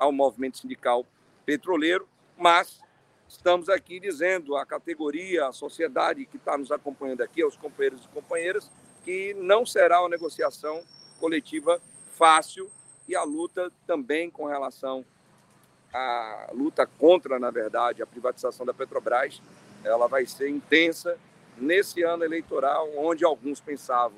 ao movimento sindical petroleiro, mas estamos aqui dizendo à categoria, à sociedade que está nos acompanhando aqui, aos companheiros e companheiras, que não será uma negociação coletiva fácil e a luta também com relação à luta contra, na verdade, a privatização da Petrobras, ela vai ser intensa nesse ano eleitoral, onde alguns pensavam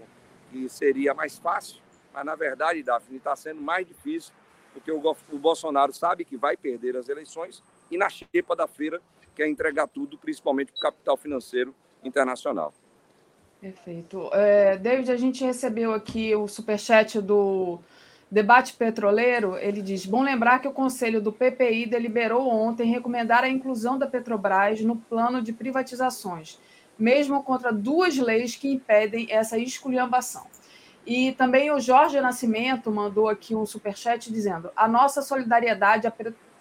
que seria mais fácil, mas na verdade, Daphne, está sendo mais difícil porque o, o Bolsonaro sabe que vai perder as eleições e na xepa da feira quer entregar tudo, principalmente para o capital financeiro internacional. Perfeito. É, David, a gente recebeu aqui o superchat do debate petroleiro. Ele diz: bom lembrar que o Conselho do PPI deliberou ontem recomendar a inclusão da Petrobras no plano de privatizações, mesmo contra duas leis que impedem essa esculhambação. E também o Jorge Nascimento mandou aqui um superchat dizendo: a nossa solidariedade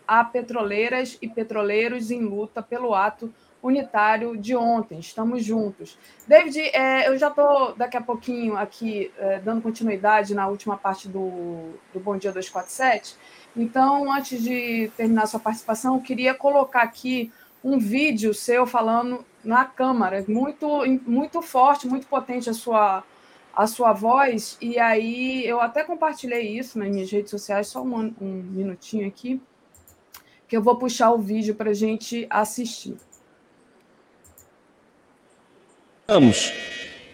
a petroleiras e petroleiros em luta pelo ato unitário de ontem. Estamos juntos. David, é, eu já estou daqui a pouquinho aqui é, dando continuidade na última parte do, do Bom Dia 247. Então, antes de terminar sua participação, eu queria colocar aqui um vídeo seu falando na Câmara. Muito, muito forte, muito potente a sua a sua voz, e aí eu até compartilhei isso nas minhas redes sociais, só um, um minutinho aqui, que eu vou puxar o vídeo para a gente assistir. Vamos.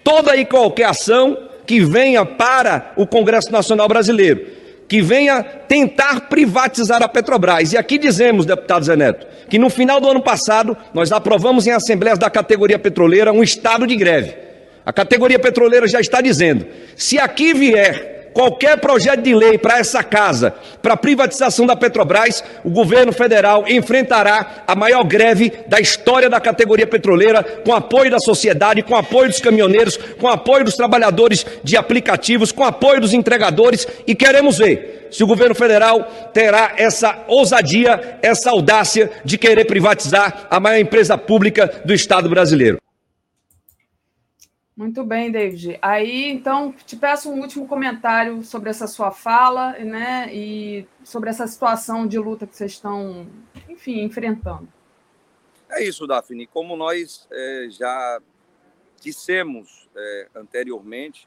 Toda e qualquer ação que venha para o Congresso Nacional Brasileiro, que venha tentar privatizar a Petrobras. E aqui dizemos, deputado Zé Neto, que no final do ano passado nós aprovamos em assembleias da categoria petroleira um estado de greve a categoria petroleira já está dizendo: se aqui vier qualquer projeto de lei para essa casa, para a privatização da Petrobras, o governo federal enfrentará a maior greve da história da categoria petroleira, com apoio da sociedade, com apoio dos caminhoneiros, com apoio dos trabalhadores de aplicativos, com apoio dos entregadores e queremos ver se o governo federal terá essa ousadia, essa audácia de querer privatizar a maior empresa pública do Estado brasileiro. Muito bem, David. Aí, então, te peço um último comentário sobre essa sua fala, né, e sobre essa situação de luta que vocês estão, enfim, enfrentando. É isso, Daphne. Como nós é, já dissemos é, anteriormente,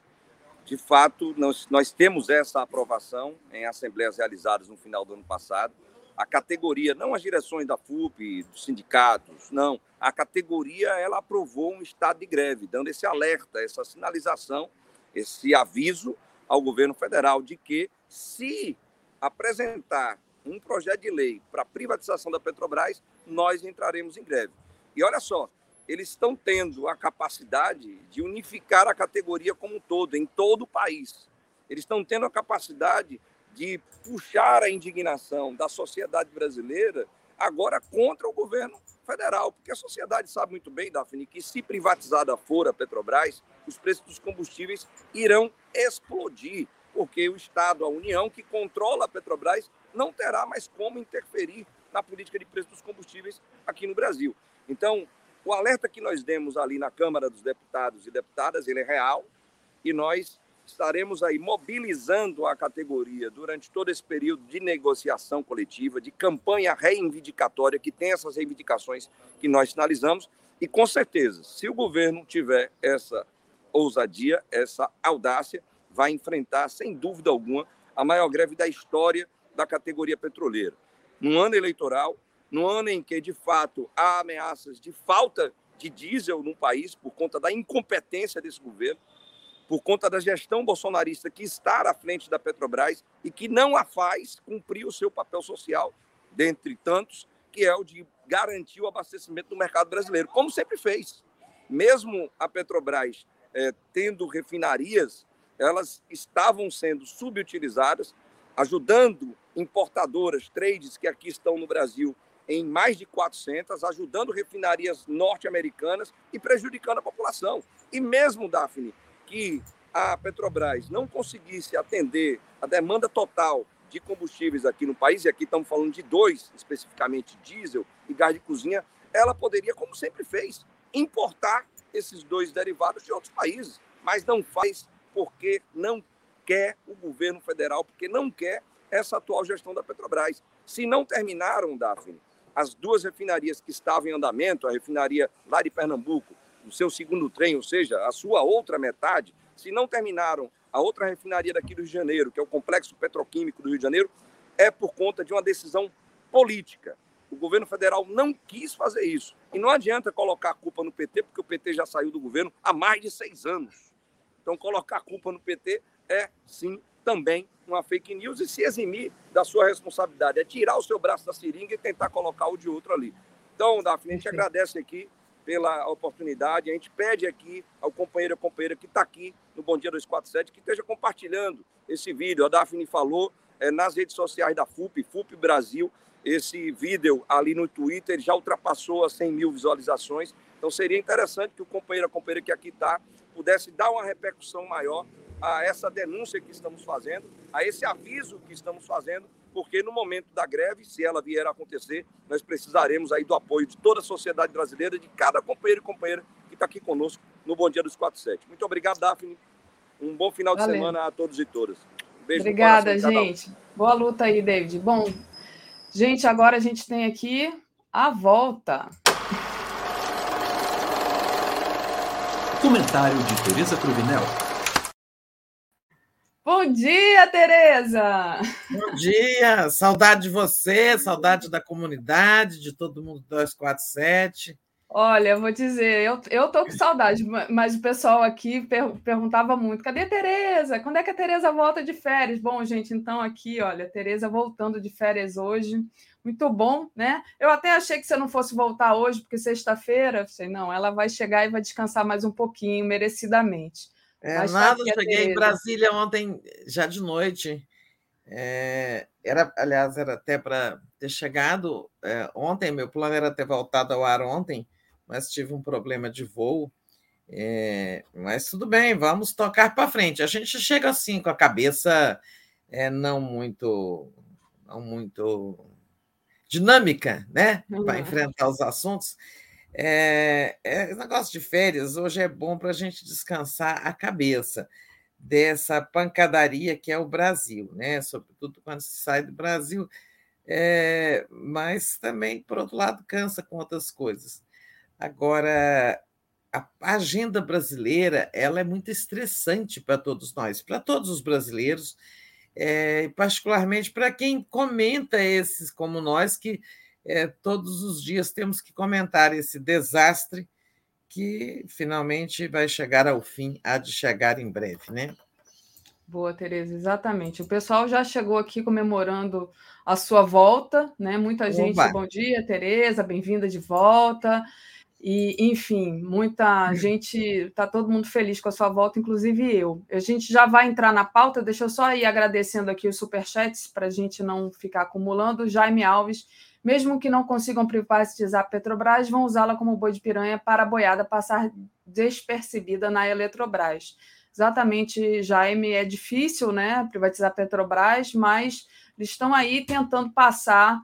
de fato, nós, nós temos essa aprovação em assembleias realizadas no final do ano passado. A categoria, não as direções da FUP, dos sindicatos, não, a categoria ela aprovou um estado de greve, dando esse alerta, essa sinalização, esse aviso ao governo federal de que se apresentar um projeto de lei para privatização da Petrobras, nós entraremos em greve. E olha só, eles estão tendo a capacidade de unificar a categoria como um todo, em todo o país. Eles estão tendo a capacidade de puxar a indignação da sociedade brasileira agora contra o governo federal, porque a sociedade sabe muito bem, Daphne, que se privatizada for a Petrobras, os preços dos combustíveis irão explodir, porque o Estado, a União, que controla a Petrobras, não terá mais como interferir na política de preço dos combustíveis aqui no Brasil. Então, o alerta que nós demos ali na Câmara dos Deputados e Deputadas, ele é real, e nós estaremos aí mobilizando a categoria durante todo esse período de negociação coletiva, de campanha reivindicatória, que tem essas reivindicações que nós sinalizamos, e com certeza, se o governo tiver essa ousadia, essa audácia, vai enfrentar, sem dúvida alguma, a maior greve da história da categoria petroleira. Num ano eleitoral, no ano em que, de fato, há ameaças de falta de diesel no país por conta da incompetência desse governo, por conta da gestão bolsonarista que está à frente da Petrobras e que não a faz cumprir o seu papel social, dentre tantos, que é o de garantir o abastecimento do mercado brasileiro, como sempre fez. Mesmo a Petrobras é, tendo refinarias, elas estavam sendo subutilizadas, ajudando importadoras, trades que aqui estão no Brasil em mais de 400, ajudando refinarias norte-americanas e prejudicando a população. E mesmo, Daphne, que a Petrobras não conseguisse atender a demanda total de combustíveis aqui no país, e aqui estamos falando de dois, especificamente diesel e gás de cozinha, ela poderia, como sempre fez, importar esses dois derivados de outros países, mas não faz porque não quer o governo federal, porque não quer essa atual gestão da Petrobras. Se não terminaram, Daphne, as duas refinarias que estavam em andamento, a refinaria lá de Pernambuco o seu segundo trem, ou seja, a sua outra metade, se não terminaram a outra refinaria daqui do Rio de Janeiro, que é o Complexo Petroquímico do Rio de Janeiro, é por conta de uma decisão política. O governo federal não quis fazer isso. E não adianta colocar a culpa no PT, porque o PT já saiu do governo há mais de seis anos. Então, colocar a culpa no PT é, sim, também uma fake news e se eximir da sua responsabilidade. É tirar o seu braço da seringa e tentar colocar o de outro ali. Então, Daphne, a gente agradece aqui pela oportunidade. A gente pede aqui ao companheiro e companheira que está aqui no Bom Dia 247 que esteja compartilhando esse vídeo. A Daphne falou é, nas redes sociais da FUP, FUP Brasil. Esse vídeo ali no Twitter já ultrapassou as 100 mil visualizações. Então seria interessante que o companheiro e companheira que aqui está pudesse dar uma repercussão maior a essa denúncia que estamos fazendo, a esse aviso que estamos fazendo porque no momento da greve, se ela vier a acontecer, nós precisaremos aí do apoio de toda a sociedade brasileira, de cada companheiro e companheira que está aqui conosco no Bom Dia dos 47. Muito obrigado, Daphne. Um bom final Valeu. de semana a todos e todas. Um beijo Obrigada, gente. Um. Boa luta aí, David. Bom, gente, agora a gente tem aqui a volta. Comentário de Tereza Cruvinel. Bom dia, Tereza! Bom dia! Saudade de você, saudade da comunidade, de todo mundo 247. Olha, eu vou dizer, eu, eu tô com saudade, mas o pessoal aqui per, perguntava muito: cadê a Tereza? Quando é que a Tereza volta de férias? Bom, gente, então aqui, olha, Tereza voltando de férias hoje. Muito bom, né? Eu até achei que você não fosse voltar hoje, porque sexta-feira, sei não, ela vai chegar e vai descansar mais um pouquinho, merecidamente. É, Mas nada, cheguei em Brasília ontem, já de noite. É, era, aliás, era até para ter chegado é, ontem, meu plano era ter voltado ao ar ontem, mas tive um problema de voo. É, mas tudo bem, vamos tocar para frente. A gente chega assim com a cabeça é, não muito, não muito dinâmica, né, para enfrentar os assuntos. É, é, negócio de férias hoje é bom para a gente descansar a cabeça dessa pancadaria que é o Brasil, né? Sobretudo quando se sai do Brasil, é, mas também, por outro lado, cansa com outras coisas. Agora, a agenda brasileira ela é muito estressante para todos nós, para todos os brasileiros, é, particularmente para quem comenta esses como nós que é, todos os dias temos que comentar esse desastre que finalmente vai chegar ao fim, há de chegar em breve, né? Boa, Tereza, exatamente. O pessoal já chegou aqui comemorando a sua volta, né? Muita gente, Oba. bom dia, Tereza, bem-vinda de volta. E, enfim, muita gente, está todo mundo feliz com a sua volta, inclusive eu. A gente já vai entrar na pauta, deixa eu só ir agradecendo aqui os superchats para a gente não ficar acumulando. Jaime Alves mesmo que não consigam privatizar a Petrobras, vão usá-la como boi de piranha para a boiada passar despercebida na Eletrobras. Exatamente, Jaime, é difícil né, privatizar a Petrobras, mas eles estão aí tentando passar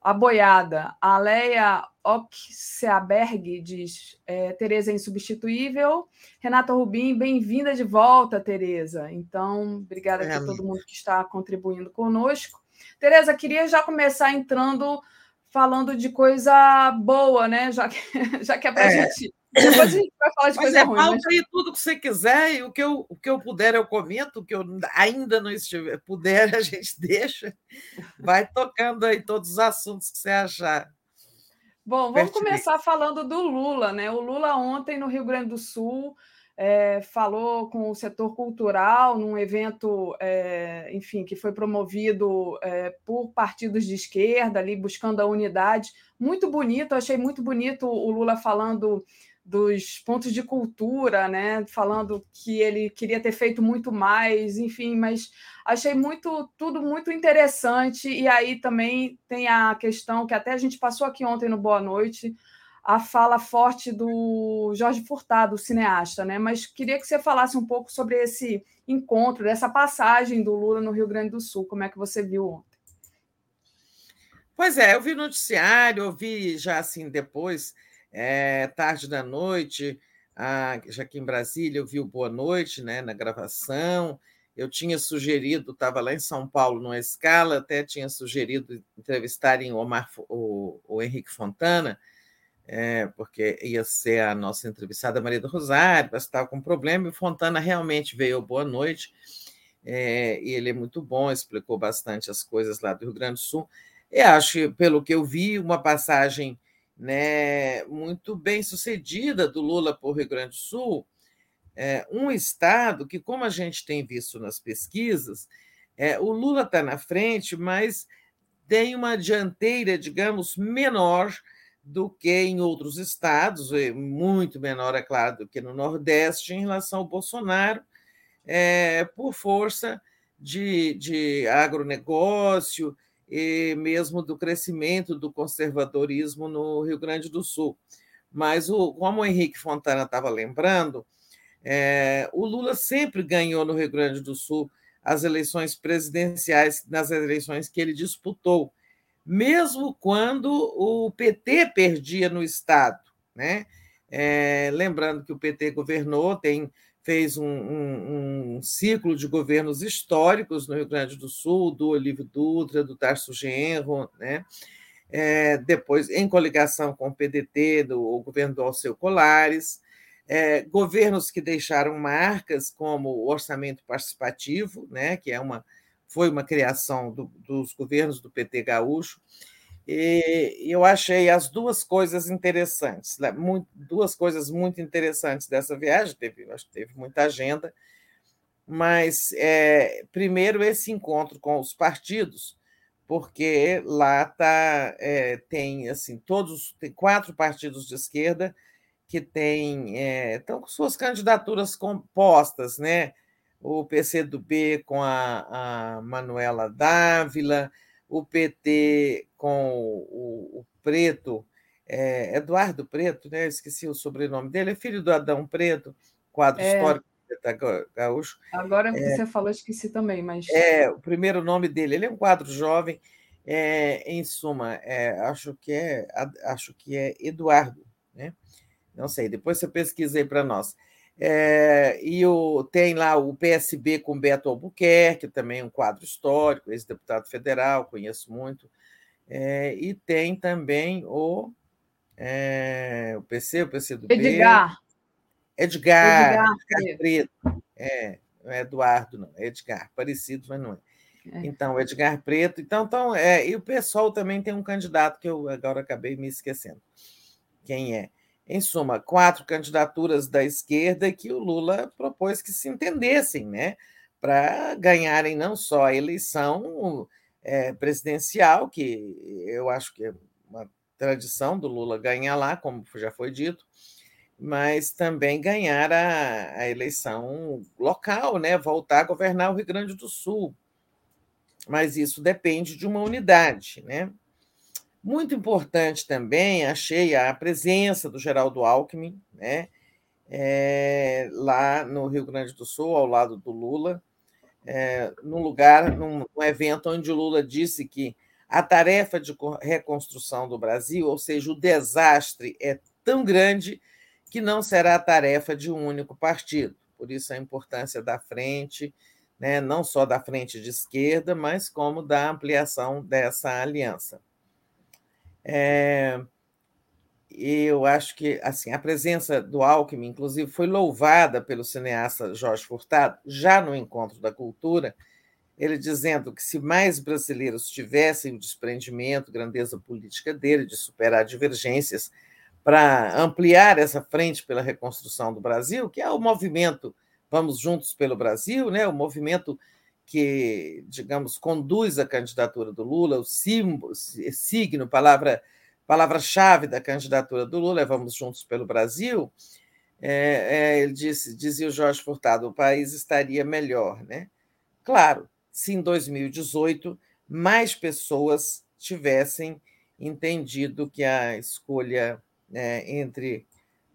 a boiada. A Leia Oxeaberg diz: é, Tereza é insubstituível. Renata Rubim, bem-vinda de volta, Tereza. Então, obrigada é, a todo mundo que está contribuindo conosco. Tereza, queria já começar entrando falando de coisa boa, né? Já que, <laughs> já que é para a é. gente depois a gente vai falar de coisa é, ruim. Fala mas... aí tudo que você quiser e o que, eu, o que eu puder eu comento, o que eu ainda não estiver, puder <laughs> a gente deixa. Vai tocando aí todos os assuntos que você achar. Bom, vamos começar falando do Lula, né? O Lula ontem no Rio Grande do Sul é, falou com o setor cultural num evento, é, enfim, que foi promovido é, por partidos de esquerda ali buscando a unidade. Muito bonito, achei muito bonito o Lula falando dos pontos de cultura, né? Falando que ele queria ter feito muito mais, enfim, mas achei muito tudo muito interessante. E aí também tem a questão que até a gente passou aqui ontem no Boa Noite, a fala forte do Jorge Furtado, cineasta, né? Mas queria que você falasse um pouco sobre esse encontro, dessa passagem do Lula no Rio Grande do Sul. Como é que você viu ontem? Pois é, eu vi noticiário, eu vi já assim depois é, tarde da noite, a, já aqui em Brasília, eu vi o Boa Noite né, na gravação. Eu tinha sugerido, estava lá em São Paulo, numa escala, até tinha sugerido entrevistarem o, Omar, o, o Henrique Fontana, é, porque ia ser a nossa entrevistada Maria do Rosário, mas estava com problema, e Fontana realmente veio Boa Noite, é, e ele é muito bom, explicou bastante as coisas lá do Rio Grande do Sul. E acho, pelo que eu vi, uma passagem né, muito bem sucedida do Lula por Rio Grande do Sul, é, um estado que, como a gente tem visto nas pesquisas, é, o Lula está na frente, mas tem uma dianteira, digamos, menor do que em outros estados, muito menor, é claro, do que no Nordeste, em relação ao Bolsonaro, é, por força de, de agronegócio, e mesmo do crescimento do conservadorismo no Rio Grande do Sul. Mas, o, como o Henrique Fontana estava lembrando, é, o Lula sempre ganhou no Rio Grande do Sul as eleições presidenciais, nas eleições que ele disputou, mesmo quando o PT perdia no Estado. Né? É, lembrando que o PT governou, tem fez um, um, um, ciclo de governos históricos no Rio Grande do Sul, do Olívio Dutra, do Tarso Genro, né? É, depois em coligação com o PDT, do o governo do Alceu Colares, é, governos que deixaram marcas como o orçamento participativo, né, que é uma, foi uma criação do, dos governos do PT gaúcho, e eu achei as duas coisas interessantes, né, duas coisas muito interessantes dessa viagem. Teve, acho que teve muita agenda, mas é, primeiro esse encontro com os partidos, porque lá tá, é, tem assim todos tem quatro partidos de esquerda que têm é, estão com suas candidaturas compostas, né? O PCdoB com a, a Manuela Dávila, o PT com o, o Preto, é, Eduardo Preto, né? esqueci o sobrenome dele, é filho do Adão Preto, quadro é. histórico Gaúcho. Agora é, você falou, esqueci também, mas. É, o primeiro nome dele, ele é um quadro jovem, é, em suma, é, acho, que é, acho que é Eduardo, né? Não sei, depois você pesquisei para nós. É, e o, tem lá o PSB com Beto Albuquerque, também um quadro histórico, ex-deputado federal, conheço muito. É, e tem também o, é, o PC, o PC do Edgar. Edgar, Edgar, Edgar Preto. É, não é Eduardo, não, é Edgar, parecido, mas não é. é. Então, Edgar Preto. Então, então é, e o pessoal também tem um candidato que eu agora acabei me esquecendo. Quem é? Em suma, quatro candidaturas da esquerda que o Lula propôs que se entendessem, né? Para ganharem não só a eleição é, presidencial, que eu acho que é uma tradição do Lula ganhar lá, como já foi dito, mas também ganhar a, a eleição local, né? voltar a governar o Rio Grande do Sul. Mas isso depende de uma unidade. Né? Muito importante também, achei a presença do Geraldo Alckmin, né? é, lá no Rio Grande do Sul, ao lado do Lula, é, num lugar, num, num evento onde o Lula disse que a tarefa de reconstrução do Brasil, ou seja, o desastre é tão grande que não será tarefa de um único partido. Por isso a importância da frente, né, não só da frente de esquerda, mas como da ampliação dessa aliança. É, eu acho que assim a presença do Alckmin, inclusive, foi louvada pelo cineasta Jorge Furtado, já no Encontro da Cultura, ele dizendo que se mais brasileiros tivessem o desprendimento, grandeza política dele, de superar divergências, para ampliar essa frente pela reconstrução do Brasil, que é o movimento Vamos Juntos pelo Brasil, né? o movimento que, digamos, conduz a candidatura do Lula, o símbolo, signo, palavra palavra-chave da candidatura do Lula é Vamos Juntos pelo Brasil, é, é, ele disse, dizia o Jorge Furtado, o país estaria melhor. Né? Claro, se em 2018 mais pessoas tivessem entendido que a escolha né, entre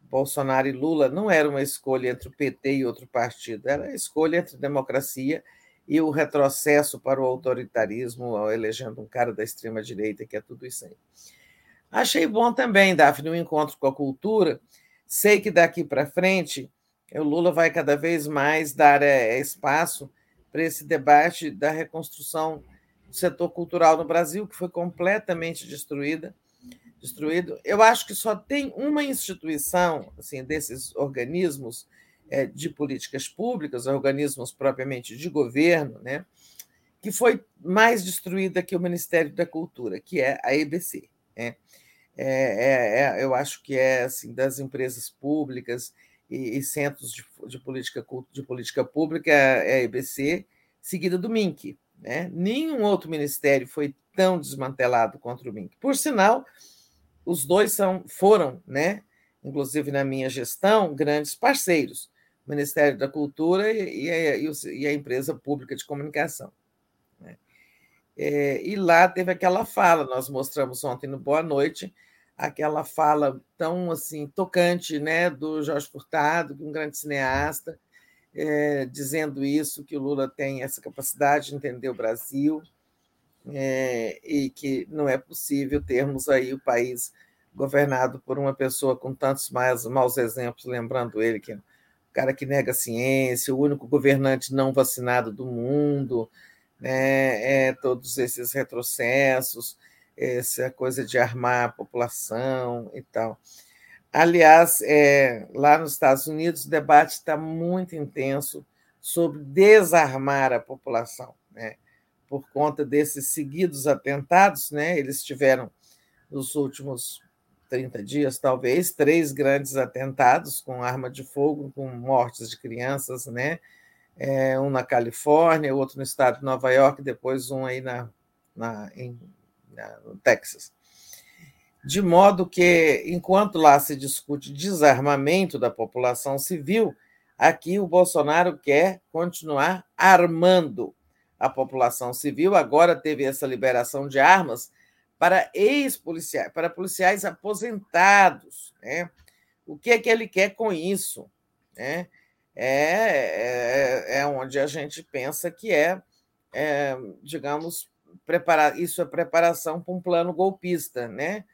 Bolsonaro e Lula não era uma escolha entre o PT e outro partido, era a escolha entre democracia e o retrocesso para o autoritarismo, elegendo um cara da extrema-direita, que é tudo isso aí. Achei bom também, Daphne, um encontro com a cultura. Sei que daqui para frente o Lula vai cada vez mais dar é, espaço para esse debate da reconstrução do setor cultural no Brasil, que foi completamente destruída, destruído. Eu acho que só tem uma instituição assim desses organismos de políticas públicas, organismos propriamente de governo, né, que foi mais destruída que o Ministério da Cultura, que é a EBC. Né? É, é, é, eu acho que é assim, das empresas públicas e, e centros de, de, política, de política pública, é a EBC, seguida do MINC. Né? Nenhum outro ministério foi tão desmantelado contra o MINC. Por sinal, os dois são, foram, né, inclusive na minha gestão, grandes parceiros, Ministério da Cultura e, e, e a, empresa pública de comunicação. Né? É, e lá teve aquela fala, nós mostramos ontem no Boa Noite, aquela fala tão assim tocante né, do Jorge Furtado, um grande cineasta, é, dizendo isso, que o Lula tem essa capacidade de entender o Brasil é, e que não é possível termos aí o país governado por uma pessoa com tantos mais maus exemplos, lembrando ele que é cara que nega a ciência, o único governante não vacinado do mundo, né, é, todos esses retrocessos, essa coisa de armar a população e tal. Aliás, é, lá nos Estados Unidos, o debate está muito intenso sobre desarmar a população, né? por conta desses seguidos atentados. Né? Eles tiveram, nos últimos 30 dias, talvez, três grandes atentados com arma de fogo, com mortes de crianças, né? É, um na Califórnia, outro no estado de Nova York, depois um aí na, na, em no Texas. De modo que, enquanto lá se discute desarmamento da população civil, aqui o Bolsonaro quer continuar armando a população civil. Agora teve essa liberação de armas para ex-policiais, para policiais aposentados. Né? O que é que ele quer com isso? Né? É, é, é onde a gente pensa que é, é digamos, preparar, isso é preparação para um plano golpista, né?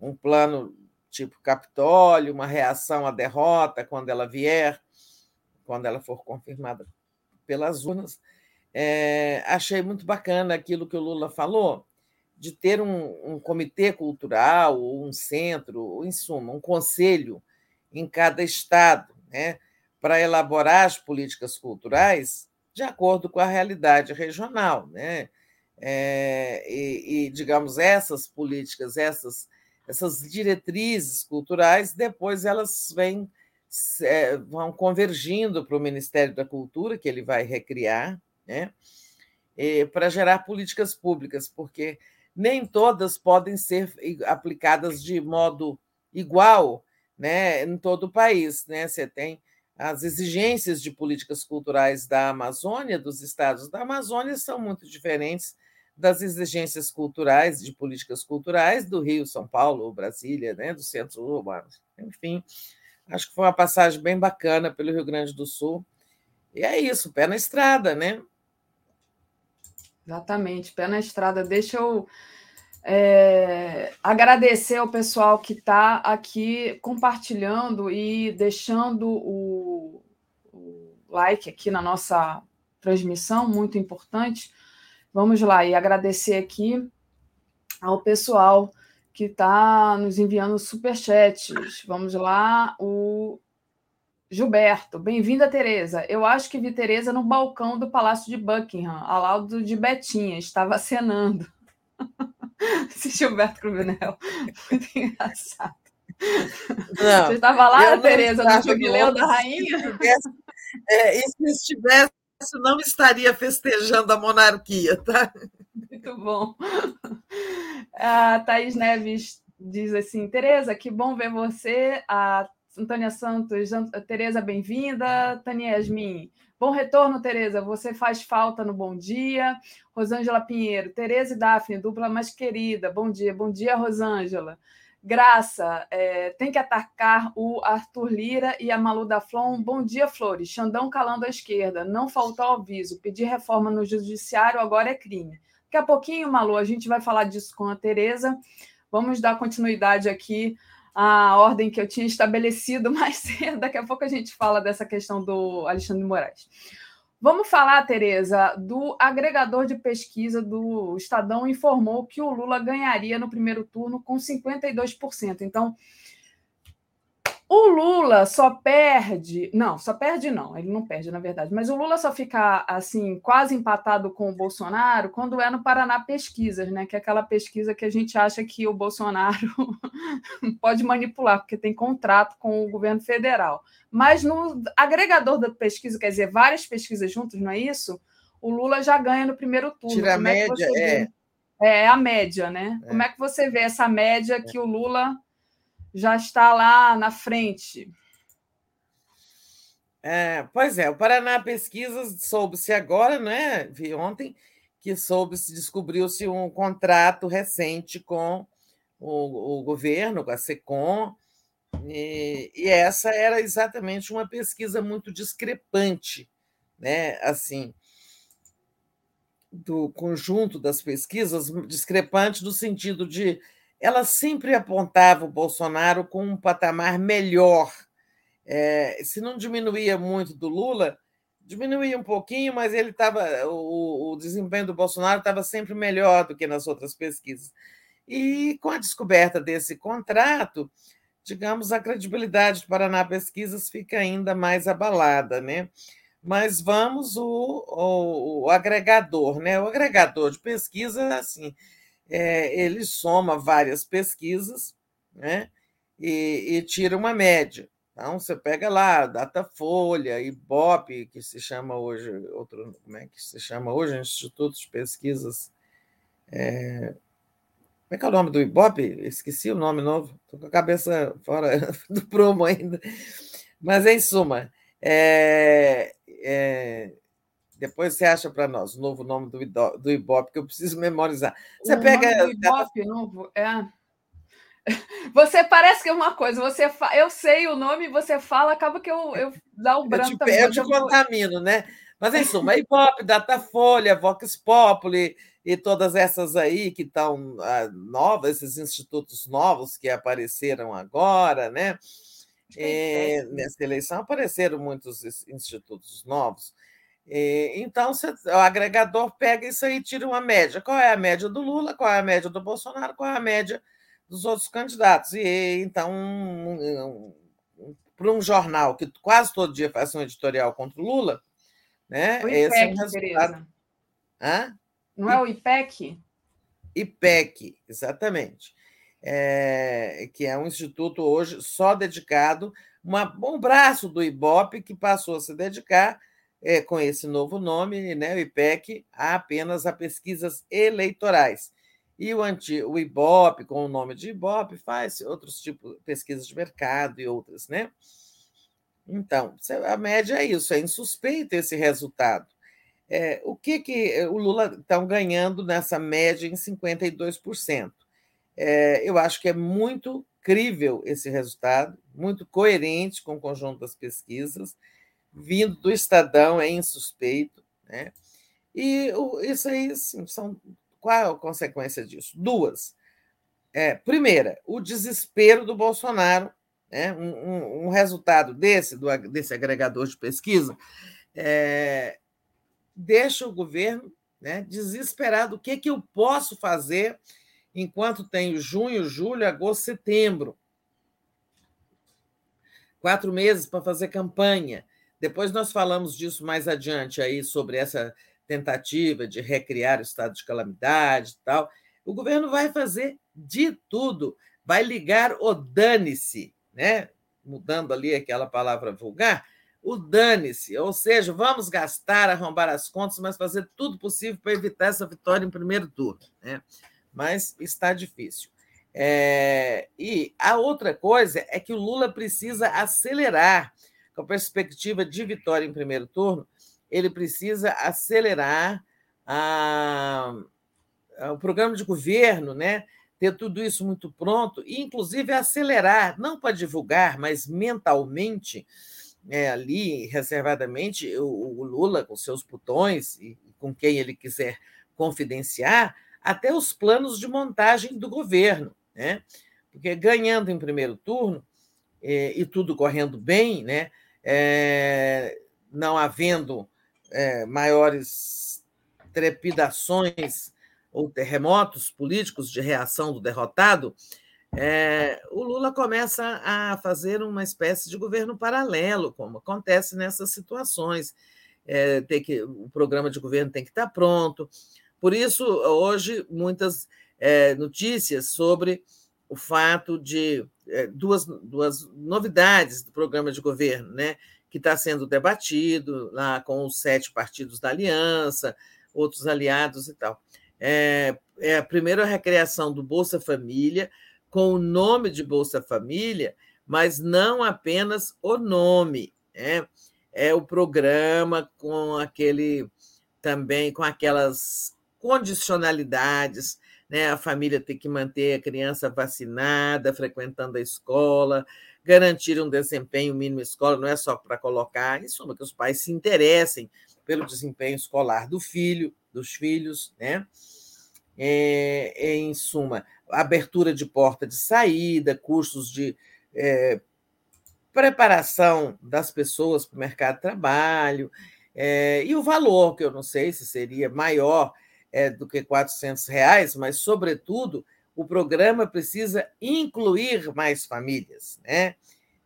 Um plano tipo Capitólio, uma reação à derrota quando ela vier, quando ela for confirmada pelas urnas. É, achei muito bacana aquilo que o Lula falou, de ter um, um comitê cultural, ou um centro, ou, em suma, um conselho em cada estado, né, para elaborar as políticas culturais de acordo com a realidade regional. Né? É, e, e, digamos, essas políticas, essas, essas diretrizes culturais, depois elas vêm, é, vão convergindo para o Ministério da Cultura, que ele vai recriar, né? para gerar políticas públicas, porque nem todas podem ser aplicadas de modo igual né, em todo o país. Né? Você tem as exigências de políticas culturais da Amazônia, dos estados da Amazônia, são muito diferentes das exigências culturais, de políticas culturais do Rio, São Paulo, Brasília, né, dos centros urbanos. Enfim, Acho que foi uma passagem bem bacana pelo Rio Grande do Sul. E é isso, pé na estrada, né? Exatamente, pé na estrada. Deixa eu é, agradecer ao pessoal que está aqui compartilhando e deixando o, o, like aqui na nossa transmissão, muito importante. Vamos lá e agradecer aqui ao pessoal que está nos enviando superchats. Vamos lá, o Gilberto, bem-vinda, Tereza. Eu acho que vi Tereza no balcão do Palácio de Buckingham, ao lado de Betinha, estava acenando. <laughs> Esse Gilberto Cruvinel, muito engraçado. Não, Você estava lá, Tereza, no jubileu da rainha? É, e se estivesse, não estaria festejando a monarquia, tá? Muito bom. A Thaís Neves diz assim: Tereza, que bom ver você. A Antônia Santos, Tereza, bem-vinda. Tânia Yasmin, bom retorno, Tereza. Você faz falta no Bom Dia. Rosângela Pinheiro, Tereza e Daphne, dupla mais querida. Bom dia, bom dia, Rosângela. Graça, é, tem que atacar o Arthur Lira e a Malu da Flon. Bom dia, Flores. Xandão calando à esquerda. Não faltou aviso. Pedir reforma no judiciário agora é crime. Daqui a pouquinho, Malu, a gente vai falar disso com a Tereza. Vamos dar continuidade aqui a ordem que eu tinha estabelecido <laughs> mais cedo. Daqui a pouco a gente fala dessa questão do Alexandre Moraes. Vamos falar, Tereza, do agregador de pesquisa do Estadão informou que o Lula ganharia no primeiro turno com 52%. Então, o Lula só perde, não, só perde não, ele não perde na verdade, mas o Lula só fica assim quase empatado com o Bolsonaro quando é no Paraná Pesquisas, né? Que é aquela pesquisa que a gente acha que o Bolsonaro <laughs> pode manipular porque tem contrato com o governo federal. Mas no agregador da pesquisa, quer dizer, várias pesquisas juntas, não é isso? O Lula já ganha no primeiro turno. Tira a Como é média, é, é. É a média, né? É. Como é que você vê essa média que o Lula já está lá na frente. É, pois é, o Paraná Pesquisas soube-se agora, né? Vi ontem que soube-se, descobriu-se um contrato recente com o, o, governo, com a SECOM, e, e, essa era exatamente uma pesquisa muito discrepante, né? Assim, do conjunto das pesquisas, discrepante no sentido de ela sempre apontava o Bolsonaro com um patamar melhor. É, se não diminuía muito do Lula, diminuía um pouquinho, mas ele estava. O, o, desempenho do Bolsonaro estava sempre melhor do que nas outras pesquisas. E com a descoberta desse contrato, digamos, a credibilidade do Paraná Pesquisas fica ainda mais abalada, né? Mas vamos o, o, o agregador, né? O agregador de pesquisa, assim, é, ele soma várias pesquisas né, e, e, tira uma média. Então, você pega lá, Datafolha, IBOP, que se chama hoje, outro, como é que se chama hoje? Instituto de Pesquisas. É, como é que é o nome do IBOP? Esqueci o nome novo, estou com a cabeça fora <laughs> do promo ainda. Mas, em suma, é, é, depois você acha para nós o novo nome do, do Ibope, que eu preciso memorizar. Você o pega. Nome do Ibope novo é. <laughs> Você parece que é uma coisa, você fa... eu sei o nome, você fala, acaba que eu, eu dá o branco eu te, também. Eu te eu contamino, né? Mas em suma, Ibope, Datafolha, Vox Populi e todas essas aí que estão ah, novas, esses institutos novos que apareceram agora, né? E, nessa eleição apareceram muitos institutos novos. Então, o agregador pega isso aí e tira uma média. Qual é a média do Lula, qual é a média do Bolsonaro, qual é a média dos outros candidatos. E então, um, um, para um jornal que quase todo dia faz um editorial contra o Lula, né? O IPEC, é resultado. Não é o IPEC? IPEC, exatamente. É, que é um instituto hoje só dedicado, uma, um braço do IBOP que passou a se dedicar é, com esse novo nome, né, o IPEC, há apenas a pesquisas eleitorais. E o, anti, o IBOP, com o nome de IBOP, faz outros tipos de pesquisas de mercado e outras, né? Então, a média é isso, é insuspeito esse resultado. É, o que, que o Lula está ganhando nessa média em 52%? É, eu acho que é muito crível esse resultado, muito coerente com o conjunto das pesquisas, vindo do Estadão, é insuspeito. Né? E isso aí, sim, são, qual é a consequência disso? Duas. É, primeira, o desespero do Bolsonaro. Né? Um, um, um resultado desse, do, desse agregador de pesquisa, é, deixa o governo né, desesperado. O que, que eu posso fazer enquanto tenho junho, julho, agosto, setembro? Quatro meses para fazer campanha. Depois nós falamos disso mais adiante aí sobre essa tentativa de recriar o estado de calamidade e tal. O governo vai fazer de tudo, vai ligar o dane-se, né? Mudando ali aquela palavra vulgar, o dane-se, ou seja, vamos gastar, arrombar as contas, mas fazer tudo possível para evitar essa vitória em primeiro turno. Né? Mas está difícil. É... E a outra coisa é que o Lula precisa acelerar, com a perspectiva de vitória em primeiro turno, ele precisa acelerar a... o programa de governo, né? ter tudo isso muito pronto, e inclusive acelerar, não para divulgar, mas mentalmente, é, ali reservadamente o, o, Lula com seus botões e com quem ele quiser confidenciar até os planos de montagem do governo, né? Porque ganhando em primeiro turno é, e tudo correndo bem, né? É, não havendo é, maiores trepidações ou terremotos políticos de reação do derrotado, é, o Lula começa a fazer uma espécie de governo paralelo, como acontece nessas situações. É, tem que, o programa de governo tem que estar pronto. Por isso, hoje, muitas é, notícias sobre o fato de duas, duas novidades do programa de governo, né, que está sendo debatido lá com os sete partidos da aliança, outros aliados e tal. É, é a primeira recriação do Bolsa Família, com o nome de Bolsa Família, mas não apenas o nome, né? é o programa com aquele também com aquelas condicionalidades, né? A família tem que manter a criança vacinada, frequentando a escola, garantir um desempenho mínimo escola, não é só para colocar, em suma, que os pais se interessem pelo desempenho escolar do filho, dos filhos, né? É, em suma, abertura de porta de saída, cursos de é, preparação das pessoas para o mercado de trabalho, é, e o valor, que eu não sei se seria maior é, do que 400 reais, mas, sobretudo, o programa precisa incluir mais famílias, né?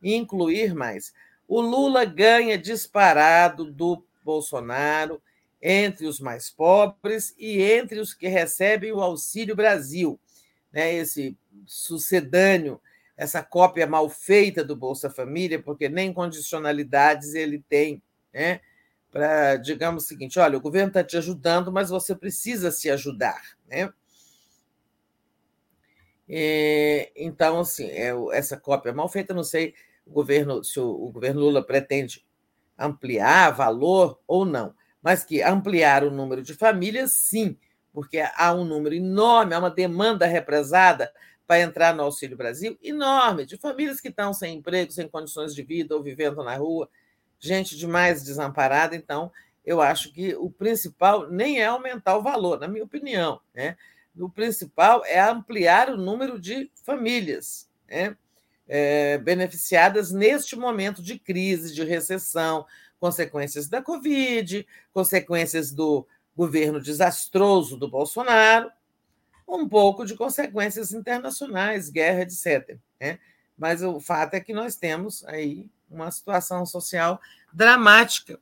incluir mais. O Lula ganha disparado do Bolsonaro entre os mais pobres e entre os que recebem o Auxílio Brasil né, esse sucedâneo, essa cópia mal feita do Bolsa Família, porque nem condicionalidades ele tem, né? Para, digamos o seguinte: olha, o governo está te ajudando, mas você precisa se ajudar, né? E, então, assim, é, essa cópia mal feita, não sei o governo, se o, o governo Lula pretende ampliar valor ou não, mas que ampliar o número de famílias, sim, porque há um número enorme, há uma demanda represada para entrar no Auxílio Brasil enorme, de famílias que estão sem emprego, sem condições de vida ou vivendo na rua, gente demais desamparada. Então, eu acho que o principal nem é aumentar o valor, na minha opinião. Né? O principal é ampliar o número de famílias né? é, beneficiadas neste momento de crise, de recessão, consequências da Covid, consequências do governo desastroso do Bolsonaro, um pouco de consequências internacionais, guerra, etc. Né? Mas o fato é que nós temos aí uma situação social dramática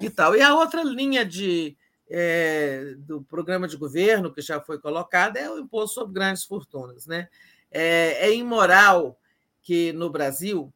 e tal. E a outra linha de, é, do programa de governo que já foi colocada é o imposto sobre grandes fortunas. Né? É, é imoral que no Brasil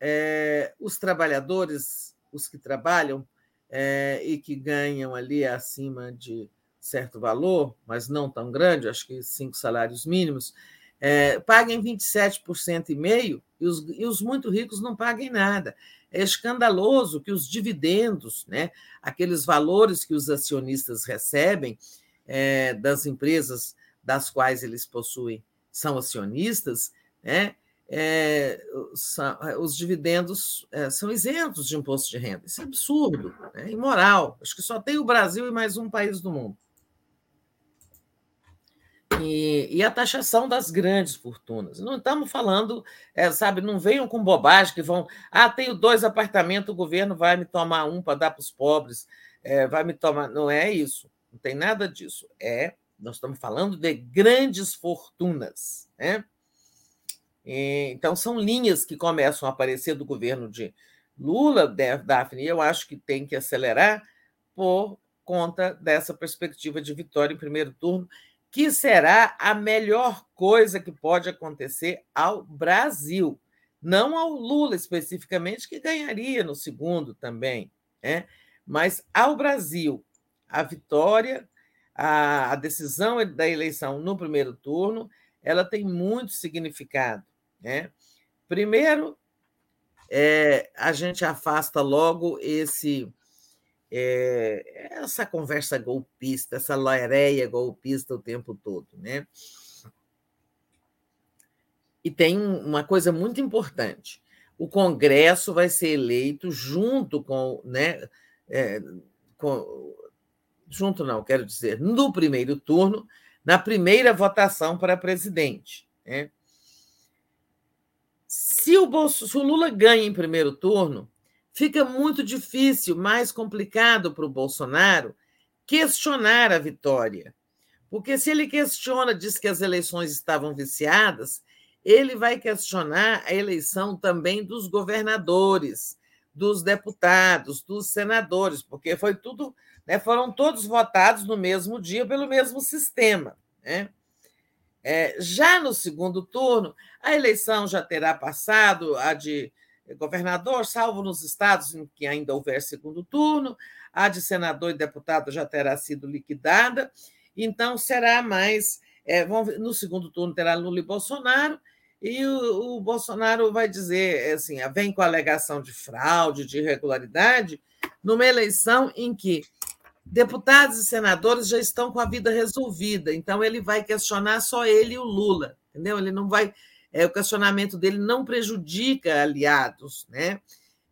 é, os trabalhadores, os que trabalham, é, e que ganham ali acima de certo valor, mas não tão grande, acho que cinco salários mínimos, é, paguem 27% e meio e os, e os muito ricos não paguem nada. É escandaloso que os dividendos, né, aqueles valores que os acionistas recebem é, das empresas das quais eles possuem, são acionistas, né, é, são, os dividendos é, são isentos de imposto de renda. Isso é absurdo, é imoral. Acho que só tem o Brasil e mais um país do mundo. E, e, a taxação das grandes fortunas. Não estamos falando, é, sabe, não venham com bobagem que vão. Ah, tenho dois apartamentos, o governo vai me tomar um para dar para os pobres, é, vai me tomar. Não é isso, não tem nada disso. É, nós estamos falando de grandes fortunas. Né? E, então, são linhas que começam a aparecer do governo de Lula, Daphne, eu acho que tem que acelerar por conta dessa perspectiva de vitória em primeiro turno que será a melhor coisa que pode acontecer ao Brasil, não ao Lula especificamente, que ganharia no segundo também, né? mas ao Brasil. A vitória, a, a decisão da eleição no primeiro turno, ela tem muito significado. Né? Primeiro, é, a gente afasta logo esse é, essa conversa golpista, essa loireia golpista o tempo todo. Né? E tem uma coisa muito importante: o Congresso vai ser eleito junto com. Né, é, com junto não, quero dizer, no primeiro turno, na primeira votação para presidente. Né? Se o, Bolso, se o Lula ganha em primeiro turno, fica muito difícil, mais complicado para o Bolsonaro questionar a vitória. Porque se ele questiona, diz que as eleições estavam viciadas, ele vai questionar a eleição também dos governadores, dos deputados, dos senadores, porque foi tudo, né, foram todos votados no mesmo dia pelo mesmo sistema. Né? É, já no segundo turno, a eleição já terá passado, a de governador, salvo nos estados em que ainda houver segundo turno, a de senador e deputado já terá sido liquidada, então será mais. É, no segundo turno terá Lula e Bolsonaro, e o, o, Bolsonaro vai dizer assim: vem com alegação de fraude, de irregularidade, numa eleição em que deputados e senadores já estão com a vida resolvida, então ele vai questionar só ele e o Lula, entendeu? Ele não vai é, o questionamento dele não prejudica aliados, né?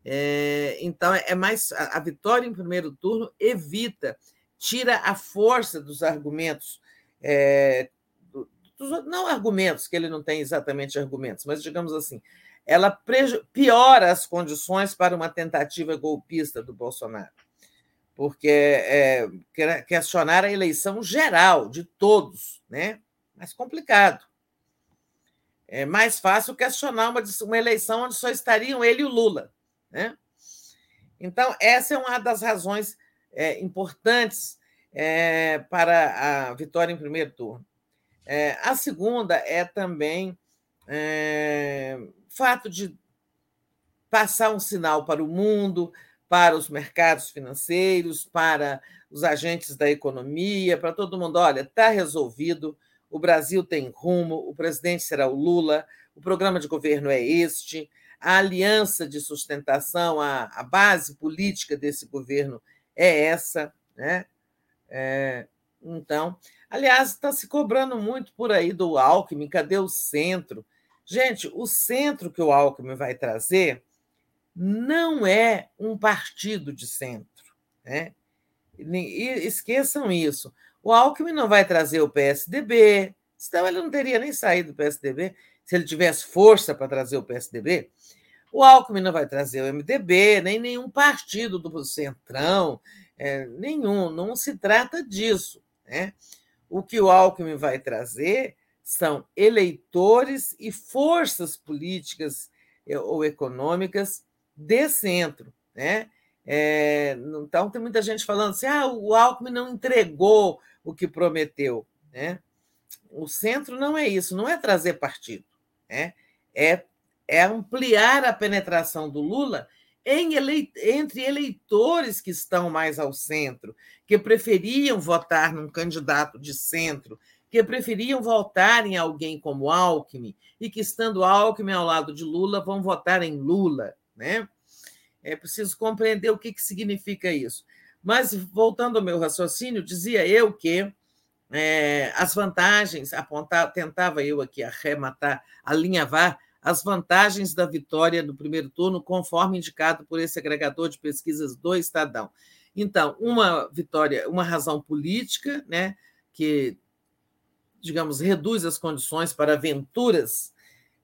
É, então é mais a, a vitória em primeiro turno evita, tira a força dos argumentos, é, dos, não argumentos que ele não tem exatamente argumentos, mas digamos assim, ela preju, piora as condições para uma tentativa golpista do Bolsonaro, porque é, questionar a eleição geral de todos, né? Mais complicado. É mais fácil questionar uma, uma eleição onde só estariam ele e o Lula. Né? Então, essa é uma das razões é, importantes é, para a vitória em primeiro turno. É, a segunda é também é, fato de passar um sinal para o mundo, para os mercados financeiros, para os agentes da economia, para todo mundo. Olha, está resolvido o Brasil tem rumo, o presidente será o Lula, o programa de governo é este, a aliança de sustentação, a, a base política desse governo é essa. Né? É, então, aliás, está se cobrando muito por aí do Alckmin, cadê o centro? Gente, o centro que o Alckmin vai trazer não é um partido de centro. Né? Esqueçam isso. O Alckmin não vai trazer o PSDB, senão ele não teria nem saído do PSDB se ele tivesse força para trazer o PSDB. O Alckmin não vai trazer o MDB, nem nenhum partido do Centrão, é, nenhum, não se trata disso. Né? O que o Alckmin vai trazer são eleitores e forças políticas é, ou econômicas de centro. Né? É, então, tem muita gente falando assim: ah, o Alckmin não entregou o que prometeu. Né? O centro não é isso, não é trazer partido, né? é, é ampliar a penetração do Lula entre eleitores que estão mais ao centro, que preferiam votar num candidato de centro, que preferiam votar em alguém como Alckmin, e que, estando Alckmin ao lado de Lula, vão votar em Lula. Né? É preciso compreender o que, que significa isso. Mas, voltando ao meu raciocínio, dizia eu que é, as vantagens, apontar, tentava eu aqui arrematar, alinhavar as vantagens da vitória no primeiro turno, conforme indicado por esse agregador de pesquisas do Estadão. Então, uma vitória, uma razão política, né, que, digamos, reduz as condições para aventuras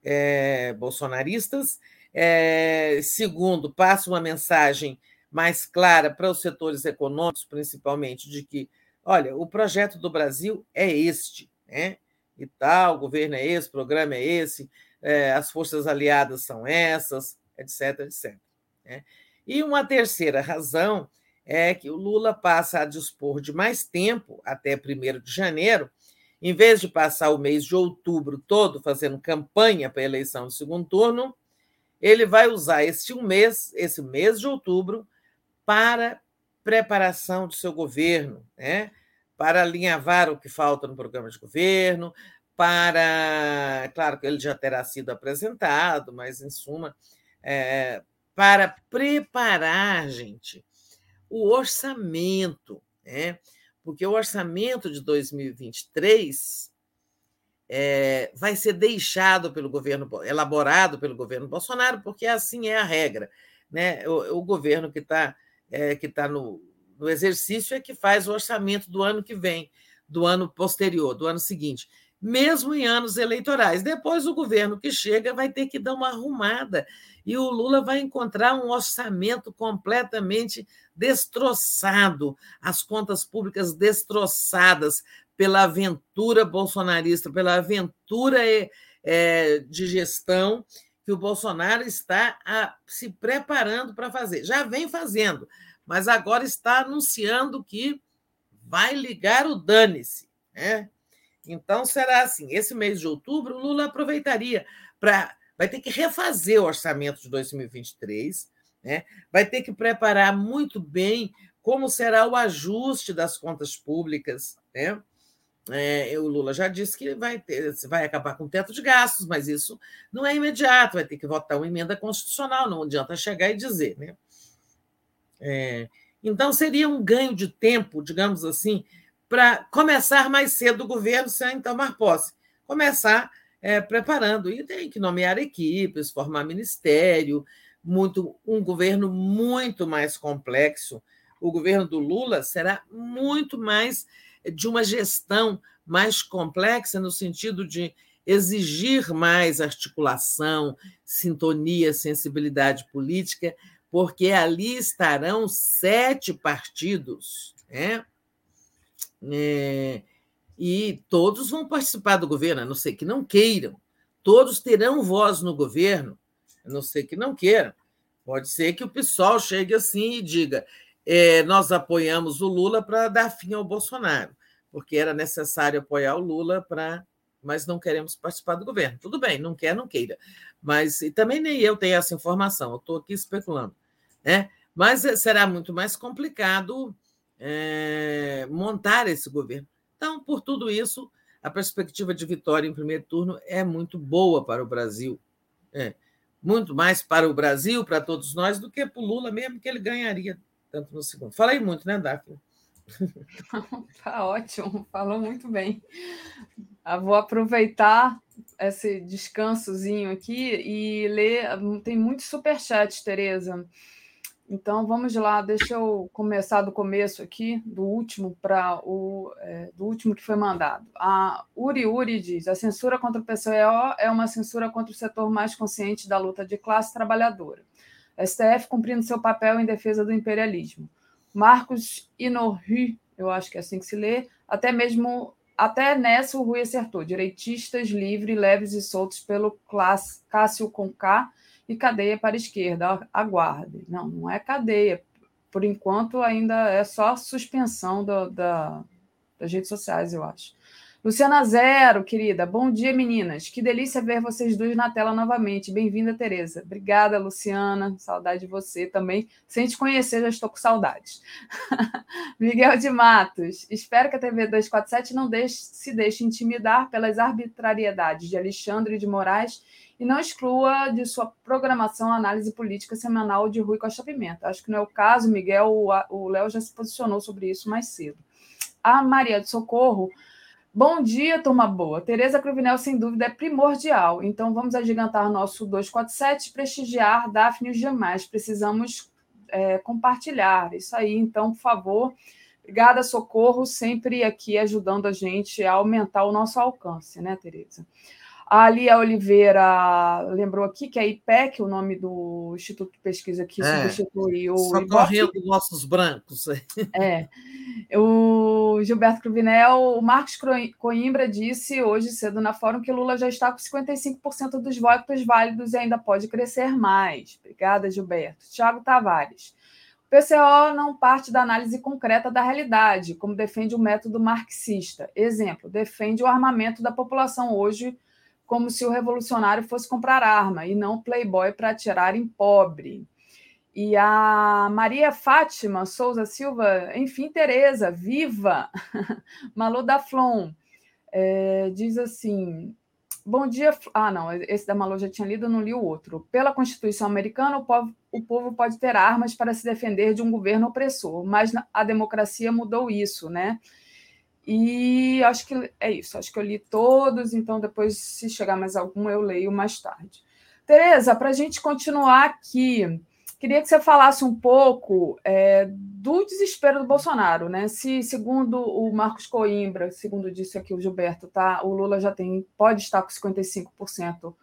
é, bolsonaristas. É, segundo, passa uma mensagem mais clara para os setores econômicos, principalmente, de que, olha, o projeto do Brasil é este, né? E tal, o governo é esse, o programa é esse, é, as forças aliadas são essas, etc, etc. Né? E uma terceira razão é que o Lula passa a dispor de mais tempo, até 1 de janeiro, em vez de passar o mês de outubro todo fazendo campanha para a eleição de segundo turno, ele vai usar esse um mês, esse mês de outubro, para preparação do seu governo, né? para alinhavar o que falta no programa de governo, para. Claro que ele já terá sido apresentado, mas, em suma, é, para preparar, gente, o orçamento, né? porque o orçamento de 2023 é, vai ser deixado pelo governo, elaborado pelo governo Bolsonaro, porque assim é a regra. Né? O, o governo que está é, que tá no, no exercício é que faz o orçamento do ano que vem, do ano posterior, do ano seguinte mesmo em anos eleitorais. Depois, o governo que chega vai ter que dar uma arrumada e o Lula vai encontrar um orçamento completamente destroçado, as contas públicas destroçadas pela aventura bolsonarista, pela aventura é, de gestão que o Bolsonaro está a, se preparando para fazer. Já vem fazendo, mas agora está anunciando que vai ligar o dane-se. Né? Então, será assim: esse mês de outubro, o Lula aproveitaria para. Vai ter que refazer o orçamento de 2023, né? vai ter que preparar muito bem como será o ajuste das contas públicas. Né? É, o Lula já disse que vai, ter, vai acabar com o teto de gastos, mas isso não é imediato, vai ter que votar uma emenda constitucional, não adianta chegar e dizer. Né? É, então, seria um ganho de tempo, digamos assim, para começar mais cedo o governo sem tomar posse. Começar é, preparando. E tem que nomear equipes, formar ministério, muito um governo muito mais complexo. O governo do Lula será muito mais de uma gestão mais complexa, no sentido de exigir mais articulação, sintonia, sensibilidade política, porque ali estarão sete partidos. Né? É, e todos vão participar do governo, a não ser que não queiram. Todos terão voz no governo, a não ser que não queiram. Pode ser que o pessoal chegue assim e diga: é, nós apoiamos o Lula para dar fim ao Bolsonaro, porque era necessário apoiar o Lula para. Mas não queremos participar do governo. Tudo bem, não quer, não queira. Mas e também nem eu tenho essa informação, eu estou aqui especulando. Né? Mas será muito mais complicado é, montar esse governo. Então, por tudo isso, a perspectiva de vitória em primeiro turno é muito boa para o Brasil. É, muito mais para o Brasil, para todos nós, do que para o Lula mesmo, que ele ganharia tanto no segundo. Falei muito, né, Daphne? <laughs> Tá ótimo, falou muito bem. Eu ah, vou aproveitar esse descansozinho aqui e ler. Tem muitos superchats, Tereza. Então vamos lá, deixa eu começar do começo aqui, do último para o é, do último que foi mandado. A Uri Uri diz: a censura contra o PCO é uma censura contra o setor mais consciente da luta de classe trabalhadora. STF cumprindo seu papel em defesa do imperialismo. Marcos Inorri, eu acho que é assim que se lê, até mesmo até nessa o Rui acertou. Direitistas livres, leves e soltos pelo Cássio Conká e cadeia para a esquerda. Aguarde. Não, não é cadeia. Por enquanto, ainda é só suspensão do, da, das redes sociais, eu acho. Luciana Zero, querida. Bom dia, meninas. Que delícia ver vocês dois na tela novamente. Bem-vinda, Tereza. Obrigada, Luciana. Saudade de você também. Sem te conhecer, já estou com saudades. <laughs> Miguel de Matos. Espero que a TV 247 não deixe, se deixe intimidar pelas arbitrariedades de Alexandre de Moraes e não exclua de sua programação a análise política semanal de Rui Costa Pimenta. Acho que não é o caso, Miguel, o Léo já se posicionou sobre isso mais cedo. A Maria de Socorro Bom dia, turma boa. Tereza Cruvinel, sem dúvida, é primordial. Então, vamos agigantar nosso 247, prestigiar Daphne os demais. Precisamos é, compartilhar. Isso aí, então, por favor. Obrigada, Socorro, sempre aqui ajudando a gente a aumentar o nosso alcance, né, Tereza? A Lia Oliveira lembrou aqui que é IPEC, o nome do Instituto de Pesquisa que é, substitui o. Socorrendo nossos brancos. É. O Gilberto Cruvinel, o Marcos Coimbra disse hoje cedo na fórum que Lula já está com 55% dos votos válidos e ainda pode crescer mais. Obrigada, Gilberto. Tiago Tavares. O PCO não parte da análise concreta da realidade, como defende o método marxista. Exemplo, defende o armamento da população hoje como se o revolucionário fosse comprar arma e não playboy para atirar em pobre. E a Maria Fátima Souza Silva, enfim, Tereza, viva! <laughs> Malu da Flon é, diz assim: Bom dia. Ah, não, esse da Malu já tinha lido, não li o outro. Pela Constituição Americana, o povo, o povo pode ter armas para se defender de um governo opressor, mas a democracia mudou isso, né? E acho que é isso, acho que eu li todos, então depois, se chegar mais algum, eu leio mais tarde. Tereza, para a gente continuar aqui, queria que você falasse um pouco é, do desespero do Bolsonaro, né? Se, segundo o Marcos Coimbra, segundo disse aqui o Gilberto, tá? O Lula já tem, pode estar com 55%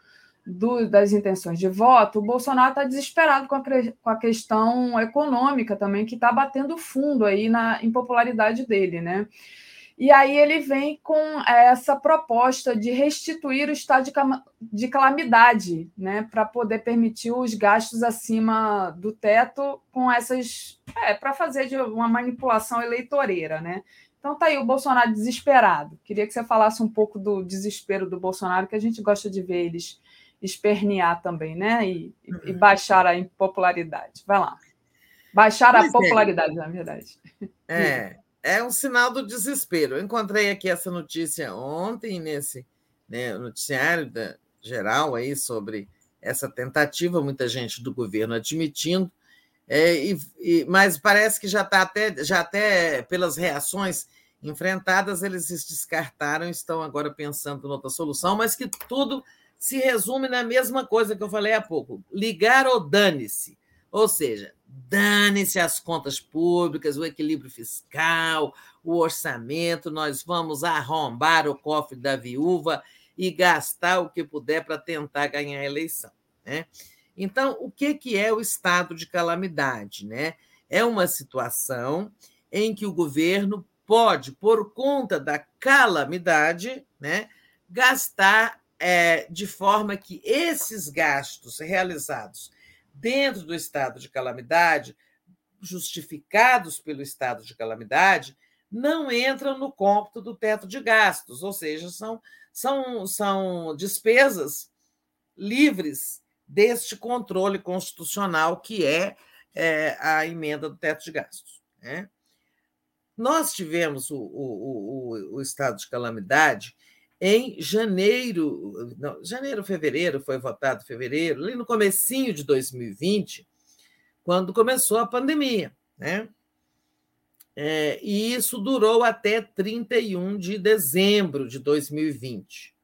do, das intenções de voto, o Bolsonaro está desesperado com a, com a questão econômica também, que está batendo fundo aí na impopularidade dele, né? E aí ele vem com essa proposta de restituir o estado de calamidade, né, para poder permitir os gastos acima do teto com essas, é, para fazer de uma manipulação eleitoreira, né? Então tá aí o Bolsonaro desesperado. Queria que você falasse um pouco do desespero do Bolsonaro, que a gente gosta de ver eles espernear também, né? E, e uhum. baixar a impopularidade. Vai lá. Baixar pois a é. popularidade, é. na verdade. É é um sinal do desespero. Eu encontrei aqui essa notícia ontem nesse né, noticiário da, geral aí sobre essa tentativa, muita gente do governo admitindo, é, e, e, mas parece que já está até, já até pelas reações enfrentadas, eles se descartaram, estão agora pensando em outra solução, mas que tudo se resume na mesma coisa que eu falei há pouco: ligar ou dane-se. Ou seja, dane-se as contas públicas, o equilíbrio fiscal, o orçamento, nós vamos arrombar o cofre da viúva e gastar o que puder para tentar ganhar a eleição. Né? Então, o que, que é o estado de calamidade? Né? É uma situação em que o governo pode, por conta da calamidade, né, gastar é, de forma que esses gastos realizados dentro do estado de calamidade, justificados pelo estado de calamidade, não entram no cômputo do teto de gastos, ou seja, são, são, são despesas livres deste controle constitucional que é, é a emenda do teto de gastos. Né? Nós tivemos o, o, o, o estado de calamidade em janeiro, não, janeiro, fevereiro, foi votado fevereiro, ali no comecinho de 2020, quando começou a pandemia, né? É, e isso durou até 31 de dezembro de 2020.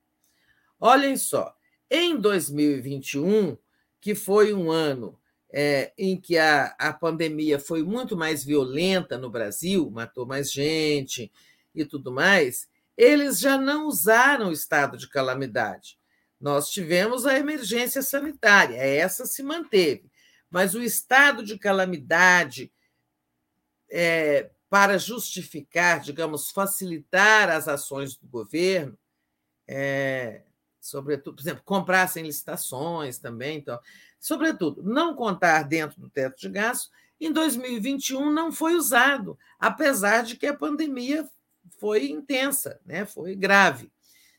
Olhem só, em 2021, que foi um ano é, em que a, a pandemia foi muito mais violenta no Brasil, matou mais gente e tudo mais, eles já não usaram o estado de calamidade. Nós tivemos a emergência sanitária, essa se manteve, mas o estado de calamidade, é, para justificar, digamos, facilitar as ações do governo, é, sobretudo, por exemplo, comprar sem licitações também, então, sobretudo, não contar dentro do teto de gastos, em 2021 não foi usado, apesar de que a pandemia foi intensa, né? foi grave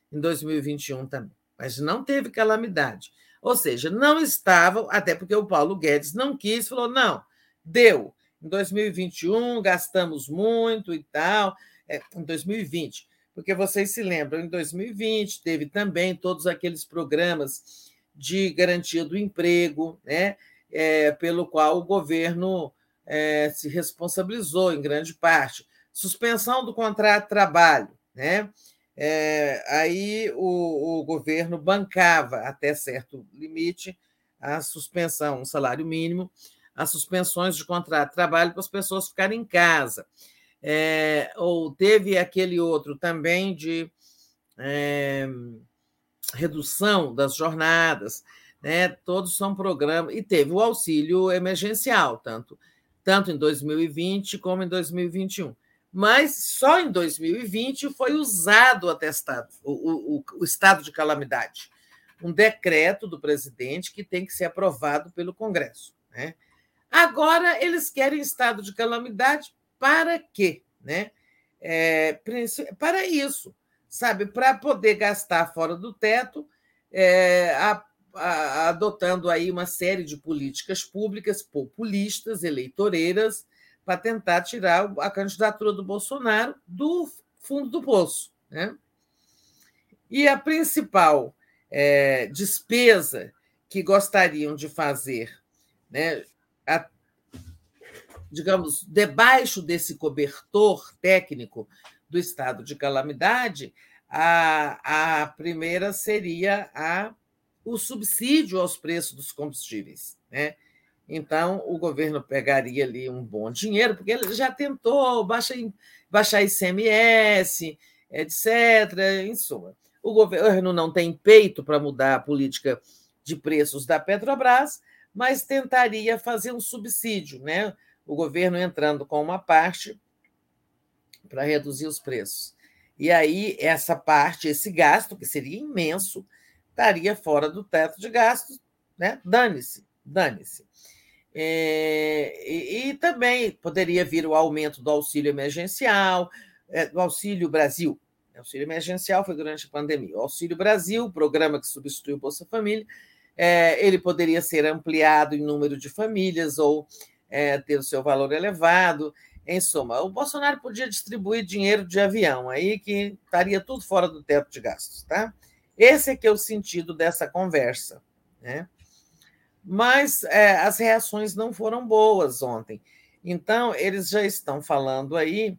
em 2021 também, mas não teve calamidade. Ou seja, não estavam, até porque o Paulo Guedes não quis, falou: não, deu. Em 2021 gastamos muito e tal, é, em 2020, porque vocês se lembram, em 2020 teve também todos aqueles programas de garantia do emprego, né, é, pelo qual o governo é, se responsabilizou em grande parte suspensão do contrato de trabalho, né? é, aí o, o, governo bancava até certo limite a suspensão, um salário mínimo, as suspensões de contrato de trabalho para as pessoas ficarem em casa. É, ou teve aquele outro também de é, redução das jornadas, né? todos são programas, e teve o auxílio emergencial, tanto, tanto em 2020 como em 2021 mas só em 2020 foi usado o atestado, o, o, o, estado de calamidade, um decreto do presidente que tem que ser aprovado pelo Congresso. Né? Agora eles querem estado de calamidade para quê? Né? É, para isso, sabe, para poder gastar fora do teto, é, a, a, adotando aí uma série de políticas públicas populistas, eleitoreiras, para tentar tirar a candidatura do Bolsonaro do fundo do poço. Né? E a principal é, despesa que gostariam de fazer, né, a, digamos, debaixo desse cobertor técnico do estado de calamidade, a, a primeira seria a, o subsídio aos preços dos combustíveis. Né? Então, o governo pegaria ali um bom dinheiro, porque ele já tentou baixar, baixar ICMS, etc. Em suma, o governo não tem peito para mudar a política de preços da Petrobras, mas tentaria fazer um subsídio, né? o governo entrando com uma parte para reduzir os preços. E aí, essa parte, esse gasto, que seria imenso, estaria fora do teto de gastos, né? Dane-se, dane-se. É, e, e, também poderia vir o aumento do auxílio emergencial, é, do Auxílio Brasil. O auxílio emergencial foi durante a pandemia. O Auxílio Brasil, programa que substitui o Bolsa Família, é, ele poderia ser ampliado em número de famílias ou é, ter o seu valor elevado. Em suma, o Bolsonaro podia distribuir dinheiro de avião, aí que estaria tudo fora do teto de gastos. Tá? Esse é que é o sentido dessa conversa. Né? Mas é, as reações não foram boas ontem. Então, eles já estão falando aí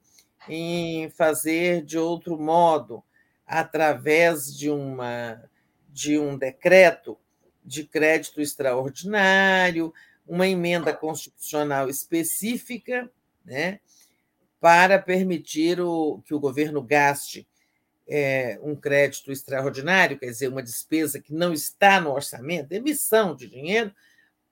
em fazer de outro modo, através de, uma, de um decreto de crédito extraordinário, uma emenda constitucional específica, né, para permitir o, que o governo gaste é, um crédito extraordinário, quer dizer, uma despesa que não está no orçamento, emissão de dinheiro,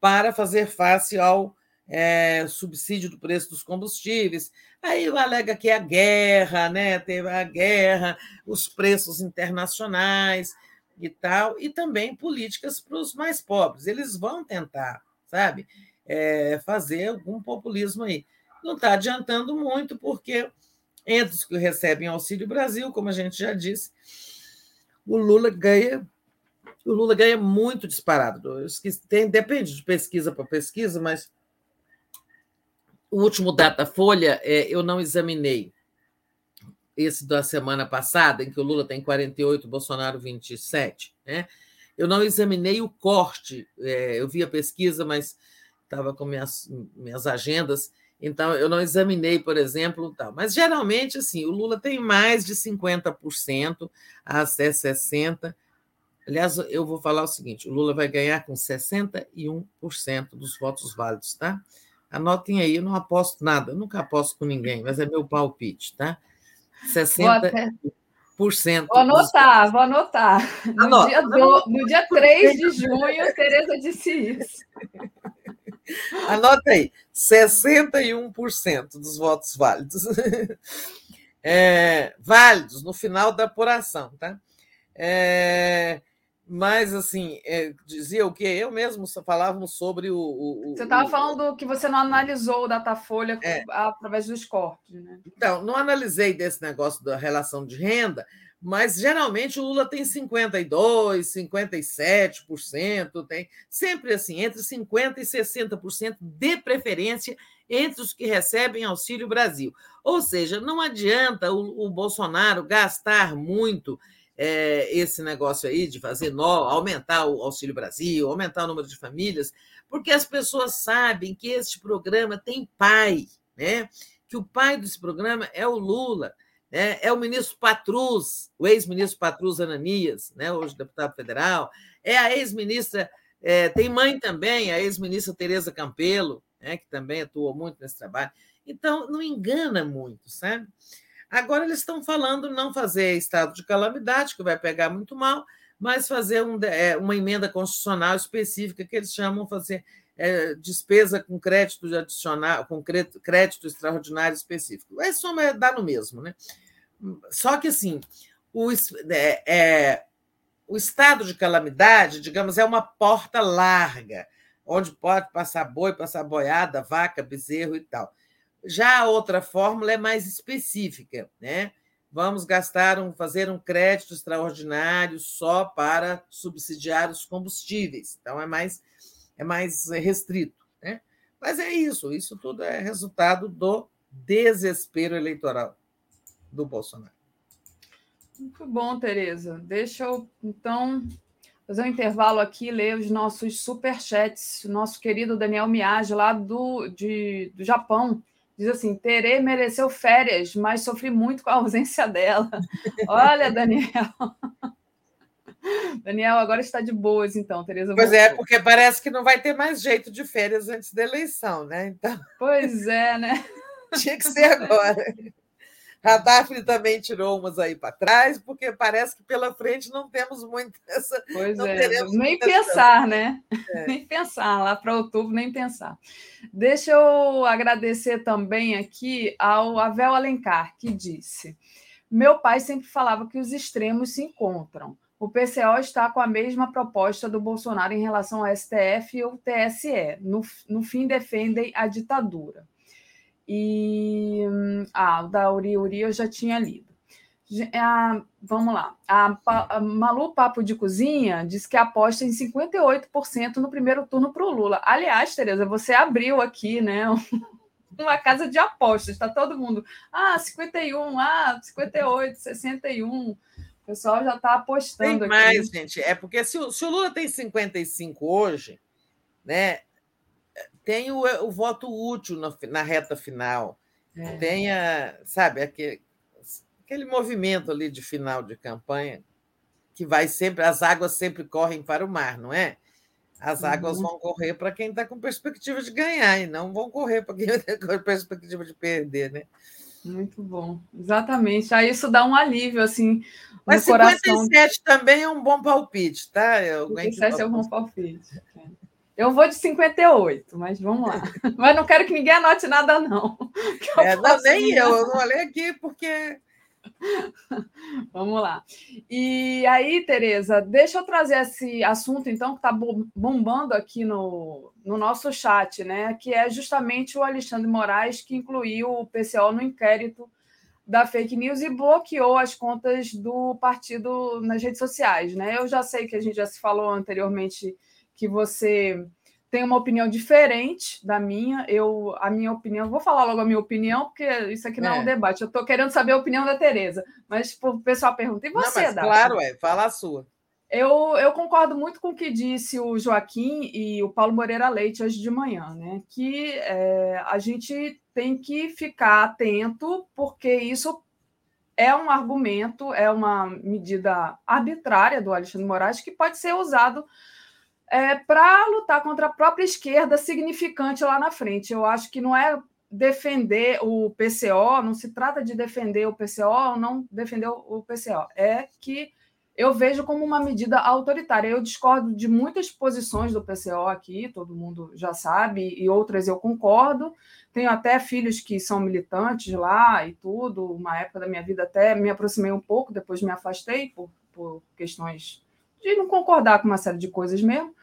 para fazer face ao é, subsídio do preço dos combustíveis. Aí alega que é a guerra, né? teve a guerra, os preços internacionais e tal, e também políticas para os mais pobres. Eles vão tentar, sabe, é, fazer algum populismo aí. Não está adiantando muito, porque entre os que recebem Auxílio Brasil, como a gente já disse, o Lula ganha o Lula ganha muito disparado. Tem, depende de pesquisa para pesquisa, mas o último Datafolha é, eu não examinei. Esse da semana passada, em que o Lula tem 48, o Bolsonaro 27. Né? Eu não examinei o corte. É, eu vi a pesquisa, mas estava com minhas, minhas agendas então, eu não examinei, por exemplo, tal. Mas geralmente, assim, o Lula tem mais de 50%, até 60%. Aliás, eu vou falar o seguinte: o Lula vai ganhar com 61% dos votos válidos, tá? Anotem aí, eu não aposto nada, eu nunca aposto com ninguém, mas é meu palpite, tá? 60%. Vou anotar, vou anotar. No, Anota. dia do, no dia 3 de junho, Tereza disse isso. Anota aí, 61% dos votos válidos. <laughs> É, válidos no final da apuração, tá? É, mas, assim, é, dizia o quê? Eu mesmo falávamos sobre o. o você estava falando que você não analisou o Datafolha é, através dos cortes, né? Então, não analisei desse negócio da relação de renda, mas geralmente o Lula tem 52%, 57%, tem sempre assim, entre 50% e 60% de preferência entre os que recebem Auxílio Brasil. Ou seja, não adianta o, o Bolsonaro gastar muito é, esse negócio aí de fazer nó, aumentar o Auxílio Brasil, aumentar o número de famílias, porque as pessoas sabem que este programa tem pai, né? que o pai desse programa é o Lula né? é o ministro Patrus, o ex-ministro Patrus Ananias, né? hoje deputado federal, é a ex-ministra, é, tem mãe também, a ex-ministra Tereza Campelo, né? que também atuou muito nesse trabalho. Então, não engana muito, sabe? Agora eles estão falando não fazer estado de calamidade, que vai pegar muito mal, mas fazer um, é, uma emenda constitucional específica que eles chamam fazer é, despesa com crédito adicional, com crédito, extraordinário específico. É soma dá no mesmo, né? Só que assim, o, é, é, o estado de calamidade, digamos, é uma porta larga, onde pode passar boi, passar boiada, vaca, bezerro e tal. Já a outra fórmula é mais específica, né? vamos gastar um, fazer um crédito extraordinário só para subsidiar os combustíveis. Então é mais é mais restrito, né? Mas é isso, isso tudo é resultado do desespero eleitoral do Bolsonaro. Muito bom, Tereza. Deixa eu então fazer um intervalo aqui, ler os nossos superchats. Nosso querido Daniel Miage, lá do, de, do Japão, Diz assim: Terê mereceu férias, mas sofri muito com a ausência dela. <laughs> Olha, Daniel. <laughs> Daniel, agora está de boas, então, Tereza. Pois é, porque parece que não vai ter mais jeito de férias antes da eleição, né? Então... Pois é, né? <laughs> Tinha que ser agora. A Daphne também tirou umas aí para trás, porque parece que pela frente não temos muito essa. Pois é, nem pensar, né? É. <laughs> Nem pensar, lá para outubro, nem pensar. Deixa eu agradecer também aqui ao Avel Alencar, que disse: Meu pai sempre falava que os extremos se encontram. O PCO está com a mesma proposta do Bolsonaro em relação ao STF e ao TSE. No, no fim, defendem a ditadura. E ah, o da Uri Uri eu já tinha lido. Ah, vamos lá. A, a Malu Papo de Cozinha diz que aposta em 58% no primeiro turno para o Lula. Aliás, Tereza, você abriu aqui, né? <laughs> Uma casa de apostas, está todo mundo. Ah, 51, ah, 58, 61. O pessoal já está apostando tem mais, aqui. gente. É porque se o, se o Lula tem 55 hoje, né? tem o, o voto útil na, na reta final, é. tem a, sabe, aquele, aquele movimento ali de final de campanha que vai sempre, as águas sempre correm para o mar, não é? As águas uhum. vão correr para quem está com perspectiva de ganhar e não vão correr para quem está <laughs> com perspectiva de perder, né? Muito bom, exatamente. Aí isso dá um alívio, assim. Mas 57 coração. também é um bom palpite, tá? 57 é um bom palpite. É. Eu vou de 58, mas vamos lá. <laughs> Mas não quero que ninguém anote nada, não. <laughs> É, não nem eu, eu não olhei aqui porque. <laughs> Vamos lá. E aí, Tereza, deixa eu trazer esse assunto, então, que está bombando aqui no, no nosso chat, né? Que é justamente o Alexandre Moraes, que incluiu o PCO no inquérito da fake news e bloqueou as contas do partido nas redes sociais, né? Eu já sei que a gente já se falou anteriormente que você tem uma opinião diferente da minha. Eu, a minha opinião, vou falar logo a minha opinião, porque isso aqui não é, é um debate. Eu estou querendo saber a opinião da Tereza. Mas tipo, o pessoal pergunta, e você, não, Claro, é, fala a sua. Eu, eu concordo muito com o que disse o Joaquim e o Paulo Moreira Leite hoje de manhã, né? Que é, a gente tem que ficar atento, porque isso é um argumento, é uma medida arbitrária do Alexandre Moraes que pode ser usado é, para lutar contra a própria esquerda significante lá na frente. Eu acho que não é defender o PCO, não se trata de defender o PCO ou não defender o PCO, é que eu vejo como uma medida autoritária. Eu discordo de muitas posições do PCO aqui, todo mundo já sabe, e outras eu concordo. Tenho até filhos que são militantes lá e tudo. Uma época da minha vida até me aproximei um pouco, depois me afastei por, por questões de não concordar com uma série de coisas mesmo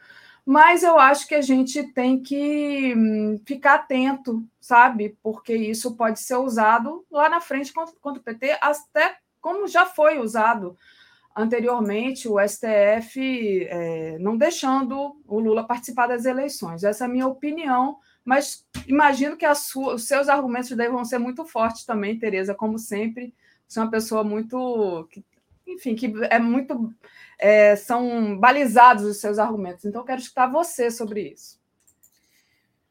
mas eu acho que a gente tem que hum, ficar atento, sabe? Porque isso pode ser usado lá na frente contra, contra o PT, até como já foi usado anteriormente, o STF é, não deixando o Lula participar das eleições. Essa é a minha opinião, mas imagino que sua, os seus argumentos vão ser muito fortes também, Tereza, como sempre. Você é uma pessoa muito. Que, enfim, que é muito é, são balizados os seus argumentos. Então, eu quero escutar você sobre isso.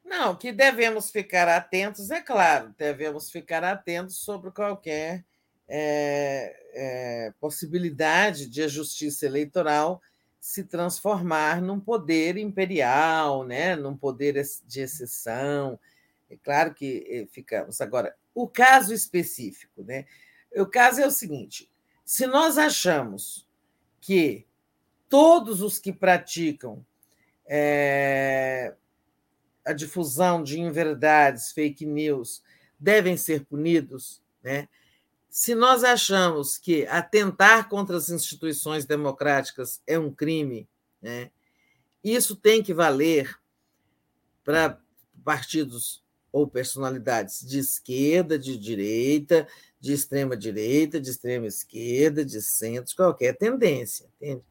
Não, que devemos ficar atentos, é claro, devemos ficar atentos sobre qualquer é, é, possibilidade de a justiça eleitoral se transformar num poder imperial, né? num poder de exceção. É claro que eh, ficamos. Agora, o caso específico, né? O caso é o seguinte: se nós achamos que todos os que praticam é, a difusão de inverdades, fake news, devem ser punidos, né? Se nós achamos que atentar contra as instituições democráticas é um crime, né? isso tem que valer para partidos ou personalidades de esquerda, de direita, de extrema direita, de extrema esquerda, de centro, qualquer tendência. Entende?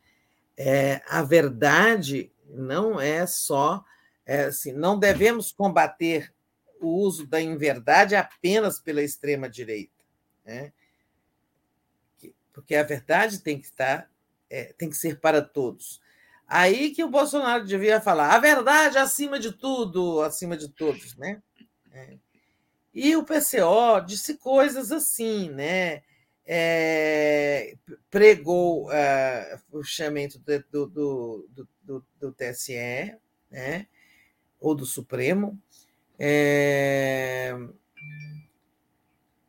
É, a verdade não é só é, assim, não devemos combater o uso da inverdade apenas pela extrema direita, né? porque a verdade tem que estar, é, tem que ser para todos. Aí que o Bolsonaro devia falar a verdade acima de tudo, acima de todos, né? É. E o PCO disse coisas assim, né? É, pregou uh, o chamamento do, do, do, do, TSE, né? ou do Supremo, é,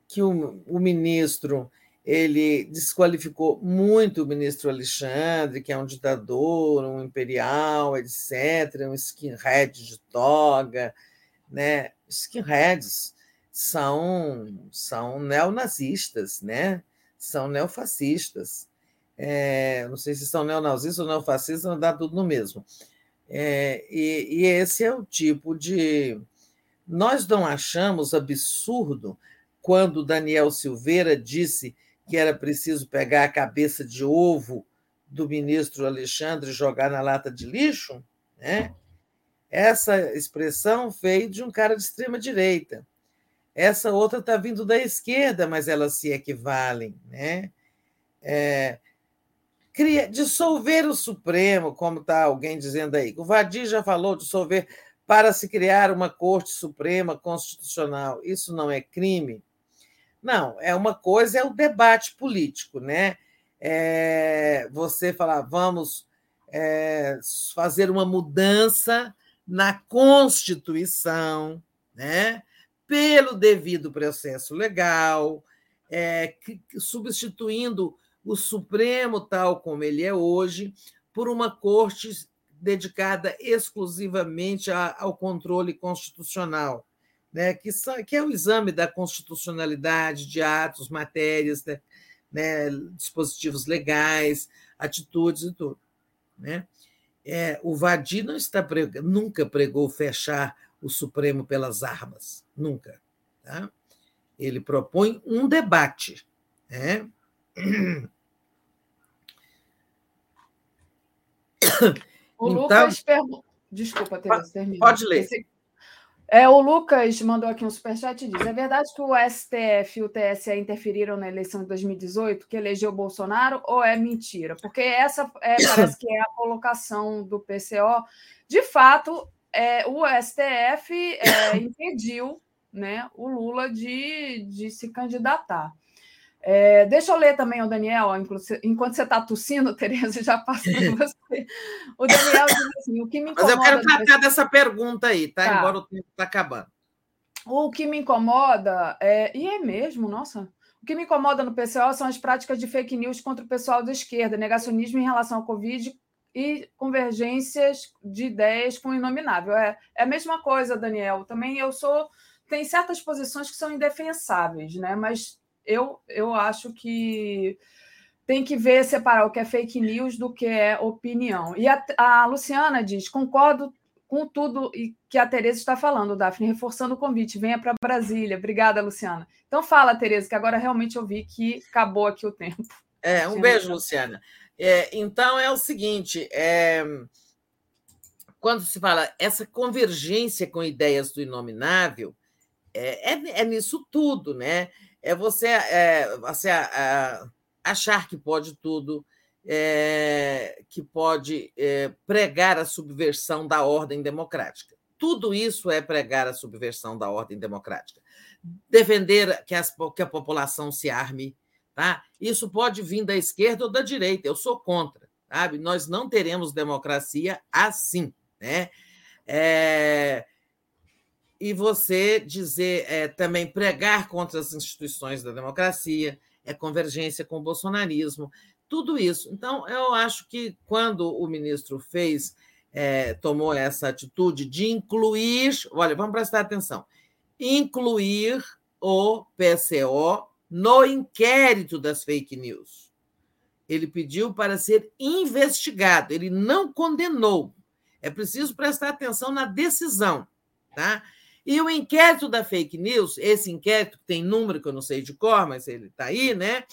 que o, o ministro ele desqualificou muito o ministro Alexandre, que é um ditador, um imperial, etc., um skinhead de toga, né? Skinheads são são neonazistas, né? São neofascistas. É, não sei se são neonazistas ou neofascistas, não dá tudo no mesmo. É, e, e esse é o tipo de. Nós não achamos absurdo quando Daniel Silveira disse que era preciso pegar a cabeça de ovo do ministro Alexandre e jogar na lata de lixo, né? Essa expressão veio de um cara de extrema direita. Essa outra está vindo da esquerda, mas elas se equivalem, né? É, cria, dissolver o Supremo, como está alguém dizendo aí. O Vadir já falou dissolver para se criar uma Corte Suprema Constitucional. Isso não é crime? Não, é uma coisa, é o debate político, né? É você falar, vamos é, fazer uma mudança na Constituição, né? Pelo devido processo legal, é, substituindo o Supremo tal como ele é hoje por uma corte dedicada exclusivamente ao controle constitucional, né, que, que, é o exame da constitucionalidade de atos, matérias, né, né, dispositivos legais, atitudes e tudo. Né? É, o Vadi não está nunca pregou fechar o Supremo pelas armas, nunca. Tá? Ele propõe um debate. Né? O então, Lucas pergunta. Desculpa, Teresa, termina. Pode ler. Esse... É, o Lucas mandou aqui um superchat e diz: é verdade que o STF e o TSE interferiram na eleição de 2018, que elegeu Bolsonaro, ou é mentira? Porque essa é, <coughs> parece que é a colocação do PCO. De fato, é, o STF é, impediu né, o Lula de, de se candidatar. É, deixa eu ler também o Daniel, enquanto você está tossindo, <laughs> Tereza, já passou <laughs> você. O Daniel diz assim: o que me incomoda. Mas eu quero tratar dessa pergunta aí, tá? tá. Embora o tempo está acabando. O que me incomoda, é, e é mesmo, nossa. O que me incomoda no PCO são as práticas de fake news contra o pessoal da esquerda, negacionismo em relação ao Covid e convergências de ideias com o inominável. É, é a mesma coisa, Daniel. Também eu sou. Tem certas posições que são indefensáveis, né? Mas eu, eu acho que tem que ver, separar o que é fake news do que é opinião. E a, a Luciana diz: concordo com tudo que a Tereza está falando, Daphne, reforçando o convite, venha para Brasília. Obrigada, Luciana. Então fala, Tereza, que agora realmente eu vi que acabou aqui o tempo. É, um beijo, Luciana. É, então é o seguinte: é, quando se fala essa convergência com ideias do inominável, é, é, é nisso tudo, né? é você, é, você é, achar que pode tudo, é, que pode é, pregar a subversão da ordem democrática. Tudo isso é pregar a subversão da ordem democrática. Defender que, as, que a população se arme, Tá? Isso pode vir da esquerda ou da direita, eu sou contra. Sabe? Nós não teremos democracia assim. Né? É... E você dizer é, também pregar contra as instituições da democracia, é convergência com o bolsonarismo, tudo isso. Então, eu acho que quando o ministro fez, é, tomou essa atitude de incluir, olha, vamos prestar atenção, incluir o PCO no inquérito das fake news. Ele pediu para ser investigado, ele não condenou. É preciso prestar atenção na decisão, tá? E o inquérito da fake news, esse inquérito que tem número que eu não sei de cor, mas ele está aí, né?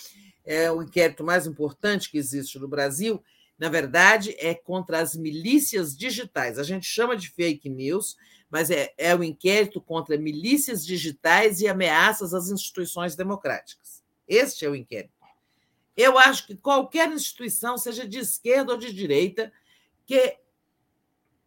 É o inquérito mais importante que existe no Brasil. Na verdade, é contra as milícias digitais. A gente chama de fake news, mas é, é o inquérito contra milícias digitais e ameaças às instituições democráticas. Este é o inquérito. Eu acho que qualquer instituição, seja de esquerda ou de direita, que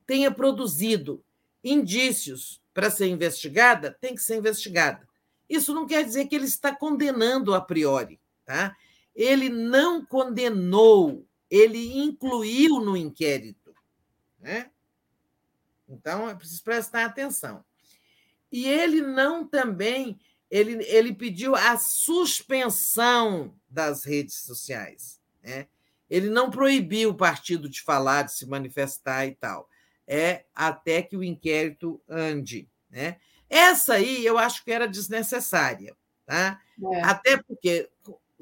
tenha produzido indícios para ser investigada, tem que ser investigada. Isso não quer dizer que ele está condenando a priori. Tá? Ele não condenou, ele incluiu no inquérito. Né? Então, é preciso prestar atenção. E ele não também, ele, ele pediu a suspensão das redes sociais. Né? Ele não proibiu o partido de falar, de se manifestar e tal. É até que o inquérito ande. Né? Essa aí eu acho que era desnecessária. Tá? É. Até porque,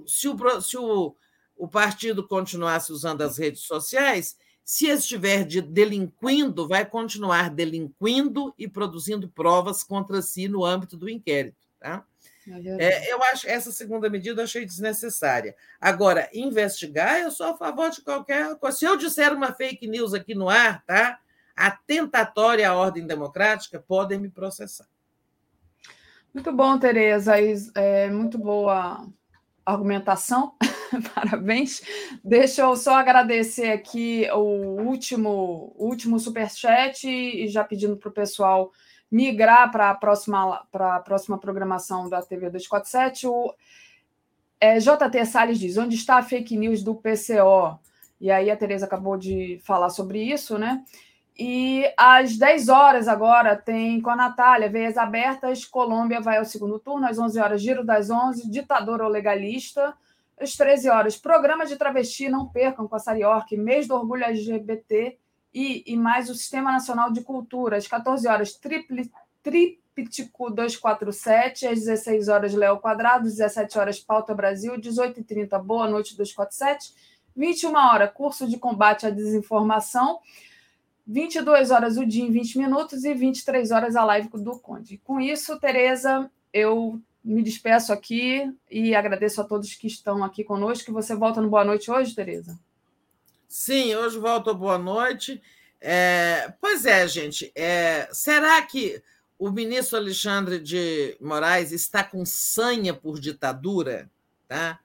se, o, se o, o partido continuasse usando as redes sociais, se estiver de delinquindo, vai continuar delinquindo e produzindo provas contra si no âmbito do inquérito. Tá? É, eu acho essa segunda medida eu achei desnecessária. Agora, investigar, eu sou a favor de qualquer coisa. Se eu disser uma fake news aqui no ar, tá? Atentatória à ordem democrática, podem me processar. Muito bom, Tereza. É muito boa argumentação. <laughs> Parabéns. Deixa eu só agradecer aqui o último, último superchat e já pedindo para o pessoal migrar para a próxima, a próxima programação da TV 247. O é, JT Salles diz: onde está a fake news do PCO? E aí a Tereza acabou de falar sobre isso, né? E às 10 horas agora tem com a Natália, Veias Abertas, Colômbia vai ao segundo turno, às 11 horas, Giro das 11, Ditador ou Legalista. Às 13 horas, programa de travesti, não percam com a Sari Ork, mês do orgulho LGBT e, e mais o Sistema Nacional de Cultura. Às 14 horas, tripli, Tríptico 247, às 16 horas, Léo Quadrado, 17 horas, Pauta Brasil, 18h30, Boa Noite 247, 21 horas, curso de combate à desinformação, 22 horas o dia em 20 minutos e 23 horas a live do Conde. Com isso, Tereza, eu me despeço aqui e agradeço a todos que estão aqui conosco. Você volta no Boa Noite hoje, Tereza? Sim, hoje volto Boa Noite. É, pois é, gente. É, será que o ministro Alexandre de Moraes está com sanha por ditadura? Tá?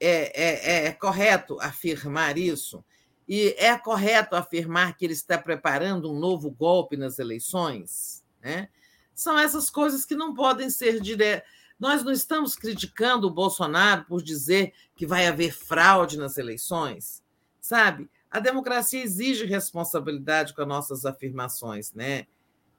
É, é, é correto afirmar isso? E é correto afirmar que ele está preparando um novo golpe nas eleições? Né? São essas coisas que não podem ser diretas nós não estamos criticando o Bolsonaro por dizer que vai haver fraude nas eleições, sabe? A democracia exige responsabilidade com as nossas afirmações, né?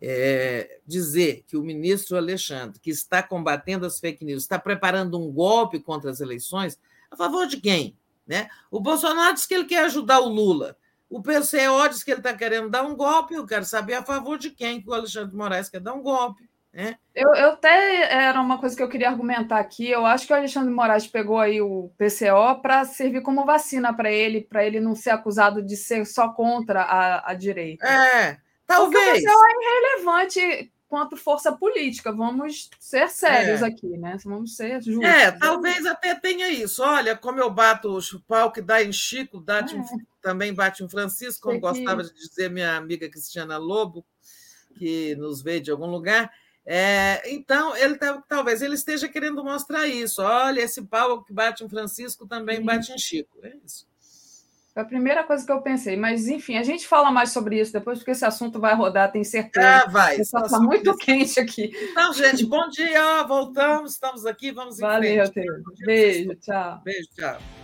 É, dizer que o ministro Alexandre, que está combatendo as fake news, está preparando um golpe contra as eleições, a favor de quem? Né? O Bolsonaro diz que ele quer ajudar o Lula. O PCO diz que ele está querendo dar um golpe. Eu quero saber a favor de quem que o Alexandre de Moraes quer dar um golpe. Né? Eu, eu até era uma coisa que eu queria argumentar aqui. Eu acho que o Alexandre de Moraes pegou aí o PCO para servir como vacina para ele, para ele não ser acusado de ser só contra a, a direita. É, talvez. Porque o PCO é irrelevante quanto força política. Vamos ser sérios é. aqui, né? Vamos ser justos. É, talvez até tenha isso. Olha, como eu bato o pau que dá em Chico, dá é. também bate em Francisco, como gostava de dizer minha amiga Cristiana Lobo, que nos veio de algum lugar. É, então, ele talvez ele esteja querendo mostrar isso. Olha, esse pau que bate em Francisco também bate em Chico. É isso. Foi a primeira coisa que eu pensei. Mas, enfim, a gente fala mais sobre isso depois, porque esse assunto vai rodar, tenho certeza. Ah, vai. Está muito quente aqui. Então, gente, bom dia. Voltamos, estamos aqui, vamos em Valeu, frente. Beijo, tchau. Beijo, tchau.